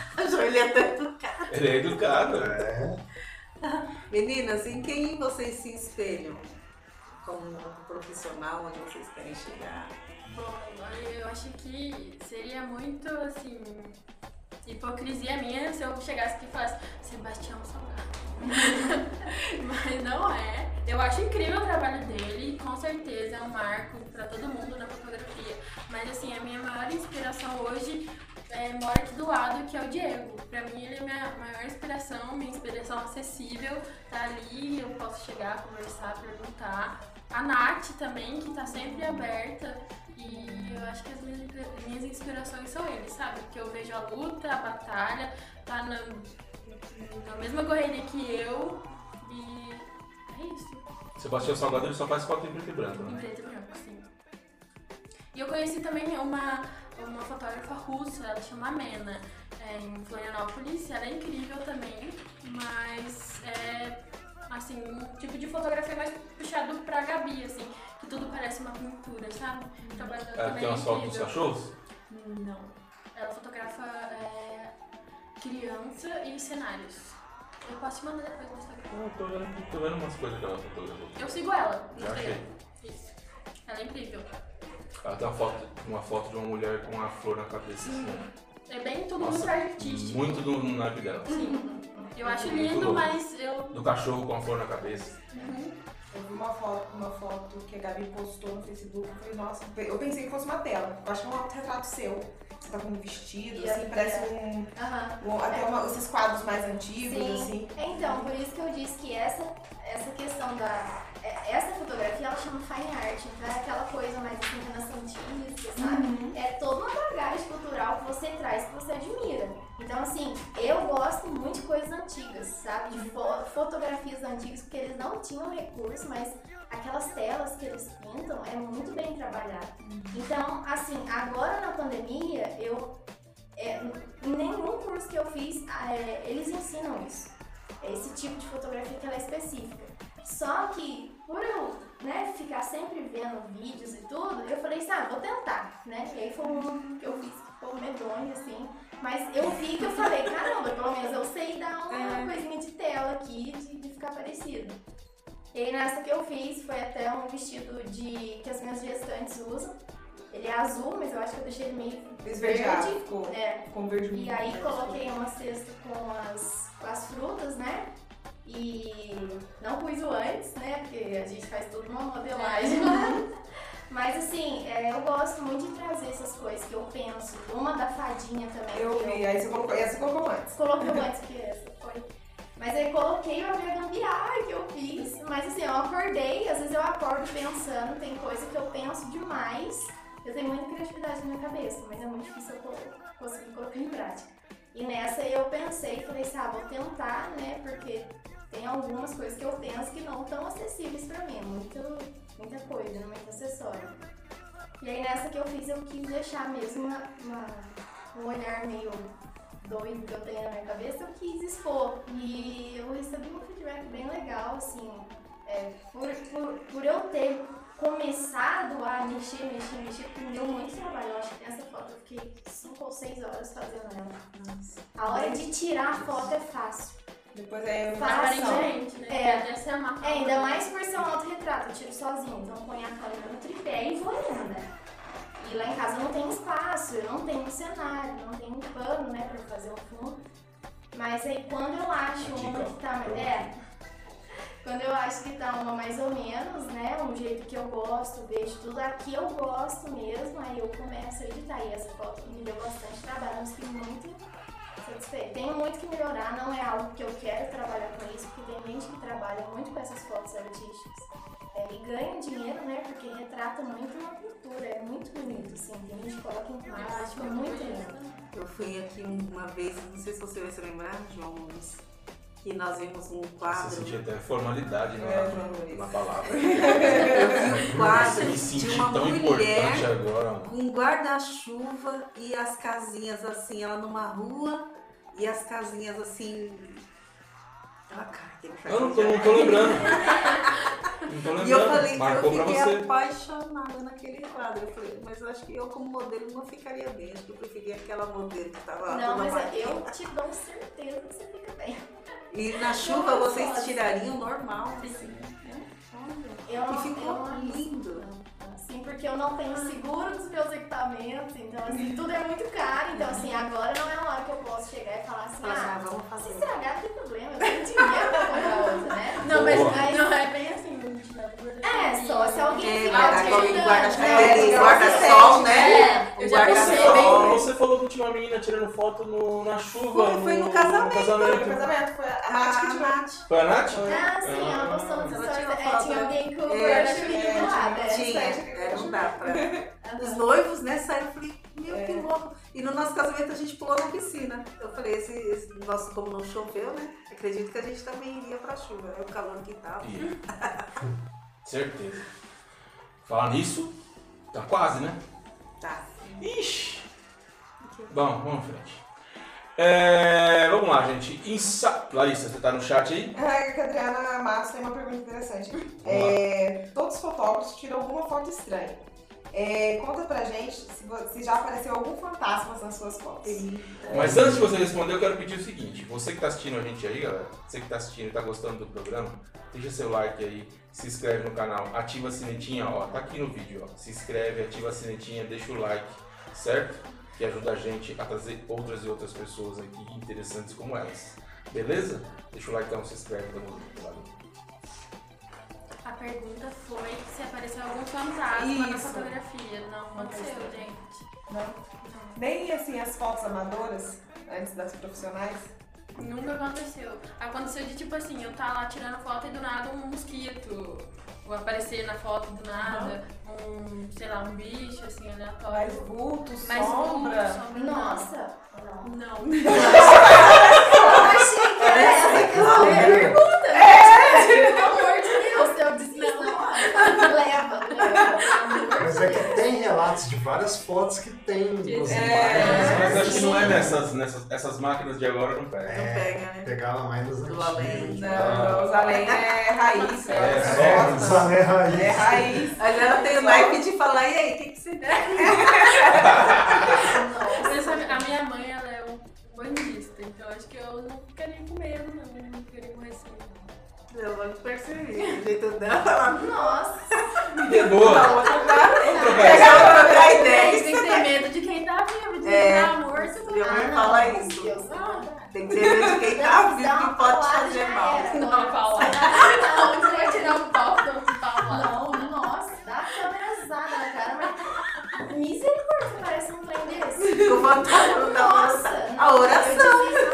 Ele é até educado. Ele é educado. É. Meninas, em quem vocês se espelham? Como profissional, onde vocês querem chegar? Bom, eu acho que seria muito, assim, hipocrisia minha se eu chegasse aqui e falasse Sebastião Salgado. Mas não é. Eu acho incrível o trabalho dele, com certeza é um marco pra todo mundo na fotografia. Mas assim, a minha maior inspiração hoje é, mora aqui do lado, que é o Diego. Pra mim ele é minha maior inspiração, minha inspiração acessível. Tá ali, eu posso chegar, conversar, perguntar. A Nath também, que tá sempre aberta. E eu acho que as minhas, minhas inspirações são eles, sabe? Porque eu vejo a luta, a batalha, tá na, na mesma correria que eu. E é isso. Sebastião Salgado ele só faz foto em preto e branco, Em né? preto e branco, sim. E eu conheci também uma, uma fotógrafa russa, ela chama Mena, é, em Florianópolis. Ela é incrível também, mas é assim, um tipo de fotografia mais puxado pra Gabi, assim, que tudo parece uma pintura, sabe? O trabalho dela Ela também tem é umas fotos dos cachorros? Não. Ela fotografa é, criança e cenários. Eu posso te mandar depois no Instagram. Ah, tô vendo, tô vendo umas coisas que ela fotografou. Eu sigo ela no Já Instagram. achei. Isso. Ela é incrível. Ela tem uma foto, uma foto de uma mulher com uma flor na cabeça. assim. É bem tudo Nossa, muito artístico. Muito do no naipe dela. Sim. Eu acho lindo, mas eu. Do cachorro com a flor na cabeça. Eu vi uma foto, uma foto que a Gabi postou no Facebook. Eu falei, nossa, eu pensei que fosse uma tela. Eu acho que é um autorretrato seu. Você tá com um vestido, E assim, parece um. Aham. um- até uma- esses quadros mais antigos, Sim. assim. Então, por isso que eu disse que essa, essa questão da. é- Essa fotografia ela chama fine art, então é aquela coisa mais assim, renascentista, sabe? É toda uma bagagem cultural que você traz que você admira. Então, assim, eu gosto muito de coisas antigas, sabe? De fo- fotografias antigas, porque eles não tinham recurso, mas aquelas telas que eles pintam é muito bem trabalhado. Então, assim, agora na pandemia, eu. é, em nenhum curso que eu fiz, ah, é, eles ensinam isso. É esse tipo de fotografia que ela é específica. Só que, por eu né, ficar sempre vendo vídeos e tudo, eu falei assim, ah, vou tentar, né? E aí foi um que eu fiz ficou medonho, assim. Mas eu vi que eu falei, caramba, pelo menos eu sei dar uma coisinha de tela aqui, de, de ficar parecido. E aí nessa que eu fiz, foi até um vestido de que as minhas gestantes usam. Ele é azul, mas eu acho que eu deixei ele meio Esverdeado. verde. Ficou, É, ficou um verde e aí coloquei uma cesta com as, com as frutas, né? E não pus o antes, né? Porque a gente faz tudo numa modelagem lá. Mas assim, é, eu gosto muito de trazer essas coisas que eu penso. Uma da fadinha também. Eu vi, aí você colocou, essa colocou antes. Coloquei antes que essa. Mas aí coloquei a minha gambiarra que eu fiz. Mas assim, eu acordei, às vezes eu acordo pensando, tem coisa que eu penso demais. Eu tenho muita criatividade na minha cabeça, mas é muito difícil eu conseguir colocar em prática. E nessa eu pensei, falei assim, ah, vou tentar, né? Porque tem algumas coisas que eu penso que não estão acessíveis pra mim. é Muito, muita coisa, né, muito acessório. E aí nessa que eu fiz, eu quis deixar mesmo uma, uma- um olhar meio doido que eu tenho na minha cabeça, eu quis expor. E eu recebi um feedback bem legal, assim, é, por, por, por eu ter começado a mexer, mexer, mexer, porque me deu muito trabalho. Eu acho que nessa foto eu fiquei 5 ou 6 horas fazendo ela. A hora de tirar a foto é fácil. Depois é Fácil. Aparentemente, né? É. Deve ser uma É, ainda mais por ser um autorretrato, eu tiro sozinho. Então eu ponho a câmera no tripé e vou indo, né? E lá em casa eu não tem espaço, eu não tenho um cenário, não tenho um pano, né, pra fazer o fundo. Mas aí quando eu acho uma que tá. É. Quando eu acho que tá uma mais ou menos, né? Um jeito que eu gosto, deixo tudo aqui eu gosto mesmo, aí eu começo a editar. E essa foto me deu bastante trabalho, mas fiquei muito satisfeita. Tenho muito que melhorar, não é algo que eu quero trabalhar com isso, porque tem gente que trabalha muito com essas fotos artísticas. É, e ganha dinheiro, né? Porque retrata muito uma cultura, é muito bonito, assim. Tem gente que coloca em plástico, é muito lindo. Eu fui aqui uma vez, não sei se você vai se lembrar, João, mas que nós vimos um Você quadro. sentia até formalidade na, É, na palavra. Eu vi um quadro me de uma tão mulher agora. com um guarda-chuva e as casinhas assim, ela numa rua e as casinhas assim. Cara que ele faz. Eu não tô, não tô lembrando. Não tô lembrando. E eu falei, Marcou eu fiquei você. apaixonada naquele quadro. Eu falei, mas eu acho que eu como modelo não ficaria bem. Acho que eu preferia aquela modelo que tava lá. Não, mas maquinha. eu te dou certeza que você fica bem. E na chuva vocês tirariam normal, assim. né? Eu E ficou eu lindo. Assim, porque eu não tenho seguro dos meus equipamentos, então assim, tudo é muito caro. Então assim, agora não é uma hora que eu posso chegar e falar assim, ah, ah, vamos se fazer. estragar não tem problema, eu tenho dinheiro pra comprar outra, né? Não, mas Boa. não é bem assim, gente. né? É, só se alguém É, ficar mas te agora ajudando, guarda, que né? aquele É, guarda-sol, né? É, eu já pensei bem. Você falou que tinha uma menina tirando foto no, na chuva. Foi- foi no casamento. Foi no casamento, foi a Nath que A tirou. Nath. Foi a Nath? Ah, sim, ela Ah. postou nos Ela stories. É, foto, tinha né? alguém com o crush do lado. Tinha, é, não dá pra. Os noivos, né, saíram eu falei, meu, que louco. E no nosso casamento a gente pulou na piscina. Eu falei, esse, esse nosso, como não choveu, né? Acredito que a gente também iria pra chuva. É o calor que tava. Ia. Certeza. Falar nisso, tá quase, né? Tá. Ixi. Bom, vamos em frente. É, vamos lá, gente. Insa... Larissa, você tá no chat aí? É, a Adriana Matos tem uma pergunta interessante. É, todos os fotógrafos tiram alguma foto estranha. É, conta pra gente se, se já apareceu algum fantasma nas suas fotos. Mas antes de você responder, eu quero pedir o seguinte: você que tá assistindo a gente aí, galera, você que tá assistindo e tá gostando do programa, deixa seu like aí, se inscreve no canal, ativa a sinetinha, ó, tá aqui no vídeo, ó. Se inscreve, ativa a sinetinha, deixa o like, certo? Que ajuda a gente a trazer outras e outras pessoas aqui interessantes como elas. Beleza? Deixa o like então, se inscreve, tamo junto. Valeu. A pergunta foi se apareceu algum fantasma na Isso. fotografia. Não aconteceu, gente. Não? Nem assim as fotos amadoras, antes das profissionais. Nunca aconteceu. Aconteceu de tipo assim, eu tá lá tirando foto e do nada um mosquito. Ou aparecer na foto do nada, um, sei lá, um bicho assim, Mais aleatório. vulto, Mais sombra. vulto, sombra, não. Nossa! Não. Não. Eu achei que era essa pergunta, né? Pelo amor de Deus, eu disse não. Leva, leva. Mas é que tem relatos de várias fotos que tem É. Mas acho que não é nessas, nessas essas máquinas de agora, não pega. Não pega, né? Pegava mais nos Do antigos. além. Não, os além é raiz. É, é, só é, Os além raiz. é raiz. Mas ela tem o naipe de falar, e aí, o que, que você? Mas a a minha mãe, ela é um bandista, então acho que eu não ficaria com medo, não. Eu não percebi. O jeito dela Nossa! É boa. não, vou trocar. Vamos trocar Pegar pra trocar Tem ideia. que ter medo de quem tá vivo, de É. quem tá morto. Minha mãe Ah, fala não, isso. Deus, não. Tem que ter medo de quem tá vivo que pode te fazer mal. Não, Paula. Não, Você vai tirar um pau, você fala. Não, nossa, dá a câmera usada na cara, mas misericórdia, parece um trem desse. Não tá Nossa, A oração. Eu.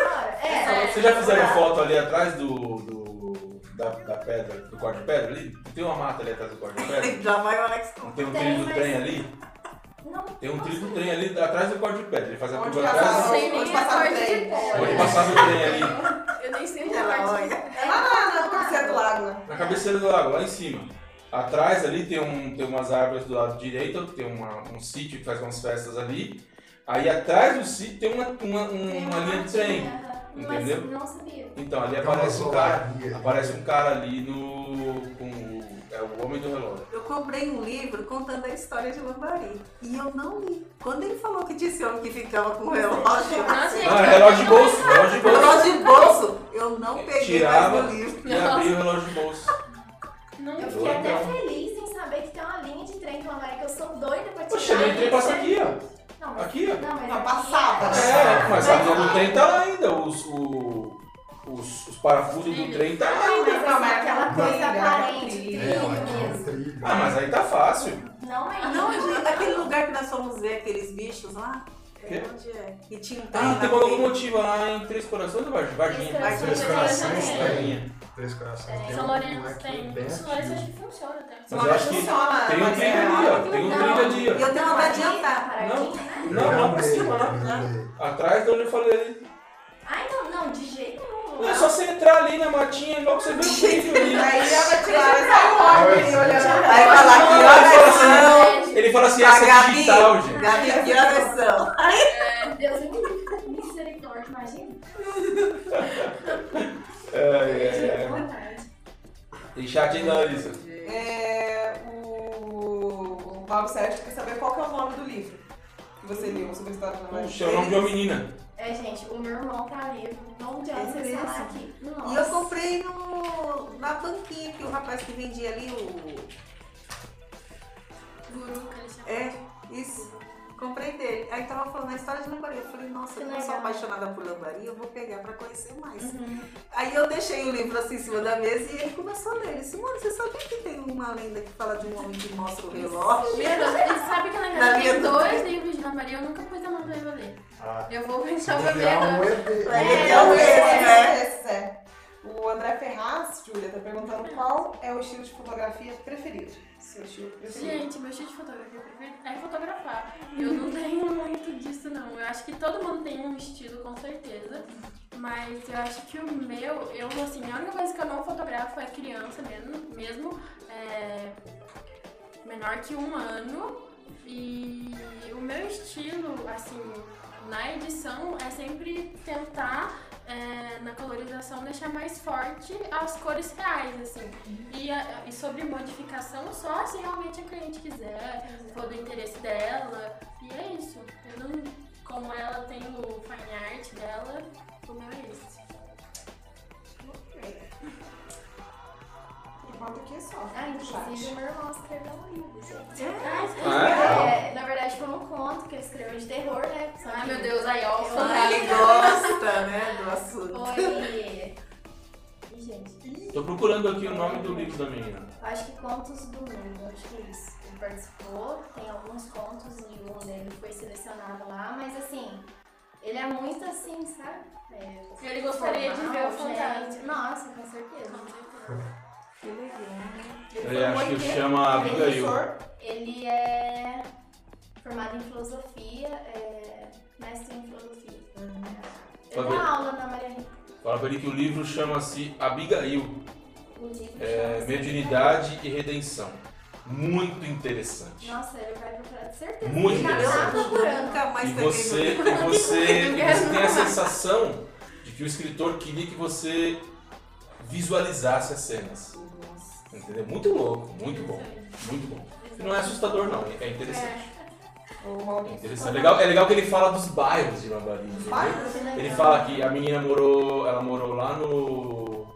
É, Vocês já fizeram foto ali atrás do- da, da pedra, do quarto de pedra ali? Não tem uma mata ali atrás do quarto de pedra? Já vai o Alex Não tem um Tem, trilho do mas- trem ali? não. Tem um trilho do trem ali atrás do quarto de pedra. Ele faz a Onde curva passava- atrás. sei nem onde a passava parte o de trem. fora. Onde passava o trem ali? Eu nem sei onde é a parte de olha. fora. Lá na, na cabeceira do lago, né? Na cabeceira do lago, lá em cima. Atrás ali tem, um, tem umas árvores do lado direito, tem uma, um sítio que faz umas festas ali. Aí atrás do sítio tem uma, uma, Tem uma linha de trem. Entendeu? Mas não sabia. Então, ali aparece um cara. Aparece um cara ali no. com o. É o homem do relógio. Eu comprei um livro contando a história de Lambari. E eu não li. Quando ele falou que tinha esse homem que ficava com o relógio, gente, Ah, relógio de bolso, relógio de bolso. relógio de bolso, eu não peguei Tirava mais no livro. e abria o relógio de bolso. Não, Eu fiquei até então. feliz em saber que tem uma linha de trem com a Mari que eu sou doida pra tirar. Poxa, ele trem passa aqui, ó. Não, mas, Aqui, ó. não, mas Não, aqui passava? É, mas a linha do trem tá lá ainda. Os, o- os, os parafusos do trem tá lá Não, ainda. mas Não, mas é aquela não, coisa não, aparente, não, trilho É, mesmo. trilho. Ah, mas aí tá fácil. Não é Ah, não, gente, aquele lugar que nós fomos ver aqueles bichos lá. Quê? É, onde é? E trem Ah, tem uma frente. locomotiva lá em Três Corações do Varginha. Varginha. Três Corações tem. Três corações. Tem São Lourenço tem. São Lourenço acho ativo. que funciona até. Mas eu acho que funciona, tem um mas trilho é- ali, ó. Tem um trilho ali, E ó. eu tenho vontade de andar. Paradinha, né? Não, não, pra Eu cima, andei, né? Atrás de onde eu falei ali. Ai, não, não, de jeito nenhum. Não é só você entrar ali na matinha e logo você vê o trilho ali. Aí ela vai tirar e homem ali olhando. Aí fala que Ele fala assim, horas são. Ele fala assim, A essa é digital, gente. Gabi, que horas são? Deus me livre. Misericórdia, imagina. É, é. Boa tarde. Tem chat ainda, Larissa. É, o Paulo Sérgio quer saber qual que é o nome do livro que você leu sobre a história da Maria. Puxa, é o nome de uma menina. É, gente, o meu irmão tá vivo. Não adianta mesmo. falar aqui. Nossa. E eu comprei no, na banquinha que o rapaz que vendia ali o. Guru, que chamam. É, isso. Comprei dele. Aí tava falando a história de lambaria. Eu falei, nossa, Que eu sou apaixonada por lambaria, eu vou pegar pra conhecer mais. Uhum. Aí eu deixei o livro assim em cima da mesa e ele começou a ler. Ele disse, mano, você sabia que tem uma lenda que fala de um homem que mostra o relógio? Meu Deus, e sabe que Na minha Tem dois livros de Ana Maria, eu nunca pus a mão pra eu ler. Ah, Eu vou pensar vou pra criar um ver. ED. É, É, o esse, né? esse, é. O André Ferraz, Júlia, tá perguntando qual é o estilo de fotografia preferido. Seu estilo preferido. Gente, meu estilo de fotografia é fotografar. Eu não tenho muito disso, não. Eu acho que todo mundo tem um estilo, com certeza. Mas eu acho que o meu, eu, assim, a única coisa que eu não fotografo é criança mesmo, mesmo é, menor que um ano. E o meu estilo, assim, na edição é sempre tentar, é, na colorização, deixar mais forte as cores reais, assim. E, a- e sobre modificação, só se realmente a cliente quiser, for do interesse dela. E é isso. Eu não, como ela tem o fine art dela, o meu é esse. É só. Ah, inclusive meu irmão escreveu um livro, gente. Ah, É, na verdade foi um conto que ele escreveu de terror, né? Só que meu Deus, aí ó, o Ele gosta, né, do assunto. Foi procurando aqui o nome do livro da menina. Acho que Contos do Mundo, acho que é isso. Ele participou, tem alguns contos e um dele foi selecionado lá, mas assim, ele é muito assim, sabe? É, Ele gostaria de ver o fantasma. gente. Nossa, com certeza. Que legal. Ele acho que chama Abigail. Ele é formado em filosofia, é mestre em filosofia. Ele bem. dá aula na Maria Rita. Fala pra ele que o livro chama-se Abigail, O livro é, Mediunidade e Redenção. Muito interessante. Nossa, ele vai procurar, de certeza. Muito ele tá interessante. E você, e você, e você tem a sensação de que o escritor queria que você visualizasse as cenas. Entendeu? Muito louco, muito bom, muito bom. E não é assustador não, é interessante. O É interessante. É legal, é legal que ele fala dos bairros de Lambari. Que legal. Ele fala que a menina morou, ela morou lá no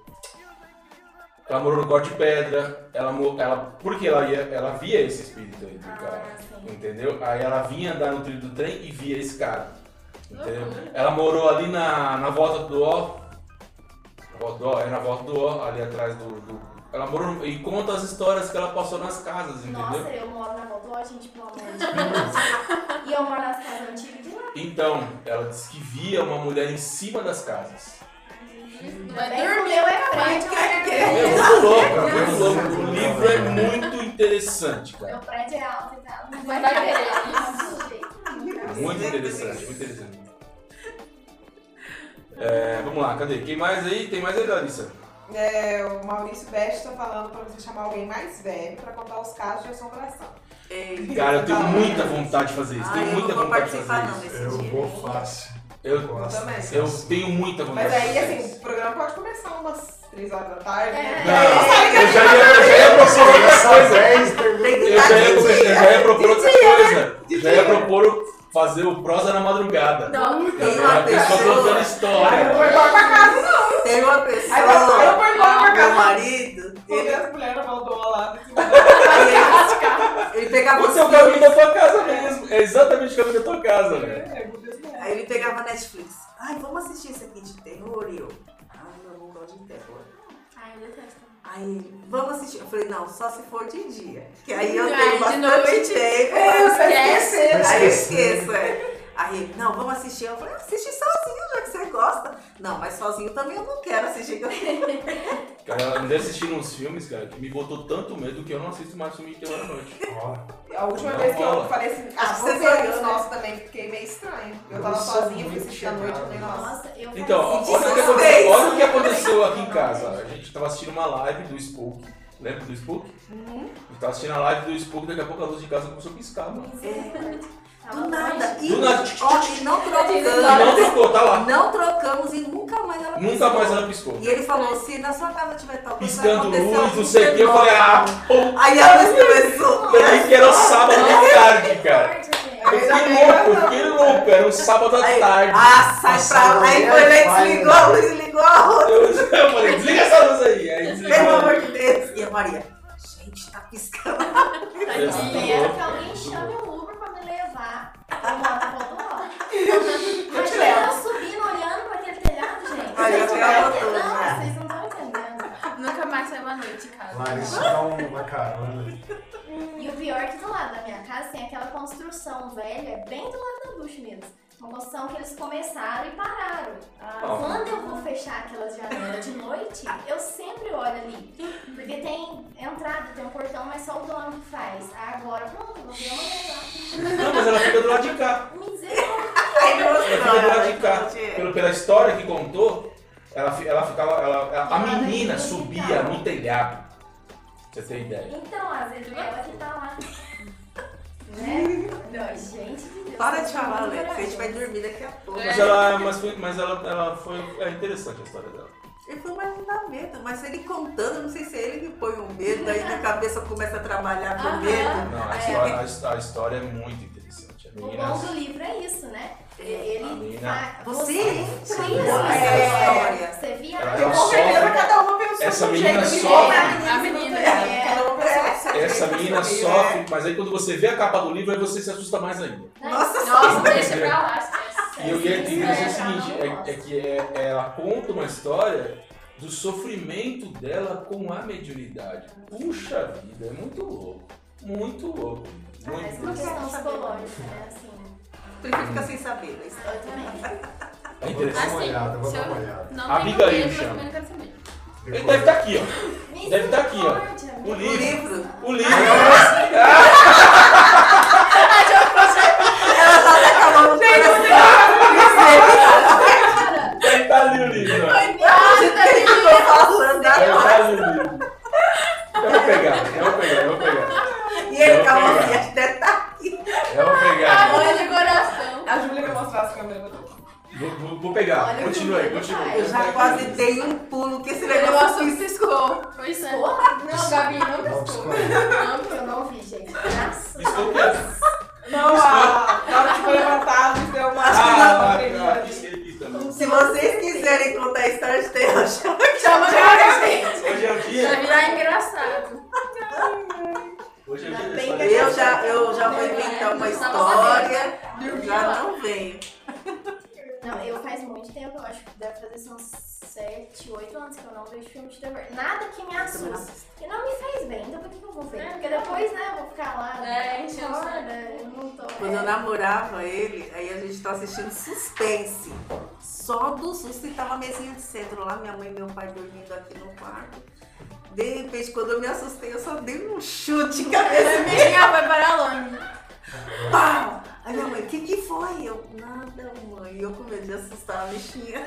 ela morou no Corte Pedra, ela, ela porque ela ia, ela via esse espírito aí do cara, Ah, entendeu? Aí ela vinha andar no trilho do trem e via esse cara, entendeu? Ela morou ali na, na volta do ó, na volta do é na volta do ó, ali atrás do, do- ela morou no- e conta as histórias que ela passou nas casas, entendeu? Nossa, eu moro na Moldó, gente, pelo amor de Deus. e eu moro nas casas antigas de lá. Então, ela disse que via uma mulher em cima das casas. Vai Bem, o dormir. meu é frente, é? É muito louco, é muito louco. O livro é muito interessante, cara. Meu prédio é alto e tal. Não Vai querer. Muito interessante, muito interessante. É, vamos lá, cadê? Quem mais aí? Tem mais aí, Larissa? É, o Maurício Best tá falando pra você chamar alguém mais velho pra contar os casos de assombração. Ei, Cara, eu tenho muita vontade de fazer isso. Ah, Tenho eu muita não vou vontade de participar não fazer isso. desse Eu dia. vou fácil. Eu, Gosto também. dessa eu tenho muita vontade Mas aí, assim, o programa pode começar umas 3 horas da tarde. né? Não, eu já ia, eu já ia propor outra coisa. 10 termina. Tem que Eu já ia, eu já propor outra coisa. Já ia propor fazer o prosa na madrugada. Não, Tem A pessoa contando eu história. vou embora pra casa, não. Tem uma pessoa, Aí eu- eu embora pra meu marido, ele, as mulheres Moldó lá. assim, aí ele, ele pegava é o os caminho da tua casa mesmo. É exatamente o caminho da tua casa, velho. é, meu céu. aí ele pegava Netflix. Ai, vamos assistir esse aqui de terror e eu. Ai, eu não gosto de terror. Ai, eu detesto. Aí ele, vamos assistir. Eu falei, não, só se for de dia. Que aí eu tenho de bastante noite. tempo. É, Esquece. esquecer. Aí eu esqueço, é. Aí ele, não, vamos assistir. Eu falei, assiste sozinho, já que você gosta. Não, mas sozinho também eu não quero assistir. Cara, eu andei assistindo uns filmes, cara, que me botou tanto medo que eu não assisto mais filme de terror à noite. Ó, A última Não vez que eu falei assim, ah, Acho que vou você ver foi, os né? nossos também, fiquei meio estranho. Eu tava sozinha, fui assistir à noite, eu falei, nossa. Nossa, eu Então, olha o que aconteceu, olha o que aconteceu aqui em casa. A gente tava assistindo uma live do Spook. Lembra do Spook? Uhum. A gente tava assistindo a live do Spook, daqui a pouco a luz de casa começou a piscar, mano. Tava Do nada. E, Do nada. ó, e não trocamos. não trocou, tá lá. Não trocamos e nunca mais ela Nunca piscou. mais ela piscou. E ele falou, se na sua casa tiver tal coisa, Piscando luz, não sei o que. Eu falei, ah, pô, Aí a luz começou. eu vi que era o sábado à tarde, cara. Eu fiquei louco, eu fiquei louco, era um sábado à tarde. ah, sai pra lá. Aí foi lá e desligou a luz, ligou a. Eu, falei, desliga essa luz aí. Aí Pelo desligou. amor de Deus. E a Maria, gente, tá piscando. Desligou. que alguém chame o levar. Eu moro. Eu te Imagina eu subindo, olhando pra aquele telhado, gente. Aí eu Vocês não entendendo. Não, vocês não estão entendendo. Nunca mais saiu à noite de casa. Larissa dá uma carona. E o pior é que do lado da minha casa tem aquela construção velha, bem do lado da ducha mesmo. Uma construção que eles começaram e pararam. Ah. Quando eu vou fechar aquelas janelas de noite, eu sempre olho ali. Porque tem entrada, tem um portão, mas só o dono que faz. Agora pronto, vou ver amanhã Não, mas ela fica do lado de cá. Ela fica do lado de cá. Pelo, pela história que contou, ela, ela ficava. ela- ela- a menina subia no telhado. Pra você ter ideia. Então, às vezes ela que tá lá. Né? Não, gente. Para de falar, muito Alex, a gente vai dormir daqui a pouco. Mas ela, mas foi, mas ela, ela foi. É interessante a história dela. Ele foi mais dá medo, mas ele contando, eu não sei se é ele que põe um medo, aí na cabeça começa a trabalhar com Aham. medo. Não, a, É. história, a his- a história é muito interessante. A O menina. bom do livro é isso, né? A Ele menina- fa- Você entra nessa história. Você via Ela- Eu certeza sofre. cada uma pensou Essa de um menina sofre. A menina. É. Cada uma seu Essa menina assim, sofre, né? mas aí quando você vê a capa do livro, aí você se assusta mais ainda. Nossa, Nossa, deixa pra lá, esquece. E eu ia dizer o É, seguinte, é, é que é- ela conta uma história do sofrimento dela com a mediunidade. Puxa vida, é muito louco. Muito louco. Ah, Mas Muito uma louco. questão psicológica, né? Assim, Prefiro ficar sem saber da história. eu também. É Vou interessante. dar uma Assim, olhada, vou dar uma olhada. não Abigail chama. Ele deve estar aqui, ó. Deve estar aqui, ó. O meu O livro. livro, O livro. ela tá até acabando de Ele tá ali o livro, tá ali o livro. Eu vou pegar, eu vou pegar, eu vou pegar. E ele Eu calma assim, pegar. até tá aqui. Eu vou pegar. Amor de coração. A Júlia vai mostrar as câmeras. Vou, vou- vou pegar. Olha o Continua aí, o continua. Eu já quase dei um pulo que esse O negócio negócio piscou. Pois é. Não, Gabi, não piscou. desculpa. Não, eu não vi, gente. Estou Deus. quieto. Não, a, hora que foi levantado, deu uma Ah, tremida. ah, isso que ele quis também. Se vocês quiserem contar a história de terror, chama Chama a gente. Hoje é o Vai dia. virar engraçado. Hoje é o dia Eu já, eu já vou inventar uma história. Já não venho. Não, eu faz muito tempo, eu acho que deve fazer uns 7, 8 anos que eu não vejo filme de terror. Nada que me assuste. E não me fez bem, então por que eu vou ver? É, Porque depois, né, eu vou ficar lá. É, chora, saco. eu não tô. Quando eu é. namorava ele, aí a gente tá assistindo suspense. Só do susto e tava a mesinha de centro lá, minha mãe e meu pai dormindo aqui no quarto. De repente, quando eu me assustei, eu só dei um chute em cabeça. Minha vai para longe. Pau! Aí minha mãe, o que que foi? Eu, nada, mãe. Eu com medo de assustar a bichinha.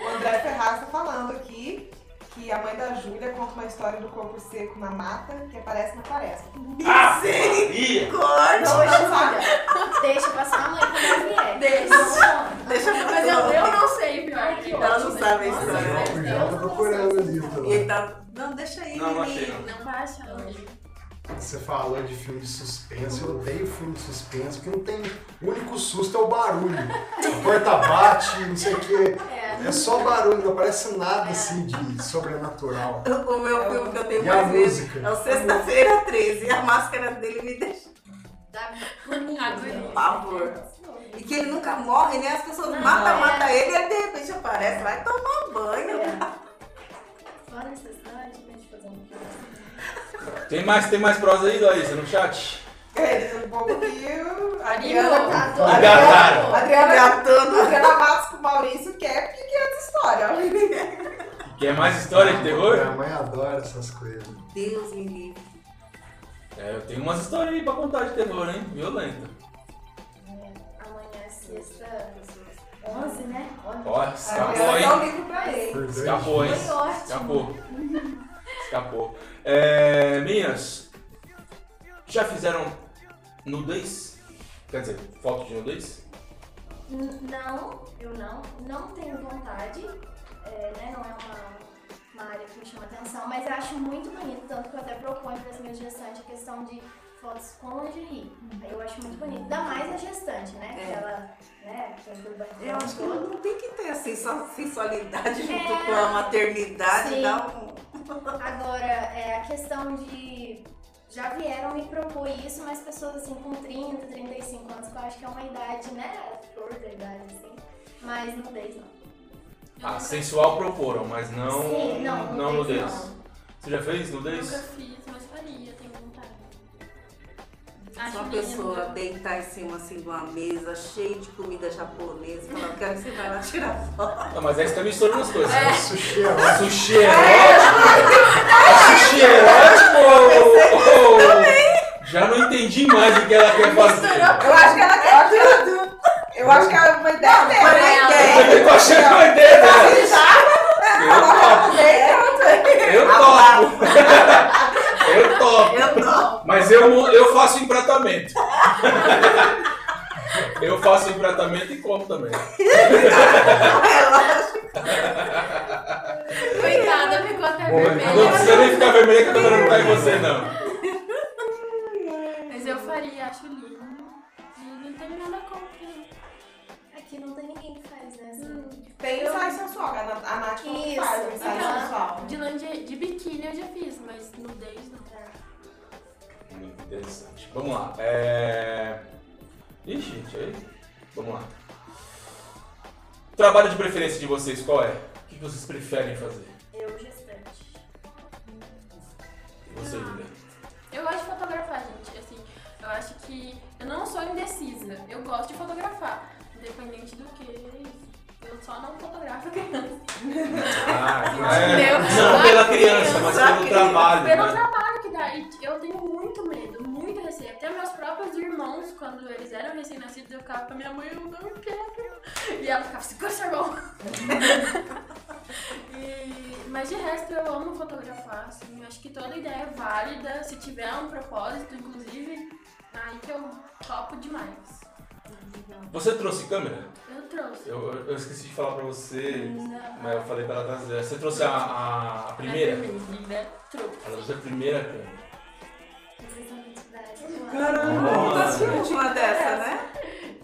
O André Ferraz tá falando aqui que a mãe da Júlia conta uma história do corpo seco na mata que aparece na floresta. Ah! Corte! Não, Júlia, deixa passar a mãe quando ela vier. Deixa. Não, Deixa eu Mas eu, eu não sei, pior que Ela não sabe a Nossa, história. Já tô procurando o livro E ele tá. Não, deixa aí. Não, não achei, não. Não vai achar o livro. Você falou de filme de suspense, eu odeio filme de suspense, porque não tem. O único susto é o barulho. A porta bate, não sei o quê. É. É só barulho, não aparece nada assim de sobrenatural. O meu filme que eu tenho E a mais vezes música? é o Sexta-feira 13. E a máscara dele me deixa Dá Agonia. pavor. E que ele nunca morre, né? As pessoas Não, matam, é. matam ele e ele de repente aparece. Vai tomar banho. É. Fora necessidade, né, de fazer um filme. Tem mais, tem mais prosa aí, Larissa, no chat? Eles, um pouco que o-. Adriana, Adoro. Engataram. Adriana, Gatando. Adriana Matos com o Maurício quer porque quer essa história. Quer mais história de terror? Minha mãe adora essas coisas. Deus me livre. É, eu tenho umas histórias aí pra contar de terror, hein? Violenta. Amanhã é sexta, 11, né? Olha. Ó, escapou, Adriana hein? Escapou, hein? Escapou. Escapou. É, minhas, já fizeram nudez? Quer dizer, foto de nudez? Não, eu não. Não tenho vontade. é, né, não é uma, uma área que me chama atenção, mas eu acho muito bonito, tanto que eu até proponho para as minhas gestantes a questão de fotos com lingerie. Aí Eu acho muito bonito. Ainda mais a gestante, né? É. Que ela, né, aquele banho Eu acho que não tem que ter assim, só sensualidade junto É. com a maternidade. Sim. Dá um... Agora, é a questão de. Já vieram me propor isso, mas pessoas assim com 30, 35 anos, que eu acho que é uma idade, né? Flor da idade, assim. Mas nudez não. Ah, sensual proporam, mas não, Sim, não, não nudez nudez. não. Você já fez Nunca nudez? fiz, mas faria. Se Acho uma lindo. pessoa deitar em cima assim de uma mesa cheia de comida japonesa e falar, quero que você vai lá tirar foto. Não, mas aí você tá misturando as coisas. É. Sushi é ótimo. Sushi erótico? Sushi erótico ou- ou- Já não entendi mais o que ela quer fazer. Eu acho que ela quer tudo. Eu acho que é uma ideia Foi dela. uma Eu tô achando uma ideia dela. Eu topo. Eu topo. Eu topo. Eu não. Mas eu, eu faço empratamento. Eu faço empratamento e como também. Coitada, ficou até Boa, Não vermelha. precisa nem ficar vermelha que a câmera não tá em você, não. Mas eu faria, acho lindo. E não tenho nada contra. Aqui não tem ninguém que faz, né? Assim. Tem ensaio sensual, a Nath- a Nath que faz o ensaio Aham. sensual. De, linge- de biquíni eu já fiz, mas nudez não. Muito interessante. Vamos lá. É... Ixi, gente, aí. Vamos lá. Trabalho de preferência de vocês, qual é? O que que vocês preferem fazer? Eu gestante. E você, Julia? Eu gosto de fotografar, gente. Assim, eu acho que eu não sou indecisa. Eu gosto de fotografar, independente do que. Eu só não fotografo criança. Ah, Meu, não pela criança, mas pelo trabalho. Pelo né? trabalho que dá. E eu tenho muito medo, muito receio. Até meus próprios irmãos, quando eles eram recém-nascidos, eu ficava com a minha mãe, eu não quero. E ela ficava, segura seu irmão. E- mas de resto eu amo fotografar, assim, eu acho que toda ideia é válida, se tiver um propósito, inclusive, aí que eu topo demais. Você trouxe câmera? Eu trouxe. Eu, eu esqueci de falar pra você, Não. mas eu falei pra ela trazer. Você trouxe a, a, a primeira? A primeira, trouxe. Ela trouxe a primeira câmera. Caramba, nós tínhamos uma dessa, né?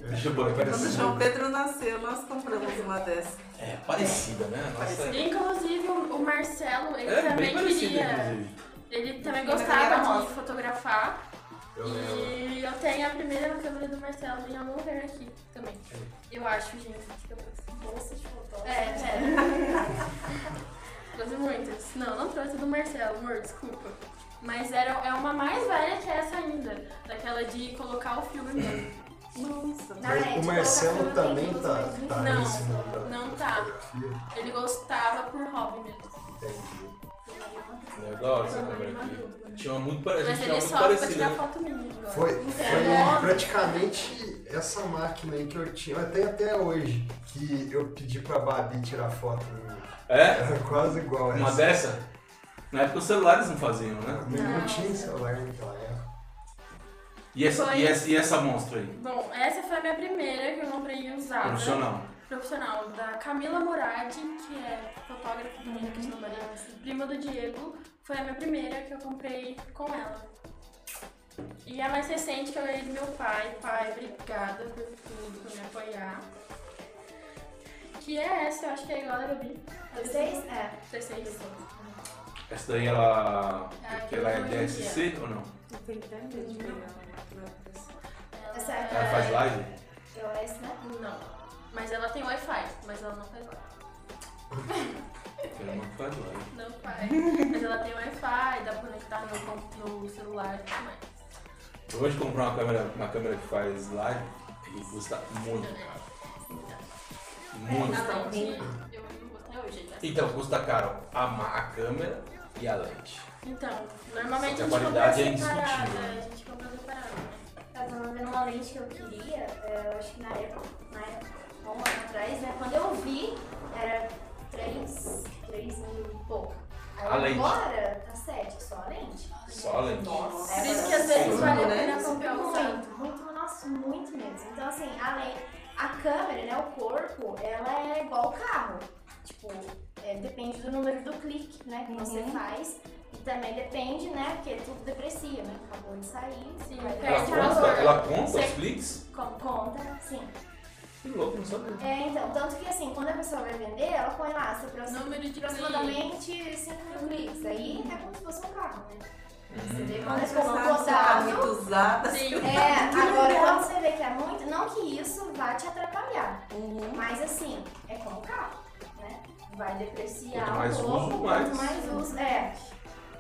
Deixa eu pôr aqui Quando o. João Pedro nasceu, nós compramos uma dessa. É, parecida, né? Nossa. Inclusive o Marcelo, ele é também queria. inclusive. Ele também gostava de fotografar. Eu. E eu tenho a primeira câmera do Marcelo em algum lugar aqui também. Eu acho, gente. que eu trouxe. Bolsa de fotógrafo. É, é. trouxe muitas. Não, não trouxe do Marcelo, amor, desculpa. Mas era, é uma mais velha que essa ainda. Daquela de colocar o filme mesmo. Nossa. Mas net, o colocar Marcelo também tá, duas, tá Não, da Não tá. Ele gostava por hobby mesmo. Entendi. É da hora essa câmera aqui. Tinha uma muito, pare- a gente Mas ele só pra parecida. tirar né? foto minha agora. Foi, É. foi praticamente essa máquina aí que eu tinha, até até hoje, que eu pedi pra Babi tirar foto minha. É? Era quase igual Uma essa. dessa? Na época os celulares não faziam, né? Não, Não. tinha celular naquela época. E essa, Foi. e essa, e essa monstro aí? Bom, essa foi a minha primeira que eu comprei usada. Profissional. Profissional da Camila Moradi, que é fotógrafa também aqui de Lombardia, prima do Diego, foi a minha primeira que eu comprei com ela. E a mais recente que eu ganhei do meu pai, pai, obrigada por tudo, por me apoiar. Que é essa, eu acho que é igual a da Gabi. Vocês? É. 16. Essa daí ela. Ah, que ela é DSC ou não? Não tem medo de pegar uma dessa. Essa é Ela faz live? iOS, né? Não. Mas ela tem Wi-Fi, mas ela não faz live. Ela não faz live. Não faz. mas ela tem Wi-Fi, dá pra conectar no, no celular e tudo mais. Eu vou te comprar uma câmera, uma câmera que faz live e custa muito caro. Muito A caro. tá? Então, custa caro a, a câmera e a lente. Então, normalmente a a gente compra qualidade é indiscutível. a gente compra separada. né? Eu tava vendo uma lente que eu queria, é, eu acho que na época, na época, um ano atrás, né? Quando eu vi, era 3, 3 mil e pouco. Aí A lente. agora tá 7, só a lente. Só a lente. Nossa. Por isso que às vezes vale a né? pena comprar. Muito, muito, nossa, muito mesmo. Então, assim, a, lente, a câmera, né, o corpo, ela é igual o carro. Tipo, é, depende do número do clique, né, que você Uhum. faz. E também depende, né, porque tudo deprecia, né? Acabou de sair, Sim, Ela conta, ela conta os Você- cliques? Com- Conta, sim. Que louco, não sabia. É, então, tanto que assim, quando a pessoa vai vender, ela põe lá, se aproxima Número de cliques. aproximadamente 5 mil cliques. Aí é como se fosse um carro, né? Você Uhum. vê quando pessoa sabe se tá rodado. muito usada. Sim. É, agora quando você vê que é muito, não que isso vá te atrapalhar, Uhum. mas assim, é como carro, né? Vai depreciar Quanto mais um pouco, uso, quanto mais- mais uso. É.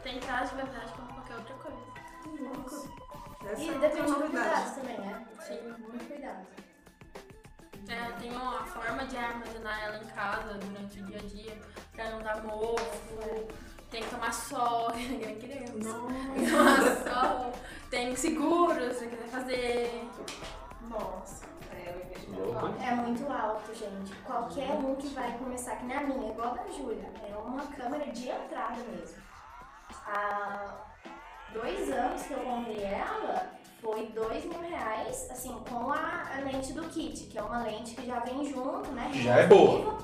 Tem caso de verdade como qualquer outra coisa. Essa E é depende do cuidado também, né? Sim. Muito cuidado. É, tem uma forma de armazenar ela em casa durante o dia a dia, pra não dar mofo. Tem que tomar sol, que nem criança. Tem que tomar sol. Tem seguro, se você quiser fazer. Nossa. É, eu. É muito alto, gente. Qualquer um que vai começar, que nem a minha, igual a da Júlia, é uma câmera de entrada mesmo. Há dois anos que eu comprei ela, foi dois mil reais, assim, com a, a lente do kit, que é uma lente que já vem junto, né? Já é boa.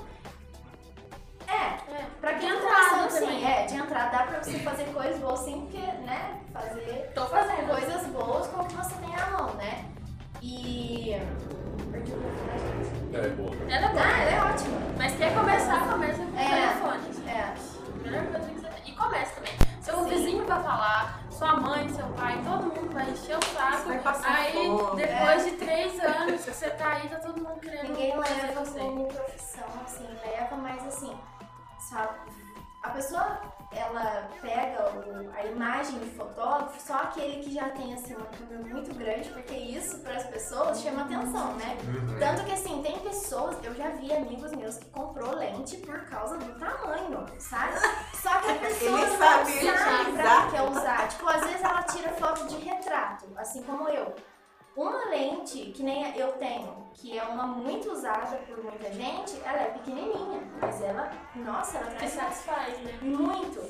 É, É, pra quem tá entrada assim, também. é, de entrada dá pra você fazer coisas boas sem porque, né? Fazer Tô fazendo. coisas boas com o que você tem à mão, né? E. Perdi o gente. É boa. Ela é boa. Ah, ela é ótima. Mas quer começar, começa com o É. telefone. É. Melhor coisa que você tem. E começa também. Seu Sim. vizinho vai falar, sua mãe, seu pai, todo mundo vai encher o saco. Aí, fome. depois de três anos que você tá aí, tá todo mundo querendo Ninguém leva você. como profissão, assim, leva, mas assim, Só- A pessoa, ela pega o- a imagem de fotógrafo, só aquele que já tem assim uma câmera muito grande, porque isso para as pessoas chama atenção, né? Uhum. Tanto que assim, tem pessoas, eu já vi amigos meus que comprou lente por causa do tamanho, sabe? Só que a pessoa não sabe sabe pra que quer usar. Tipo, às vezes ela tira foto de retrato, assim como eu. Uma lente, que nem eu tenho, que é uma muito usada por muita gente, ela é pequenininha, mas ela, nossa, ela traz satisfaz, né? muito.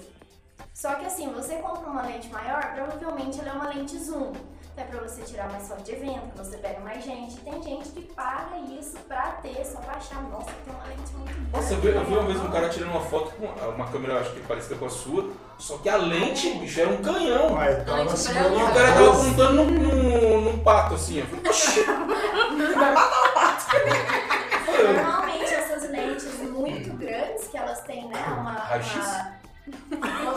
Só que assim, você compra uma lente maior, provavelmente ela é uma lente zoom. Então é pra você tirar mais foto de evento, que você pega mais gente. Tem gente que paga isso pra ter, só pra achar, nossa, tem uma lente muito boa. Nossa, eu vi, eu vi uma vez um cara tirando uma foto com uma câmera, acho que parecida com a sua, só que a lente, bicho, era um canhão. Vai, tava branca. E o cara tava apontando num, num, num pato, assim. Eu falei, "Oxi." Vai matar o pato. Normalmente essas lentes muito grandes, que elas têm, né, uma... Uma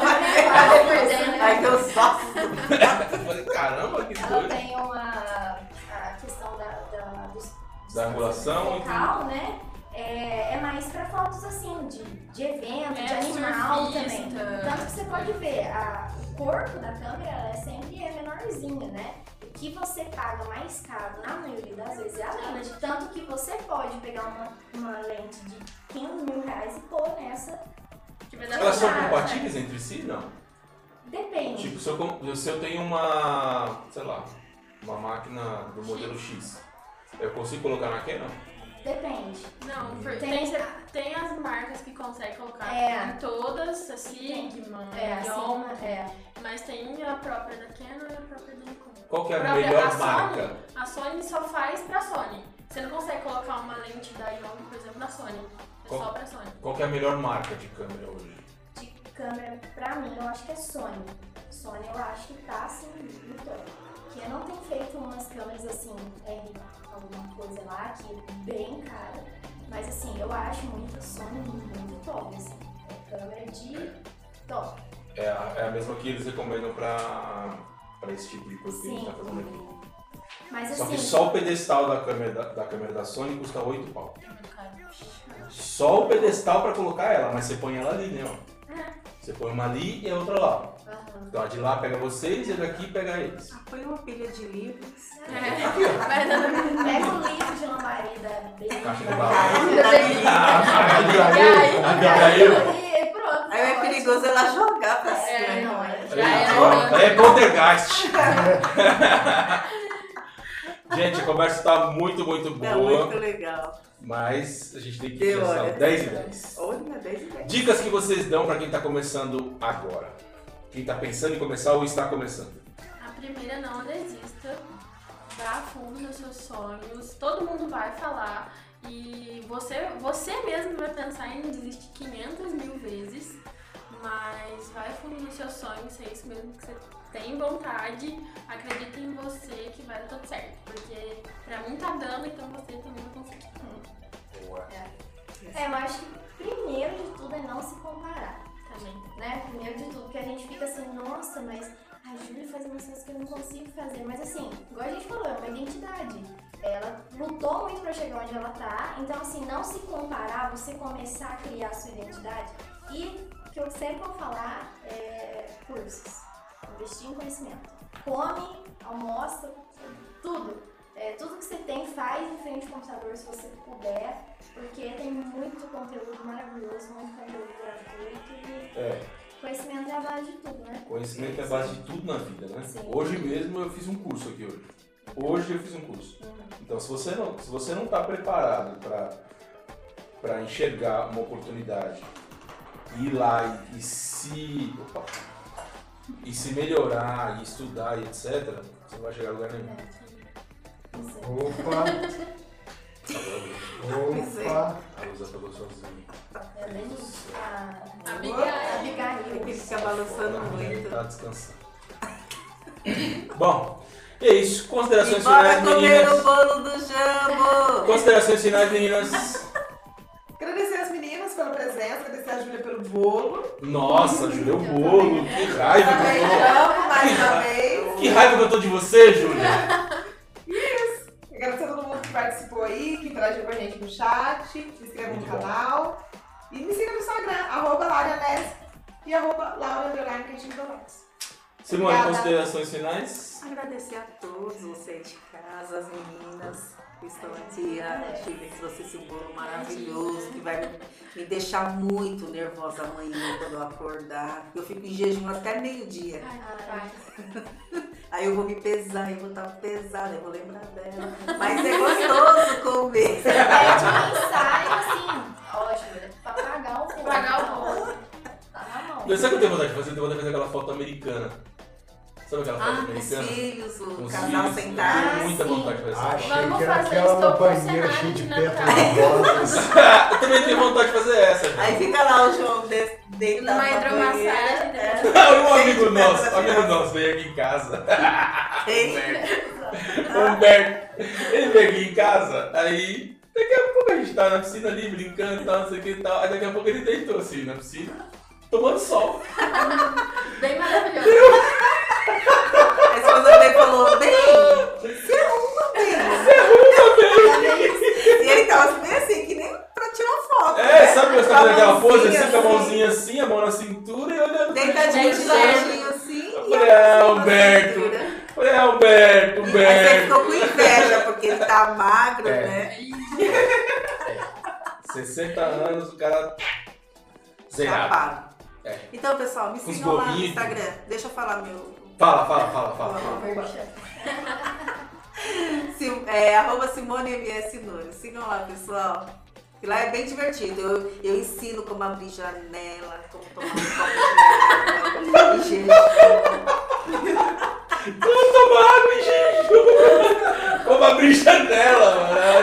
Ai, meu sócio. Eu falei, caramba, que Ela doido. tem uma a questão da, da, dos- Da angulação, focal, né? É, é mais pra fotos assim, de, de evento, É, de animal surfista. também. Tanto que você pode ver, a, o corpo da câmera ela é sempre é menorzinha, né? O que você paga mais caro, na maioria das vezes, é a lente. Tanto que você pode pegar uma, uma lente de 15 mil reais e pôr nessa. Elas são compatíveis entre si? Não. Depende. Tipo, se eu, se eu tenho uma, sei lá, uma máquina do modelo X, eu consigo colocar na Canon? Depende. Não, por- Tem- tem, tem as marcas que conseguem colocar É. em todas, a Sigma, É, Yamaha, assim, é. mas tem a própria da Canon e a própria da Nikon. Qual que é a Própria melhor Sony, marca? A Sony só faz pra Sony. Você não consegue colocar uma lente da Yamaha, por exemplo, da Sony. É Qual- só pra Sony. Qual que é a melhor marca de câmera hoje? Câmera, pra mim, eu acho que é Sony. Sony eu acho que tá assim, no topo. Que não tem feito umas câmeras assim, R alguma coisa lá, que é bem cara. Mas assim, eu acho muito Sony muito top, assim. É câmera de top. É a, é a mesma que eles recomendam pra, pra esse tipo de coisa que a gente tá fazendo aqui. Mas Só assim, que só o pedestal da câmera da, da câmera da Sony custa 8 pau. É. Só o pedestal pra colocar ela, mas você põe ela ali, né? ó. Você põe uma ali e a outra lá. aham. Então a de lá pega vocês e a daqui pega eles. Ah, Põe uma pilha de livros. É. Dando- Pega o livro de lambareda bem. Caixa de bem- bala. E aí? E pronto. Aí é perigoso ela jogar pra É, cima. não, é. Já é Pronto, É poltergeist. Gente, a conversa tá muito, muito É boa, muito legal. Mas a gente tem que pensar olha. 10 e 10. Olha, 10 e 10. Dicas que vocês dão pra quem tá começando agora. Quem tá pensando em começar ou está começando. A primeira não desista. Vá a fundo nos seus sonhos. Todo mundo vai falar. E você, você mesmo vai pensar em desistir 500 mil vezes. Mas vai a fundo nos seus sonhos, é isso mesmo que você tem vontade. Acredita em você que vai dar tudo certo. Porque pra mim tá dando, então você também vai conseguir. É, eu acho que primeiro de tudo é não se comparar. Também. né? Primeiro de tudo, porque a gente fica assim, nossa, mas a Júlia faz umas coisas que eu não consigo fazer. Mas assim, igual a gente falou, é uma identidade. Ela lutou muito pra chegar onde ela tá, então assim, não se comparar, você começar a criar a sua identidade. E o que eu sempre vou falar é cursos. Investir em conhecimento. Come, almoça, tudo. É, tudo que você tem, faz em frente ao computador se você puder, porque tem muito conteúdo maravilhoso, muito conteúdo gratuito e É, conhecimento é a base de tudo, né? conhecimento é a base de tudo na vida, né? Sim. Hoje mesmo eu fiz um curso aqui hoje. Hoje eu fiz um curso. Então se você não, se você não está preparado para para enxergar uma oportunidade, ir lá e, e se opa, e se melhorar, e estudar e etc, você não vai chegar a lugar nenhum. Isso. Opa, opa. A Lusa pegou sozinha. É bem a, Abigail. Que ficar balançando muito. Tá descansando. Bom, é isso. Considerações finais, comer o meninas. bolo do jambo! Considerações finais, meninas. Agradecer as meninas pela presença, agradecer a Júlia pelo bolo. Nossa, Júlia, o bolo. Que raiva que Também eu tô. mais uma vez. Que raiva que eu tô de você, Júlia. Agradecer a todo mundo que participou aí, que interagiu com a gente no chat, se inscreva no canal. E me siga no Instagram, arroba Laura Nes e arroba Laura Underline. Simone, considerações finais? Agradecer a todos vocês de casa, as meninas a Chile, que trouxe esse bolo maravilhoso, que vai me- deixar muito nervosa amanhã quando eu acordar. Eu fico em jejum até meio-dia. Aí eu vou me pesar, eu vou estar pesada, eu vou lembrar dela. Mas é gostoso comer. Você pede um ensaio, assim, ótimo, pra pagar o bolo. Pagar o bolo. Tá na mão. Sabe o que eu tenho vontade de fazer? Eu tenho vontade de fazer aquela foto americana. Sabe aquela foto Ah, os americana? filhos, o Com os casal filhos. Eu sentado. tenho muita vontade de fazer essa foto. Achei Vamos que era fazer aquela estou com banheira cenário cheia de pétalas. Eu também tenho vontade de fazer essa. gente. Aí fica lá o João de- deitado Numa na hidromassagem, banheira. é. um amigo nosso, um amigo nosso veio aqui em casa. Humberto. Ele veio aqui em casa, aí daqui a pouco a gente tá na piscina ali brincando e tal, não sei o que e tal. Aí daqui a pouco ele deitou assim na piscina, tomando sol. Bem maravilhoso. A esposa dele falou, bem, você arruma bem. E ele tava bem assim, que nem pra tirar foto. É, né? sabe quando você tá aquela pose mãozinha assim, com a mãozinha assim, a mão na cintura e olhando Deitadinho de gente. ladinho assim. Eu e falei, a mãozinha na Humberto. ah, Humberto, E aí você Humberto. ficou com inveja, porque ele tá magro, É. né? 60 anos, o cara zerado. Chapado. É. Então, pessoal, me sigam lá no. Instagram. Deixa eu falar meu. Fala, fala, fala, fala. fala. Sim, é, arroba Simone MS Nunes. Sigam lá, pessoal. Que lá é bem divertido. Eu, eu ensino como abrir janela, como tomar um copo de água. Como tomar água jejum. Como abrir janela, mano.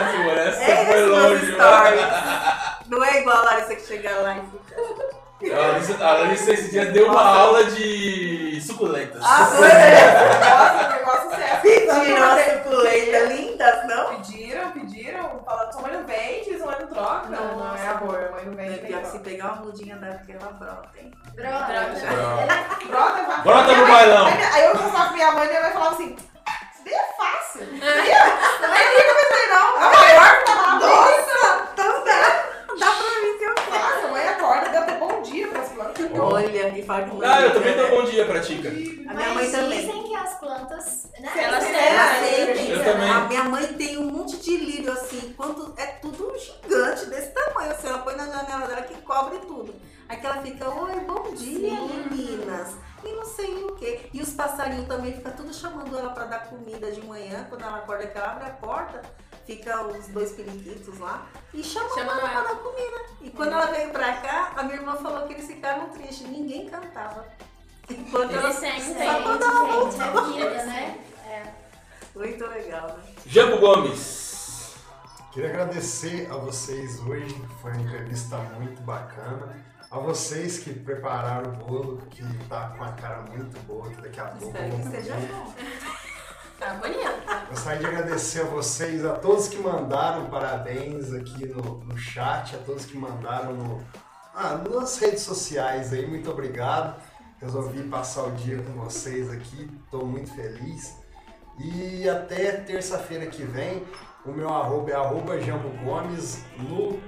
A Larissa, a Larissa esse dia deu uma aula de suculentas. Ah, foi? é. Nossa, o negócio certo. Pediram as suculentas lindas, não? Pediram, pediram. Falaram, sua mãe não vende, sua mãe não troca. Não, não é amor, a mãe não É vende. pior se pegar uma mudinha daquela brota, hein? Brota. Brota. Brota, vai. Brota no bailão. Aí, eu falava pra minha mãe, minha mãe falava assim, isso daí é fácil. Isso daí é- Não é nem que eu pensei, não. A maior que tava lá Nossa, então dá. Dá pra mim que eu faço. Nossa, a mãe acorda, deu até bom dia pras plantas. Olha, e fala que Ah, eu também dou bom dia pra Tica. A minha Mas mãe também. dizem que as plantas, né? Elas têm, sentem, Eu né? também. A minha mãe tem um monte de lírio assim, quando é tudo gigante desse tamanho, assim, ela põe na janela dela que cobre tudo. Aí que ela fica, oi, bom dia, meninas. E não sei o quê. E os passarinhos também ficam tudo chamando ela pra dar comida de manhã, quando ela acorda, que ela abre a porta, fica os dois periquitos lá e chamam Chamando ela pra dar comida. E quando ela veio pra cá, a minha irmã falou que eles ficaram tristes, ninguém cantava. Enquanto Eles ela sentem. Gente, Só quando ela é vida, né? É. Muito legal, né? Jambo Gomes. Queria agradecer a vocês hoje, foi uma entrevista muito bacana. A vocês que prepararam o bolo, que tá com a cara muito boa, que daqui a pouco Espero que seja bom. Tá bonito. Gostaria de agradecer a vocês, a todos que mandaram parabéns aqui no, no chat, a todos que mandaram no, ah, nas redes sociais aí, muito obrigado. Resolvi passar o dia com vocês aqui, estou muito feliz. E até terça-feira que vem, o meu arroba é arroba Jambo Gomes no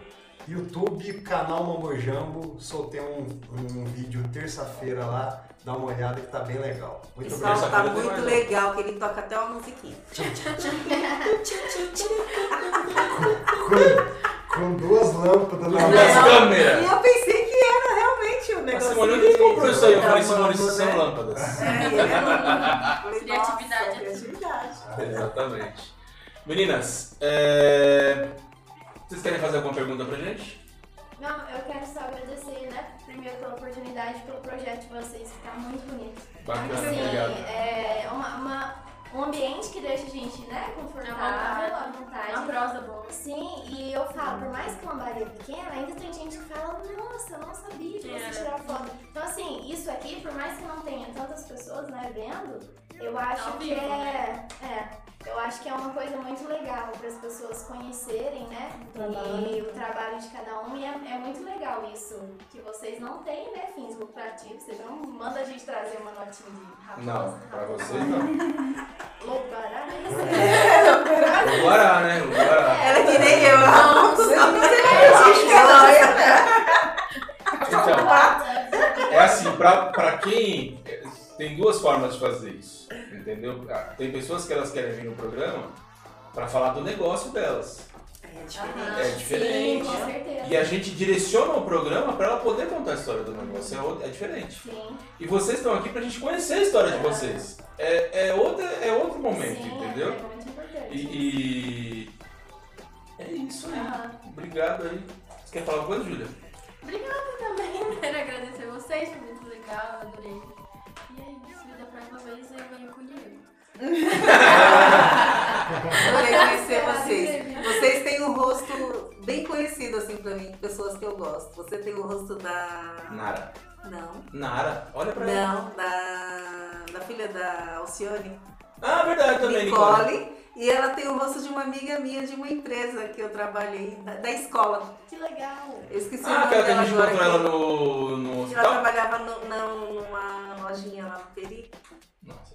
YouTube, canal Mamojambo. Soltei um, um vídeo terça-feira lá, dá uma olhada que tá bem legal. Muito Pessoal, obrigado. tá tem muito um. legal, que ele toca até uma musiquinha. com, com duas lâmpadas na Duas mão. câmeras. E eu pensei que era realmente o A negócio. Simone, onde ele comprou isso aí? Eu falei, Tá Simone, isso são né? lâmpadas. É, é Criatividade. Criatividade. Exatamente. Meninas, é... vocês querem fazer alguma pergunta pra gente? Não, eu quero só agradecer, né? Primeiro pela oportunidade, pelo projeto de vocês, que tá muito bonito. Bacana, assim, obrigado. é uma, uma- um ambiente que deixa a gente, né, confortável, à vontade. Uma prosa boa. Sim, e eu falo, por mais que uma lambaria pequena, ainda tem gente que fala, nossa, eu não sabia que você É. tirar foto. Então assim, isso aqui, por mais que não tenha tantas pessoas, né, vendo, eu acho que vivo, é, é, eu acho que é uma coisa muito legal para as pessoas conhecerem, né, e o trabalho de cada um, e é, é muito legal isso, que vocês não têm, né, fins lucrativos, vocês não mandam a gente trazer uma notinha de não, pra vocês não. Lobará? É, Lobará, né? Lobará. Ela é que nem eu, não. Você não existe, é Então, é assim, pra, pra quem... Tem duas formas de fazer isso, entendeu? Ah, tem pessoas que elas querem vir no programa para falar do negócio delas. É diferente. É diferente. Sim, com certeza. E a gente direciona o programa para ela poder contar a história do negócio. É, é diferente. Sim. E vocês estão aqui pra gente conhecer a história de vocês. É, é, outra, é outro momento, Sim, entendeu? É muito importante. E, e é isso aí. Aham. Obrigado aí. Você quer falar alguma coisa, Júlia? Obrigada também. Quero agradecer vocês, foi muito legal, adorei. E é isso, e da próxima vez eu venho com o Diego. Adorei conhecer vocês. Vocês têm um rosto bem conhecido, assim, pra mim, pessoas que eu gosto. Você tem o rosto da. Nara. Não. Nara, olha pra ela. Não, da. Da filha da Alcione. Ah, verdade também, Nicole. Nicole. E ela tem o rosto de uma amiga minha de uma empresa que eu trabalhei, da, da escola. Que legal. Eu esqueci o Ah, nome aquela que a gente encontrou ela no, no Ela trabalhava no, não, numa lojinha lá no Peri. Nossa.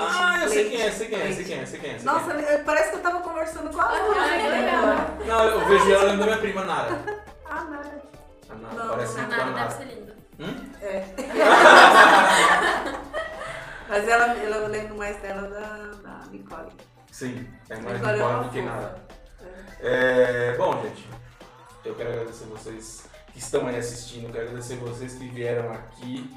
Ah, eu sei quem é, sei quem é, sei quem é, sei quem é. sei Nossa, quem parece que eu tava conversando com a Ah, legal. é. Não, eu vejo ela lembro da minha prima Nara. Ah, nada. A Nara, Não, parece a muito A com a Nara Nara. deve ser linda. Hum? É. Mas ela, eu lembro mais dela da, da Nicole. Sim, é mais Nicole é Nicole do que. Nara. É, bom, gente, eu quero agradecer vocês que estão aí assistindo, quero agradecer vocês que vieram aqui.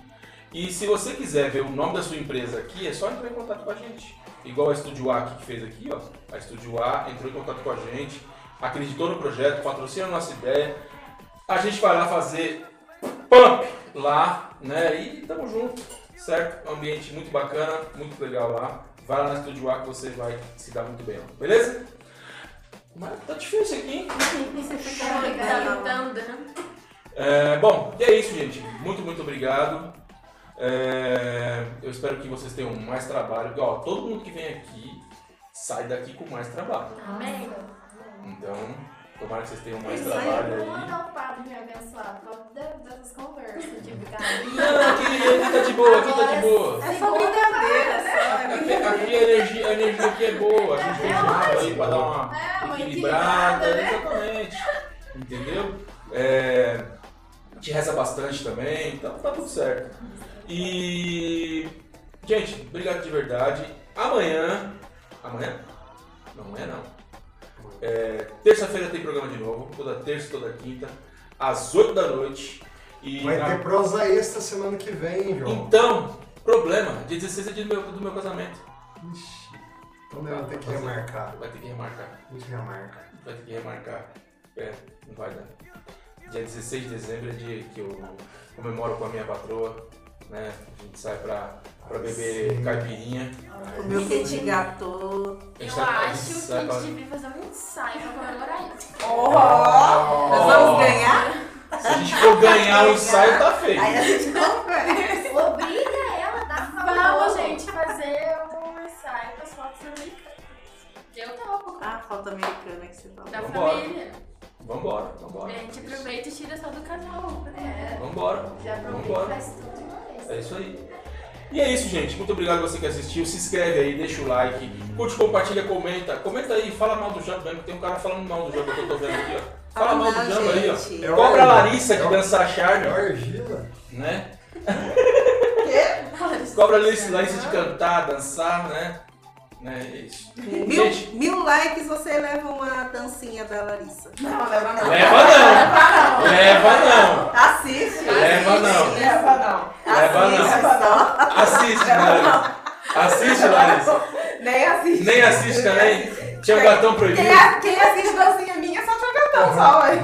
E se você quiser ver o nome da sua empresa aqui, é só entrar em contato com a gente. Igual a Estúdio A que fez aqui, ó. A Estúdio A entrou em contato com a gente, acreditou no projeto, patrocina a nossa ideia. A gente vai lá fazer pump lá, né? E tamo junto, certo? Um ambiente muito bacana, muito legal lá. Vai lá na Estúdio A que você vai se dar muito bem, ó. beleza? Mas tá difícil aqui, hein? Tá tentando. É, bom, e é isso, gente. Muito, muito obrigado. É, eu espero que vocês tenham mais trabalho. Ó, todo mundo que vem aqui sai daqui com mais trabalho. Amém. Então, tomara que vocês tenham mais Isso trabalho eu vou aí. mandar o padre me abençoar por dessas conversas de Não, aqui, aqui tá de boa, aqui tá de boa. É só brincadeira, só. Aqui, aqui a, energia, a energia aqui é boa, a gente tem água aí pra dar uma É, uma equilibrada, equilibrada, né? exatamente. Entendeu? É, a gente reza bastante também, então tá tudo certo. E. Gente, obrigado de verdade. Amanhã. Amanhã? Não, amanhã não. É, Terça-feira tem programa de novo, toda terça, toda quinta, às 8 da noite. E Vai na- ter prosa extra semana que vem, João. Então, problema, dia 16 é dia do meu, do meu casamento. Ixi. Então vou ter que remarcar. Vai ter que remarcar. Muito remarca. Vai ter que remarcar. É, não vai dar. Dia 16 de dezembro é dia que eu comemoro com a minha patroa. Né? A gente sai pra, pra beber Sim. caipirinha. O meu petit gâteau. A Eu sai- a gente acho que a pra- gente devia fazer um ensaio pra comemorar isso. Oh! Nós vamos ganhar? Se a gente for ganhar o ensaio, tá feio. Aí a gente compra. Obriga ela a dar Vamos, gente, fazer um ensaio com as fotos americanas. Eu topo. Ah, falta americana que você falou. Da Vambora. família. Vambora, A vambora. gente aproveita e tira só do casal. É, Vambora. já aproveita e faz tudo. É isso aí. E é isso, gente. Muito obrigado você que assistiu. Se inscreve aí, deixa o like, curte, compartilha, comenta. Comenta aí, fala mal do Jambo mesmo. Tem um cara falando mal do Jambo que eu tô vendo aqui, ó. Fala Ah, mal do não, Jambo aí, ó. É Cobra a. Larissa de É dançar É charme, argila. né? Cobra a Larissa Larissa de cantar, dançar, né? Né? É isso. Mil, mil likes você leva uma dancinha da Larissa. Não, leva não. Leva não! Leva não! Assiste. Leva não! Leva não. Leva não! Leva não. Assiste, Larissa! Assiste, Larissa! Nem assiste. Nem assiste também? Tinha um gatão proibido? Quem, assiste dancinha minha é só tinha gatão só, ué.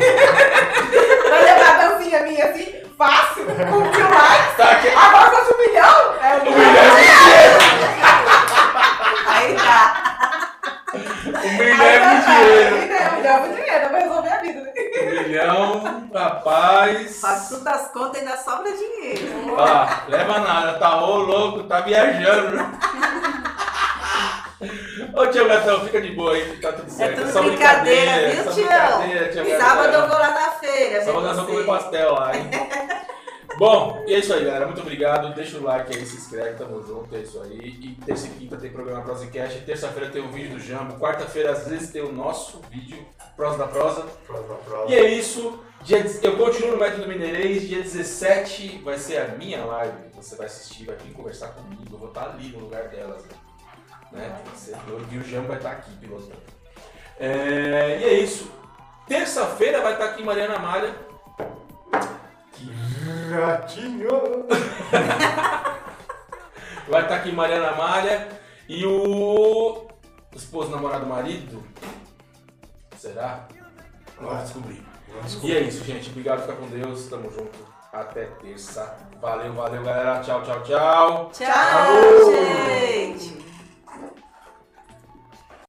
Vai levar a dancinha minha assim, fácil, com mil likes. Tá aqui. Agora fosse um milhão, é um Um milhão. Aí tá. Um milhão é muito dinheiro. É, um milhão é muito dinheiro, pra resolver a vida. né? Um milhão, rapaz. Faz tudo as contas e ainda sobra dinheiro. Ah, leva nada, tá ô louco, tá viajando, né? Ô tio Gatão, fica de boa aí, tá tudo É certo. tudo só brincadeira, viu, brincadeira, tio Gatão. Sábado eu vou lá na feira. Sábado nós vamos comer pastel lá, hein? Bom, e é isso aí, galera. Muito obrigado. Deixa o like aí, se inscreve, tamo junto. É isso aí. E terça e quinta tem programa Prosecast. Terça-feira tem o vídeo do Jambo. Quarta-feira, às vezes, tem o nosso vídeo, Prosa da Prosa. Prosa, prosa. E é isso. Dia, eu continuo no Método Mineirês, dia 17 vai ser a minha live. Você vai assistir, vai vir conversar comigo, eu vou estar ali no lugar delas. Né? Você- E o Jean vai estar aqui pilotando. É, e é isso. Terça-feira vai estar aqui Mariana Malha. Ratinho! Vai estar aqui Mariana Malha e o esposo, namorado, marido. Será? Vamos descobrir. E é isso, gente. Obrigado, fica com Deus. Tamo junto. Até terça. Valeu, valeu, galera. Tchau, tchau, tchau. Tchau, gente!